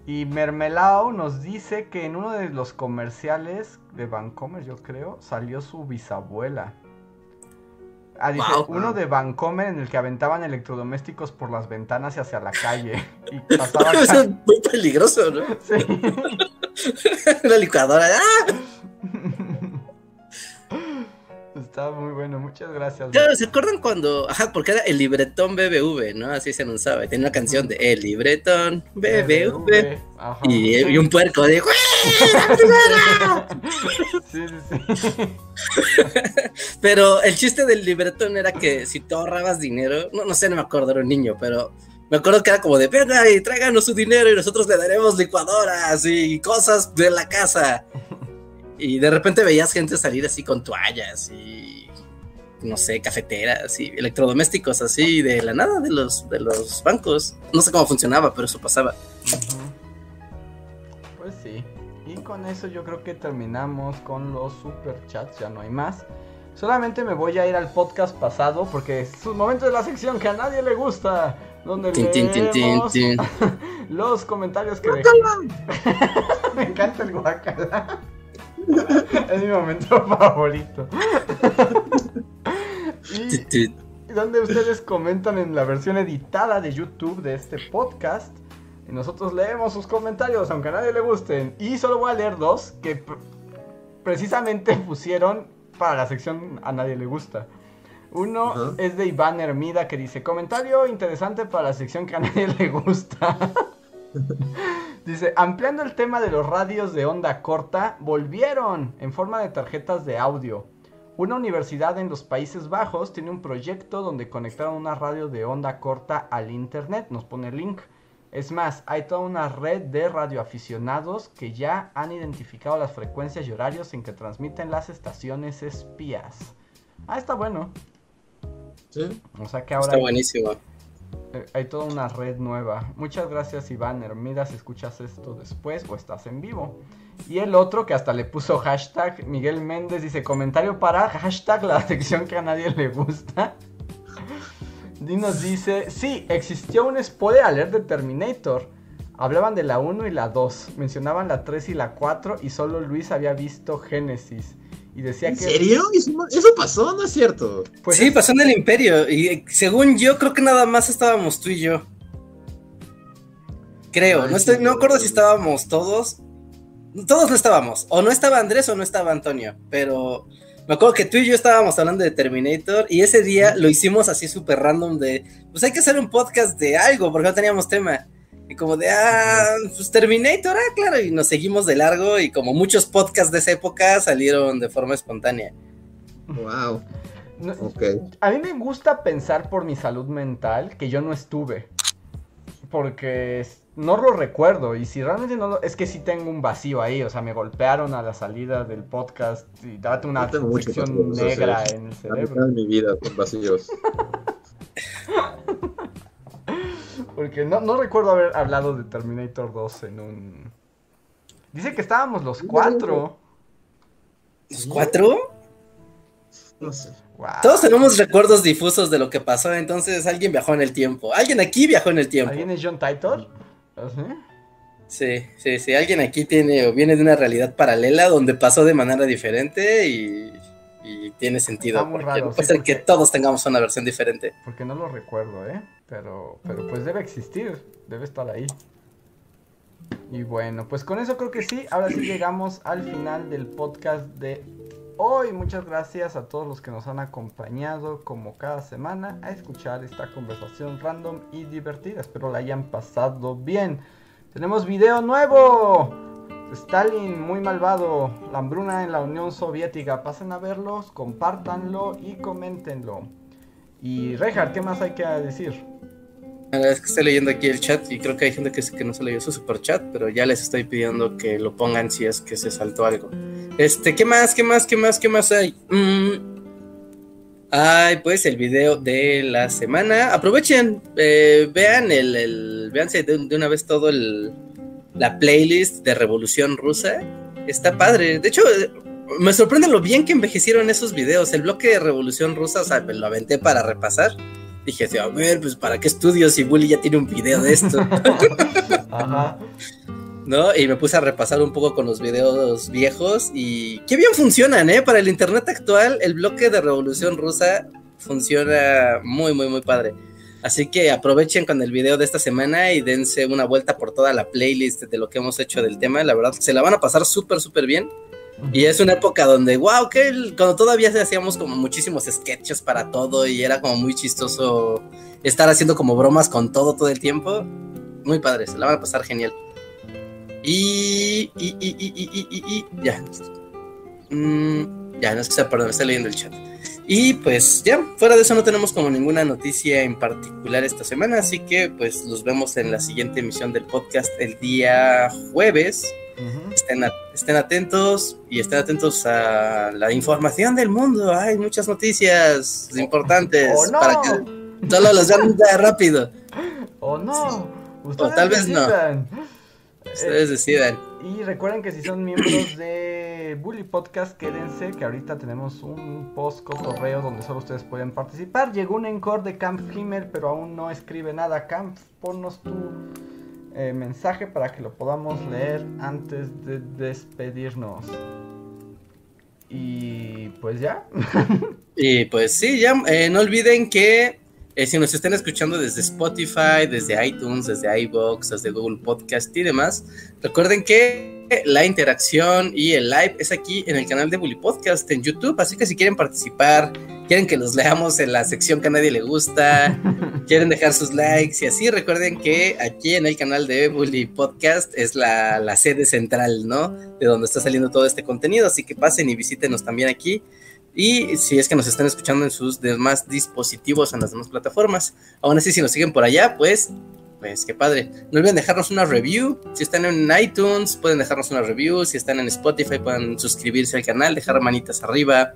Y Mermelao nos dice que en uno de los comerciales de Vancomer, yo creo, salió su bisabuela. Ah, dice, uno de Vancomer en el que aventaban electrodomésticos por las ventanas y hacia la calle. Y pasaba Eso es muy peligroso, ¿no? Sí. Una licuadora. ¡Ah! Está muy bueno, muchas gracias. ¿se acuerdan cuando, ajá, porque era el libretón BBV, ¿no? Así se anunciaba. Tenía una canción de El libretón BBV. Y, un puerco de sí, sí, sí. pero el chiste del libretón era que si tú ahorrabas dinero, no, no sé, no me acuerdo, era un niño, pero me acuerdo que era como de, venga y tráiganos su dinero y nosotros le daremos licuadoras y cosas de la casa. Y de repente veías gente salir así con toallas y, no sé, cafeteras y electrodomésticos así de la nada de los, de los bancos. No sé cómo funcionaba, pero eso pasaba. Pues sí. Con eso yo creo que terminamos con los superchats, ya no hay más. Solamente me voy a ir al podcast pasado porque es un momento de la sección que a nadie le gusta. Donde leemos los comentarios que dejé. me encanta el guacala. es mi momento favorito. y donde ustedes comentan en la versión editada de YouTube de este podcast. Y nosotros leemos sus comentarios, aunque a nadie le gusten. Y solo voy a leer dos que precisamente pusieron para la sección a nadie le gusta. Uno es de Iván Hermida que dice, comentario interesante para la sección que a nadie le gusta. dice, ampliando el tema de los radios de onda corta, volvieron en forma de tarjetas de audio. Una universidad en los Países Bajos tiene un proyecto donde conectaron una radio de onda corta al internet, nos pone el link. Es más, hay toda una red de radioaficionados que ya han identificado las frecuencias y horarios en que transmiten las estaciones espías. Ah, está bueno. Sí. O sea que ahora. Está buenísimo. Eh, hay toda una red nueva. Muchas gracias, Iván Hermida, si escuchas esto después o estás en vivo. Y el otro que hasta le puso hashtag, Miguel Méndez dice comentario para hashtag la sección que a nadie le gusta. Y nos dice, sí, existió un spoiler alert de Terminator. Hablaban de la 1 y la 2, mencionaban la 3 y la 4 y solo Luis había visto Génesis. Y decía ¿En que... serio? ¿Eso pasó? ¿No es cierto? Pues sí, pasó en el Imperio. Y según yo, creo que nada más estábamos tú y yo. Creo. no, estoy, no acuerdo si estábamos todos. Todos no estábamos. O no estaba Andrés o no estaba Antonio. Pero me acuerdo que tú y yo estábamos hablando de Terminator y ese día lo hicimos así súper random de, pues hay que hacer un podcast de algo porque no teníamos tema. Y como de, ah, pues Terminator, ah, claro, y nos seguimos de largo y como muchos podcasts de esa época salieron de forma espontánea. Wow. A mí me gusta pensar por mi salud mental que yo no estuve. Porque no lo recuerdo. Y si realmente no lo. Es que sí tengo un vacío ahí. O sea, me golpearon a la salida del podcast. Y date una sección negra en el cerebro. Mi vida con vacíos. Porque no, no recuerdo haber hablado de Terminator 2 en un. Dice que estábamos los cuatro. ¿Los cuatro? No sé. Todos tenemos recuerdos difusos de lo que pasó, entonces alguien viajó en el tiempo. Alguien aquí viajó en el tiempo. ¿Alguien es John Titor? Sí, sí, sí. Alguien aquí tiene o viene de una realidad paralela donde pasó de manera diferente y, tiene sentido. Está muy raro, puede ser que todos tengamos una versión diferente. Porque no lo recuerdo, ¿eh? Pero, pero pues debe existir, debe estar ahí. Y bueno, pues con eso creo que sí. Ahora sí llegamos al final del podcast de hoy. Muchas gracias a todos los que nos han acompañado como cada semana a escuchar esta conversación random y divertida. Espero la hayan pasado bien. Tenemos video nuevo. Stalin muy malvado. La hambruna en la Unión Soviética. Pasen a verlos, compártanlo y coméntenlo. Y Reinhardt, ¿qué más hay que decir? Es que estoy leyendo aquí el chat y creo que hay gente que, que no se leyó su super chat, pero ya les estoy pidiendo que lo pongan si es que se saltó algo. Este, ¿qué más? ¿Qué más? ¿Qué más? ¿Qué más hay? Mm. Ay, pues el video de la semana. Aprovechen, eh, vean el, el véanse de, una vez todo el la playlist de Revolución Rusa. Está padre. De hecho, me sorprende lo bien que envejecieron esos videos. El bloque de Revolución Rusa, o sea, lo aventé para repasar dije, a ver, pues para qué estudio si Bully ya tiene un video de esto. Ajá. ¿No? Y me puse a repasar un poco con los videos viejos y qué bien funcionan, ¿eh? Para el internet actual, el bloque de Revolución Rusa funciona muy, muy, muy padre. Así que aprovechen con el video de esta semana y dense una vuelta por toda la playlist de lo que hemos hecho del tema. La verdad, se la van a pasar súper, súper bien. Y es una época donde, wow, que cuando todavía hacíamos como muchísimos sketches para todo y era como muy chistoso estar haciendo como bromas con todo todo el tiempo. Muy padre, se la van a pasar genial. Y. y, y, y, y ya. Mm, ya, no es que sea, perdón, estoy leyendo el chat. Y pues ya, fuera de eso no tenemos como ninguna noticia en particular esta semana, así que pues los vemos en la siguiente emisión del podcast el día jueves. estén, estén, atentos y estén atentos a la información del mundo. Hay muchas noticias importantes oh, no. para que solo los vean rápido. O no. o tal vez no. Ustedes decidan. Y recuerden que si son miembros de Bully Podcast, quédense que ahorita tenemos un post cotorreo donde solo ustedes pueden participar. Llegó un encore de Camp Himmel, pero aún no escribe nada. Camp, ponnos tu eh, mensaje para que lo podamos leer antes de despedirnos. Y pues ya. y pues sí, ya eh, no olviden que eh, si nos están escuchando desde Spotify, desde iTunes, desde iBox, desde Google Podcast y demás, recuerden que la interacción y el live es aquí en el canal de Bully Podcast en YouTube. Así que si quieren participar, quieren que los leamos en la sección que a nadie le gusta, quieren dejar sus likes y así, recuerden que aquí en el canal de Bully Podcast es la, la sede central, ¿no? De donde está saliendo todo este contenido. Así que pasen y visítenos también aquí. Y si es que nos están escuchando en sus demás dispositivos, en las demás plataformas. Aún así, si nos siguen por allá, pues, pues qué padre. No olviden dejarnos una review. Si están en iTunes, pueden dejarnos una review. Si están en Spotify, pueden suscribirse al canal, dejar manitas arriba.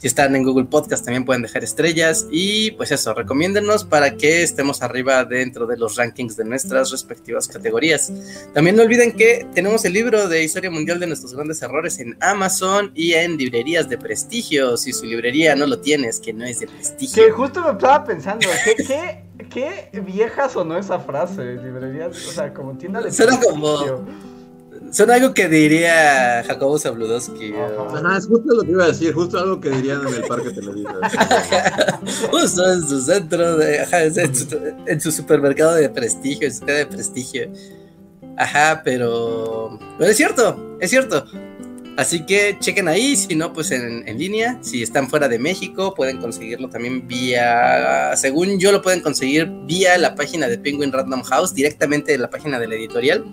Si están en Google Podcast también pueden dejar estrellas y pues eso, recomiéndenos para que estemos arriba dentro de los rankings de nuestras respectivas categorías. También no olviden que tenemos el libro de Historia Mundial de nuestros grandes errores en Amazon y en librerías de prestigio. Si su librería no lo tienes, que no es de prestigio. Que justo me estaba pensando, ¿qué, qué, qué vieja sonó esa frase? Librerías, o sea, como tienda de como son algo que diría Jacobo Zabludowski. Ajá, es justo lo que iba a decir, justo algo que dirían en el parque Televisa. justo en su centro, de, ajá, en, su, supermercado de prestigio, en su de prestigio. Ajá, pero... Pero es cierto, es cierto. Así que chequen ahí, si no, pues en, en, línea. Si están fuera de México, pueden conseguirlo también vía, según yo lo pueden conseguir vía la página de Penguin Random House, directamente de la página de la editorial.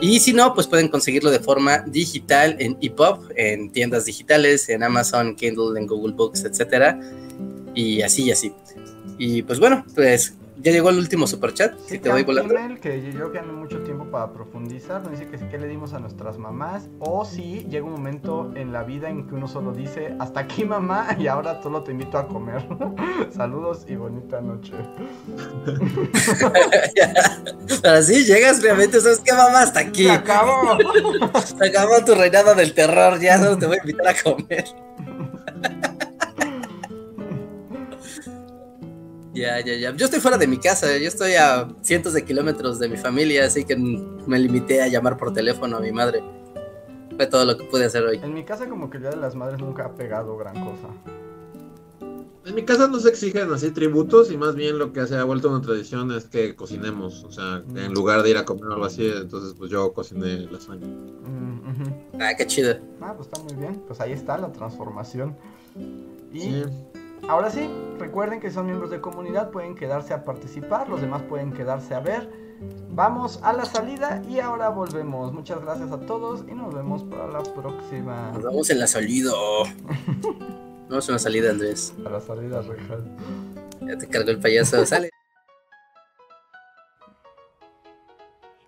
Y si no, pues pueden conseguirlo de forma digital en EPUB, en tiendas digitales, en Amazon, Kindle, en Google Books, etcétera. Y así y así. Y pues bueno, pues ya llegó el último superchat. Sí, si te voy volando. que yo que mucho tiempo para profundizar. Nos dice que qué le dimos a nuestras mamás. O si llega un momento en la vida en que uno solo dice hasta aquí mamá y ahora solo te invito a comer. Saludos y bonita noche. Pero sí, llegas realmente, ¿sabes qué mamá? Hasta aquí. Se acabó. Se acabó tu reinado del terror. Ya solo te voy a invitar a comer. Ya, ya, ya. Yo estoy fuera de mi casa, yo estoy a cientos de kilómetros de mi familia, así que me limité a llamar por teléfono a mi madre. Fue todo lo que pude hacer hoy. En mi casa como que el Día de las Madres nunca ha pegado gran cosa. En mi casa no se exigen así tributos y más bien lo que se ha vuelto una tradición es que cocinemos. O sea, en lugar de ir a comer algo así, entonces pues yo cociné lasaña. Mm, Ah, qué chido. Ah, pues está muy bien. Pues ahí está la transformación. Y Ahora sí, recuerden que son miembros de comunidad, pueden quedarse a participar, los demás pueden quedarse a ver. Vamos a la salida y ahora volvemos. Muchas gracias a todos y nos vemos para la próxima. Nos vemos en la salida. Vamos a una salida, Andrés. A la salida, Rejal. Ya te cargó el payaso, sale.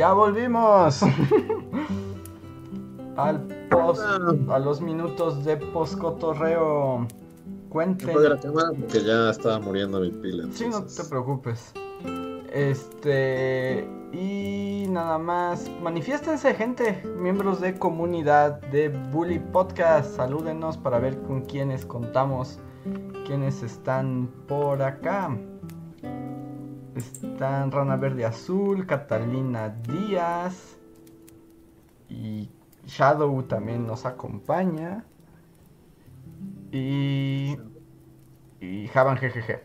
Ya volvimos. Al post, a los minutos de poscotorreo. Cuenten. No la cámara porque ya estaba muriendo mi pila. Sí, no te preocupes. Este. Y nada más. Manifiéstense, gente. Miembros de comunidad de Bully Podcast. Salúdenos para ver con quiénes contamos. Quiénes están por acá. Están Rana Verde Azul, Catalina Díaz. Y Shadow también nos acompaña. Y. Y Javan GGG.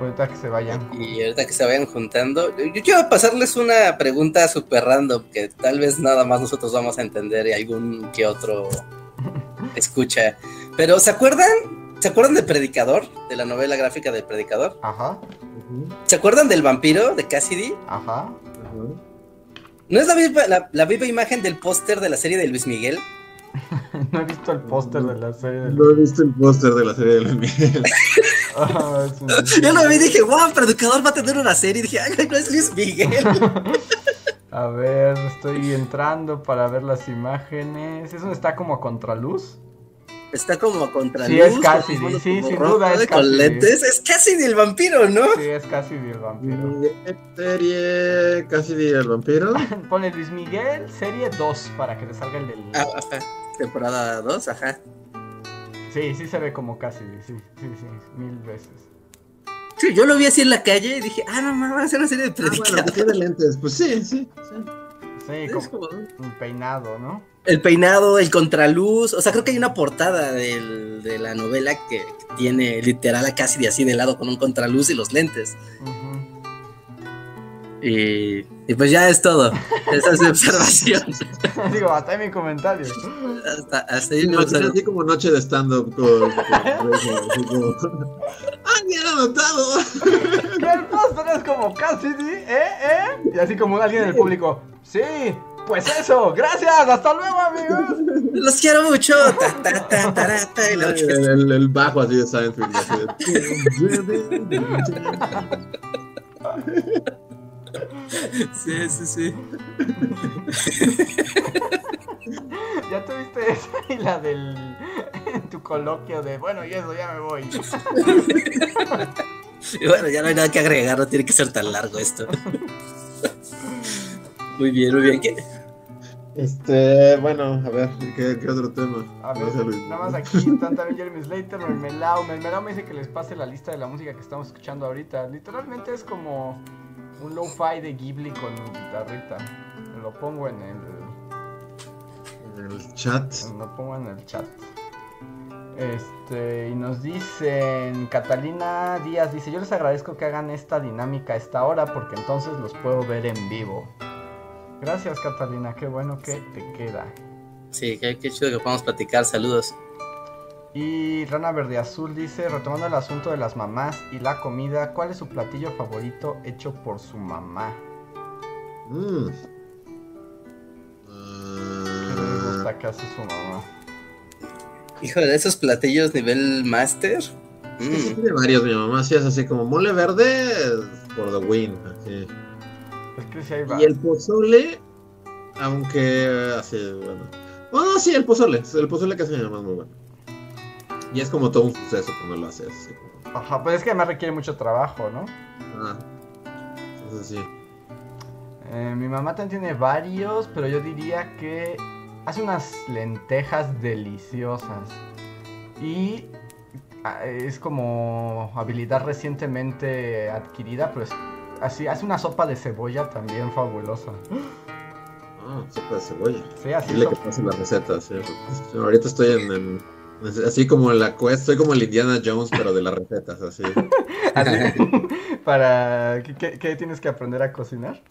Ahorita que se vayan. Y ahorita que se vayan juntando. Yo quiero pasarles una pregunta súper random que tal vez nada más nosotros vamos a entender y algún que otro escucha. Pero ¿se acuerdan? ¿Se acuerdan de Predicador? De la novela gráfica del Predicador. Ajá. ¿Se acuerdan del vampiro de Cassidy? Ajá. ¿No es la misma, la, viva imagen del póster de la serie de Luis Miguel? no he visto el póster de la serie de Luis No he visto el póster de la serie de Luis Miguel. Yo lo vi y dije, wow, Predicador va a tener una serie. Y dije, ay, no es Luis Miguel. a ver, estoy entrando para ver las imágenes. ¿Eso está como a contraluz? Está como a contraluz. Sí, es casi, sí, sin duda es Con lentes, es casi el vampiro, ¿no? Sí, es casi el vampiro. Serie casi el vampiro. Pone Luis Miguel, serie 2, para que te salga el del... Ah, ajá. Temporada 2, ajá. Sí, sí se ve como casi, sí, sí, sí, mil veces. Sí, yo lo vi así en la calle y dije, ah, no, me va a hacer una serie de predicadores. Ah, bueno, tiene lentes, pues sí, sí, sí. Sí, como, un peinado, ¿no? El peinado, el contraluz, o sea, creo que hay una portada del, de la novela que, tiene literal a casi de así de lado con un contraluz y los lentes. Y, pues ya es todo. Esa es mi observación. Digo, hasta ahí mi comentario. Hasta, hasta ahí mi observación. Así como noche de stand-up. Con, ¡Ah, bien anotado! que el póster es como Cassidy, ¿eh? ¿eh? Y así como alguien en el público. Sí, pues eso, gracias, hasta luego amigos. Los quiero mucho. el, el, bajo así de. Sí, sí, sí. ¿Ya tuviste esa y la del en tu coloquio de bueno y eso ya me voy? Y bueno, ya no hay nada que agregar, no tiene que ser tan largo esto. Muy bien, muy bien. Este, bueno, a ver, ¿qué, otro tema? A ver, nada más aquí están también Jeremy Slater, Mermelao. Mermelao me dice que les pase la lista de la música que estamos escuchando ahorita. Literalmente es como un lo-fi de Ghibli con guitarrita. Lo pongo en el. En el chat. Lo pongo en el chat. Este, y nos dicen, Catalina Díaz dice, yo les agradezco que hagan esta dinámica a esta hora porque entonces los puedo ver en vivo. Gracias Catalina, qué bueno que te queda. Sí, qué, qué chido que podamos platicar, saludos. Y Rana Verde Azul dice, retomando el asunto de las mamás y la comida, ¿cuál es su platillo favorito hecho por su mamá? Mm. ¿Qué le gusta que hace su mamá? Hijo de esos platillos nivel master. Mm. tiene varios, mi mamá sí es así como mole verde por the win. Y el pozole, aunque así, bueno. Bueno, sí, el pozole. El pozole que hace mi mamá es muy bueno. Y es como todo un suceso cuando lo haces. Ajá, pues es que además requiere mucho trabajo, ¿no? Ah, entonces sí. Eh, mi mamá también tiene varios, pero yo diría que hace unas lentejas deliciosas. Y ah, es como habilidad recientemente adquirida, pero es así, hace una sopa de cebolla también fabulosa. Ah, sopa de cebolla. Sí, así. Dile que pase la receta. Ahorita estoy en Así como la quest, soy como el Indiana Jones, pero de las recetas, así. Para, ¿qué, tienes que aprender a cocinar?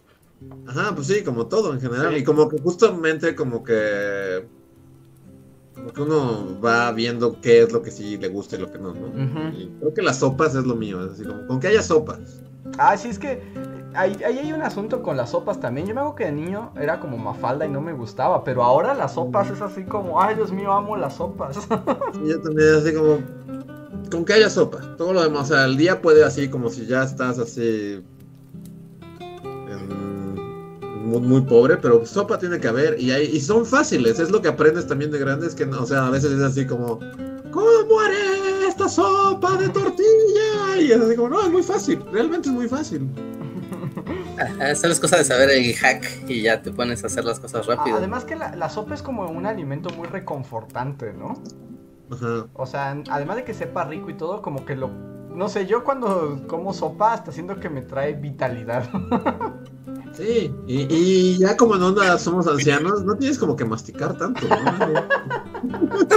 Ajá, pues sí, como todo en general. Y como que justamente como que... Como que uno va viendo qué es lo que sí le gusta y lo que no, ¿no? y creo que las sopas es lo mío, así como con que haya sopas. Ah, sí, es que ahí, hay un asunto con las sopas también. Yo me acuerdo que de niño era como mafalda y no me gustaba, pero ahora las sopas es así como, ay Dios mío, amo las sopas. yo también así como, con que haya sopa. Todo lo demás, o sea, el día puede así como si ya estás así muy, pobre, pero sopa tiene que haber y, hay, y son fáciles. Es lo que aprendes también de grandes que, o sea, a veces es así como, ¿cómo haré esta sopa de tortilla? Y es así como, no, es muy fácil, realmente es muy fácil. Esa es cosa de saber el hack y ya te pones a hacer las cosas rápido. Además que la, la sopa es como un alimento muy reconfortante, ¿no? Ajá. O sea, además de que sepa rico y todo, como que lo... No sé, yo cuando como sopa hasta siento que me trae vitalidad. Sí, y, ya como en onda somos ancianos, no tienes como que masticar tanto,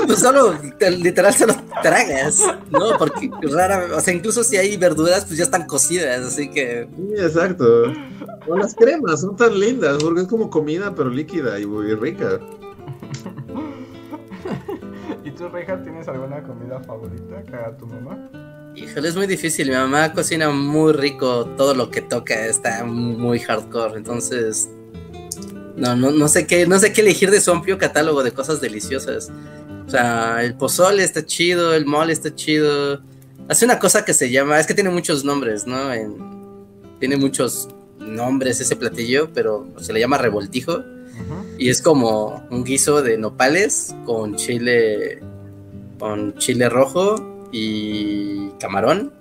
pues solo, literal, se los tragas, ¿no? Porque rara, o sea, incluso si hay verduras, pues ya están cocidas, así que... Sí, exacto. O las cremas, son tan lindas, porque es como comida, pero líquida y muy rica. ¿Y tú, Reja, tienes alguna comida favorita que haga tu mamá? Híjole, es muy difícil. Mi mamá cocina muy rico. Todo lo que toca está muy hardcore. Entonces, no, no, no sé qué, no sé qué elegir de su amplio catálogo de cosas deliciosas. O sea, el pozole está chido, el mole está chido. Hace una cosa que se llama, es que tiene muchos nombres, ¿no? tiene muchos nombres ese platillo, pero se le llama revoltijo. Y es como un guiso de nopales con chile, con chile rojo y camarón,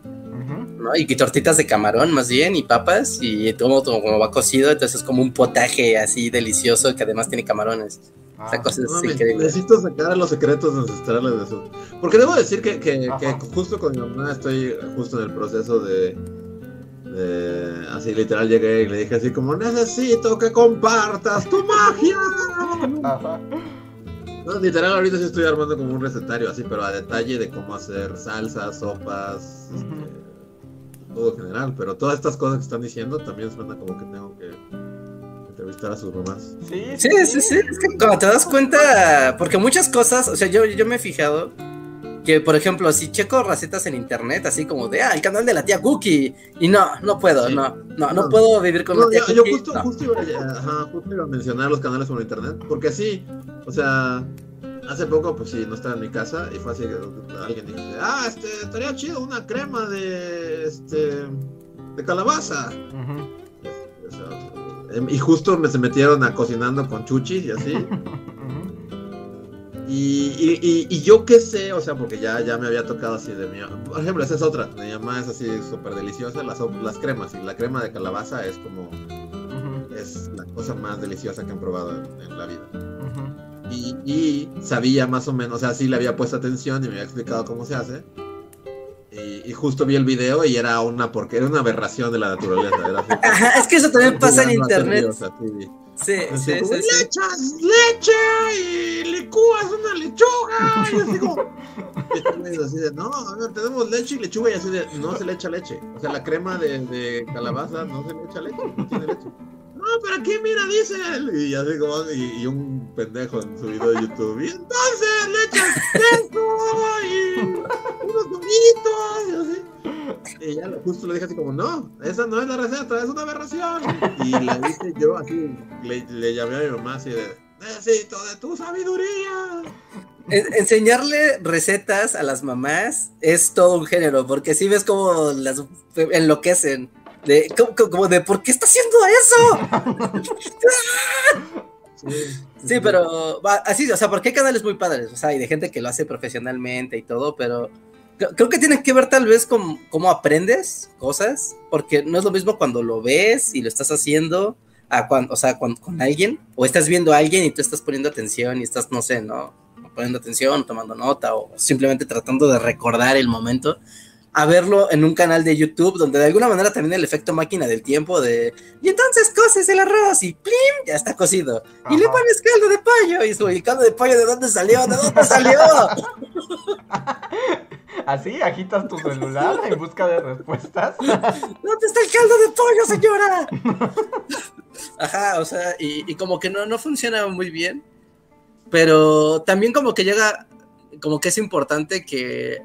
¿no? Y tortitas de camarón más bien y papas y todo, como va cocido, entonces es como un potaje así delicioso que además tiene camarones. Ah, cosa Necesito sacar los secretos ancestrales de eso. Porque debo decir que, que, justo con mi mamá estoy justo en el proceso de, así literal llegué y le dije así como necesito que compartas tu magia. Ajá. No, literal, ahorita sí estoy armando como un recetario así, pero a detalle de cómo hacer salsas, sopas, este, todo en general. Pero todas estas cosas que están diciendo también suena como que tengo que entrevistar a sus mamás. Sí, sí, sí, sí. Es que cuando te das cuenta, porque muchas cosas, o sea, yo, yo me he fijado que por ejemplo, si checo recetas en internet, así como de, ah, el canal de la tía Cookie, y no, no puedo, no, no, no, puedo vivir con la tía yo, Cookie. Yo justo, justo, iba, ajá, justo iba a mencionar los canales por internet, porque así, o sea, hace poco, pues sí, no estaba en mi casa, y fue así que alguien dijo, ah, este, estaría chido una crema de, este, de calabaza. y justo me se metieron a cocinando con chuchis y así. Y, y, yo qué sé, o sea, porque ya, ya me había tocado así de mi... Por ejemplo, esa es otra. Mi mamá es así súper deliciosa, las, las cremas. Y la crema de calabaza es como... Es la cosa más deliciosa que han probado en, la vida. y, y, sabía más o menos, o sea, sí le había puesto atención y me había explicado cómo se hace. Y, justo vi el video y era una porque era una aberración de la naturaleza. Era es que eso también pasa en internet. Sí, sí, sí, Le echas leche y licúas una lechuga. Y así como. así de, no, a ver, tenemos leche y lechuga y así de, no se le echa leche. O sea, la crema de, de calabaza no se le echa leche, no tiene leche. No, pero aquí mira, dice él. Y así como, y, y un pendejo en su video de YouTube. Y entonces le echas queso y unos huevitos y así. Y ya justo le dije así como, no, esa no es la receta, es una aberración. Y le dije yo así, le, llamé a mi mamá así de, necesito de tu sabiduría. Enseñarle recetas a las mamás es todo un género, porque si ves como las enloquecen. De, como, de, ¿por qué está haciendo eso? Sí, pero así, o sea, porque hay canales muy padres, o sea, y de gente que lo hace profesionalmente y todo, pero creo que tiene que ver tal vez con cómo aprendes cosas, porque no es lo mismo cuando lo ves y lo estás haciendo, a cuando, o sea, con alguien, o estás viendo a alguien y tú estás poniendo atención y estás, no sé, ¿no? Poniendo atención, tomando nota o simplemente tratando de recordar el momento a verlo en un canal de YouTube donde de alguna manera también el efecto máquina del tiempo de y entonces coces el arroz y plim ya está cocido. Y le pones caldo de pollo y su ¿y caldo de pollo de dónde salió de dónde salió así agitas tu celular en busca de respuestas. Dónde está el caldo de pollo señora ajá o sea y, y como que no no funciona muy bien pero también como que llega como que es importante que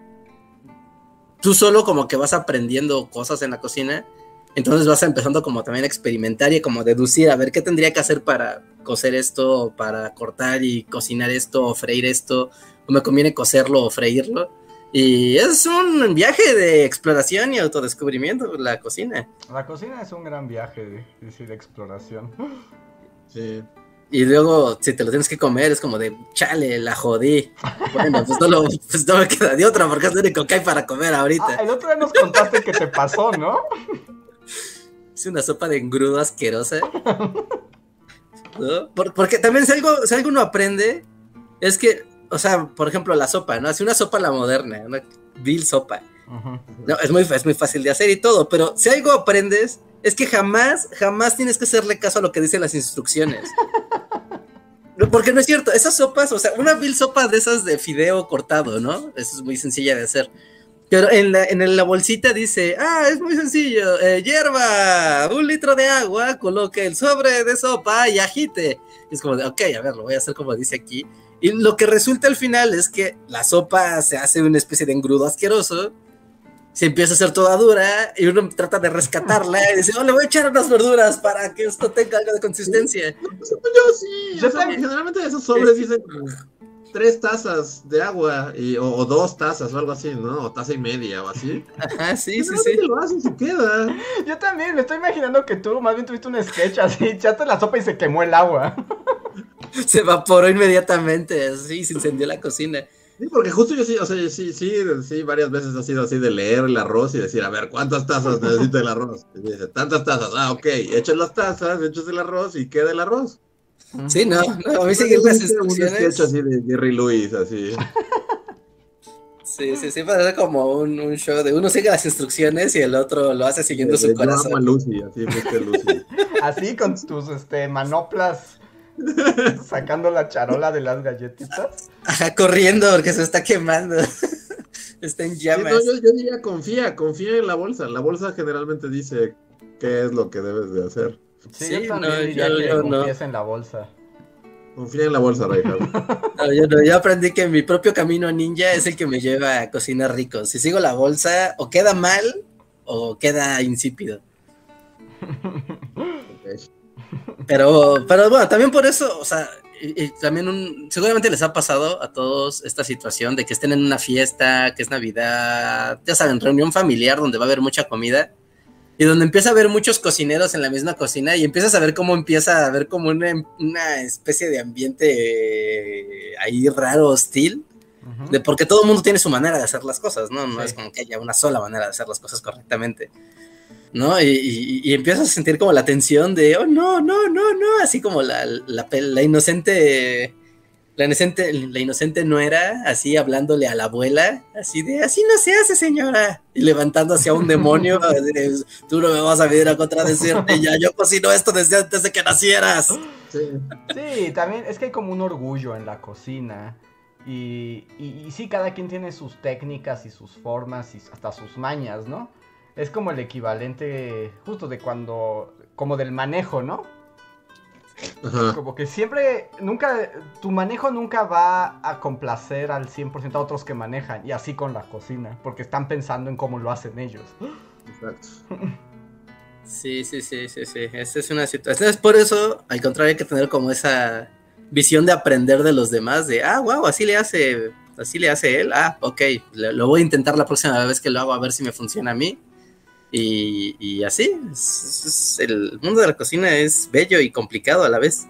tú solo como que vas aprendiendo cosas en la cocina, entonces vas empezando como también a experimentar y como deducir a ver qué tendría que hacer para cocer esto, para cortar y cocinar esto, o freír esto, o me conviene cocerlo o freírlo. Y es un viaje de exploración y autodescubrimiento la cocina. La cocina es un gran viaje de, de exploración. Sí. Y luego si te lo tienes que comer es como de, chale, la jodí. Bueno, pues no, lo, pues no me queda de otra porque es lo único que hay para comer ahorita. Ah, el otro día nos contaste que te pasó, ¿no? Es una sopa de engrudo asquerosa. ¿No? porque también si algo, si algo uno aprende, es que, o sea, por ejemplo, la sopa, ¿no? Hace una sopa la moderna, una vil sopa. No, es muy, es muy fácil de hacer y todo, pero si algo aprendes, es que jamás, jamás tienes que hacerle caso a lo que dicen las instrucciones. Porque no es cierto, esas sopas, o sea, una vil sopa de esas de fideo cortado, ¿no? Eso es muy sencilla de hacer. Pero en la, en la bolsita dice, ah, es muy sencillo, eh, hierba, un litro de agua, coloque el sobre de sopa y agite. es como de, ok, a ver, lo voy a hacer como dice aquí. Y lo que resulta al final es que la sopa se hace una especie de engrudo asqueroso se empieza a hacer toda dura y uno trata de rescatarla y dice, oh, le voy a echar unas verduras para que esto tenga algo de consistencia. Pues, yo sí, yo también. generalmente esos sobres dicen tres tazas de agua y, o, dos tazas o algo así, ¿no? O taza y media o así. Ajá, sí, sí, sí. lo hacen, se queda. Yo también, me estoy imaginando que tú más bien tuviste un sketch así, echaste la sopa y se quemó el agua. se evaporó inmediatamente, así, se incendió la cocina. Sí, porque justo yo sí, o sea, sí, sí, sí, varias veces ha sido así de leer el arroz y decir, a ver, ¿cuántas tazas necesita el arroz? Y dice, tantas tazas, ah, ok, echas las tazas, echas el arroz y queda el arroz. Sí, no, no a mí seguir las instrucciones. Un sketch así de Jerry Lewis, así. Sí, sí, sí, parece como un, un, show de uno sigue las instrucciones y el otro lo hace siguiendo su corazón. Llama Lucy, así, Lucy. así con tus este, manoplas Sacando la charola de las galletitas. Ajá, corriendo porque se está quemando. está en llamas. yo, diría confía, confía en la bolsa. La bolsa generalmente dice qué es lo que debes de hacer. Sí, yo también diría que confíes en la bolsa. Confía en la bolsa, Reinhardt. No, yo, no, yo aprendí que mi propio camino ninja es el que me lleva a cocinar rico. Si sigo la bolsa, o queda mal o queda insípido. Pero, pero bueno, también por eso, o sea, y, también un, seguramente les ha pasado a todos esta situación de que estén en una fiesta, que es Navidad, ya saben, reunión familiar donde va a haber mucha comida y donde empieza a haber muchos cocineros en la misma cocina y empiezas a ver cómo empieza a haber como una, una especie de ambiente ahí raro, hostil, de porque todo el mundo tiene su manera de hacer las cosas, ¿no? No es como que haya una sola manera de hacer las cosas correctamente. ¿No? Y, empiezas a sentir como la tensión de, oh, no, no, no, no, así como la, la, inocente, la inocente, la inocente no era, así hablándole a la abuela, así de, así no se hace, señora, y levantando hacia un demonio, tú no me vas a venir a contradecirte, ya yo cocino esto desde antes de que nacieras. Sí. también es que hay como un orgullo en la cocina. Y, y, y sí, cada quien tiene sus técnicas y sus formas y hasta sus mañas, ¿no? Es como el equivalente justo de cuando, como del manejo, ¿no? Como que siempre, nunca, tu manejo nunca va a complacer al 100% a otros que manejan, y así con la cocina, porque están pensando en cómo lo hacen ellos. Exacto. Sí, sí, sí, sí, sí, esa es una situación. Es por eso, al contrario, hay que tener como esa visión de aprender de los demás, de, ah, wow, así le hace, así le hace él, ah, ok, lo voy a intentar la próxima vez que lo hago a ver si me funciona a mí y, así, el mundo de la cocina es bello y complicado a la vez.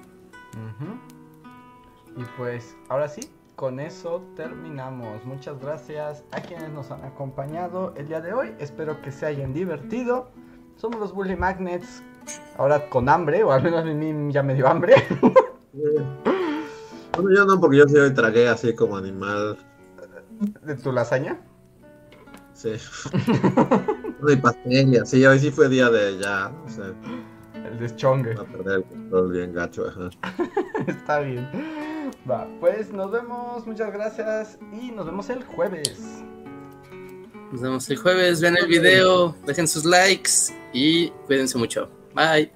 Y pues ahora sí, con eso terminamos. Muchas gracias a quienes nos han acompañado el día de hoy. Espero que se hayan divertido. Somos los Bully Magnets, ahora con hambre, o al menos a mí ya me dio hambre. bueno, yo no, porque yo sí hoy tragué así como animal. ¿De tu lasaña? Sí. de pastel y así, hoy sí fue día de ya, no sé. El deschongue. Va a perder el control bien gacho, ajá. Está bien. Va, pues nos vemos, muchas gracias y nos vemos el jueves. Nos vemos el jueves, vean el video, dejen sus likes y cuídense mucho. Bye.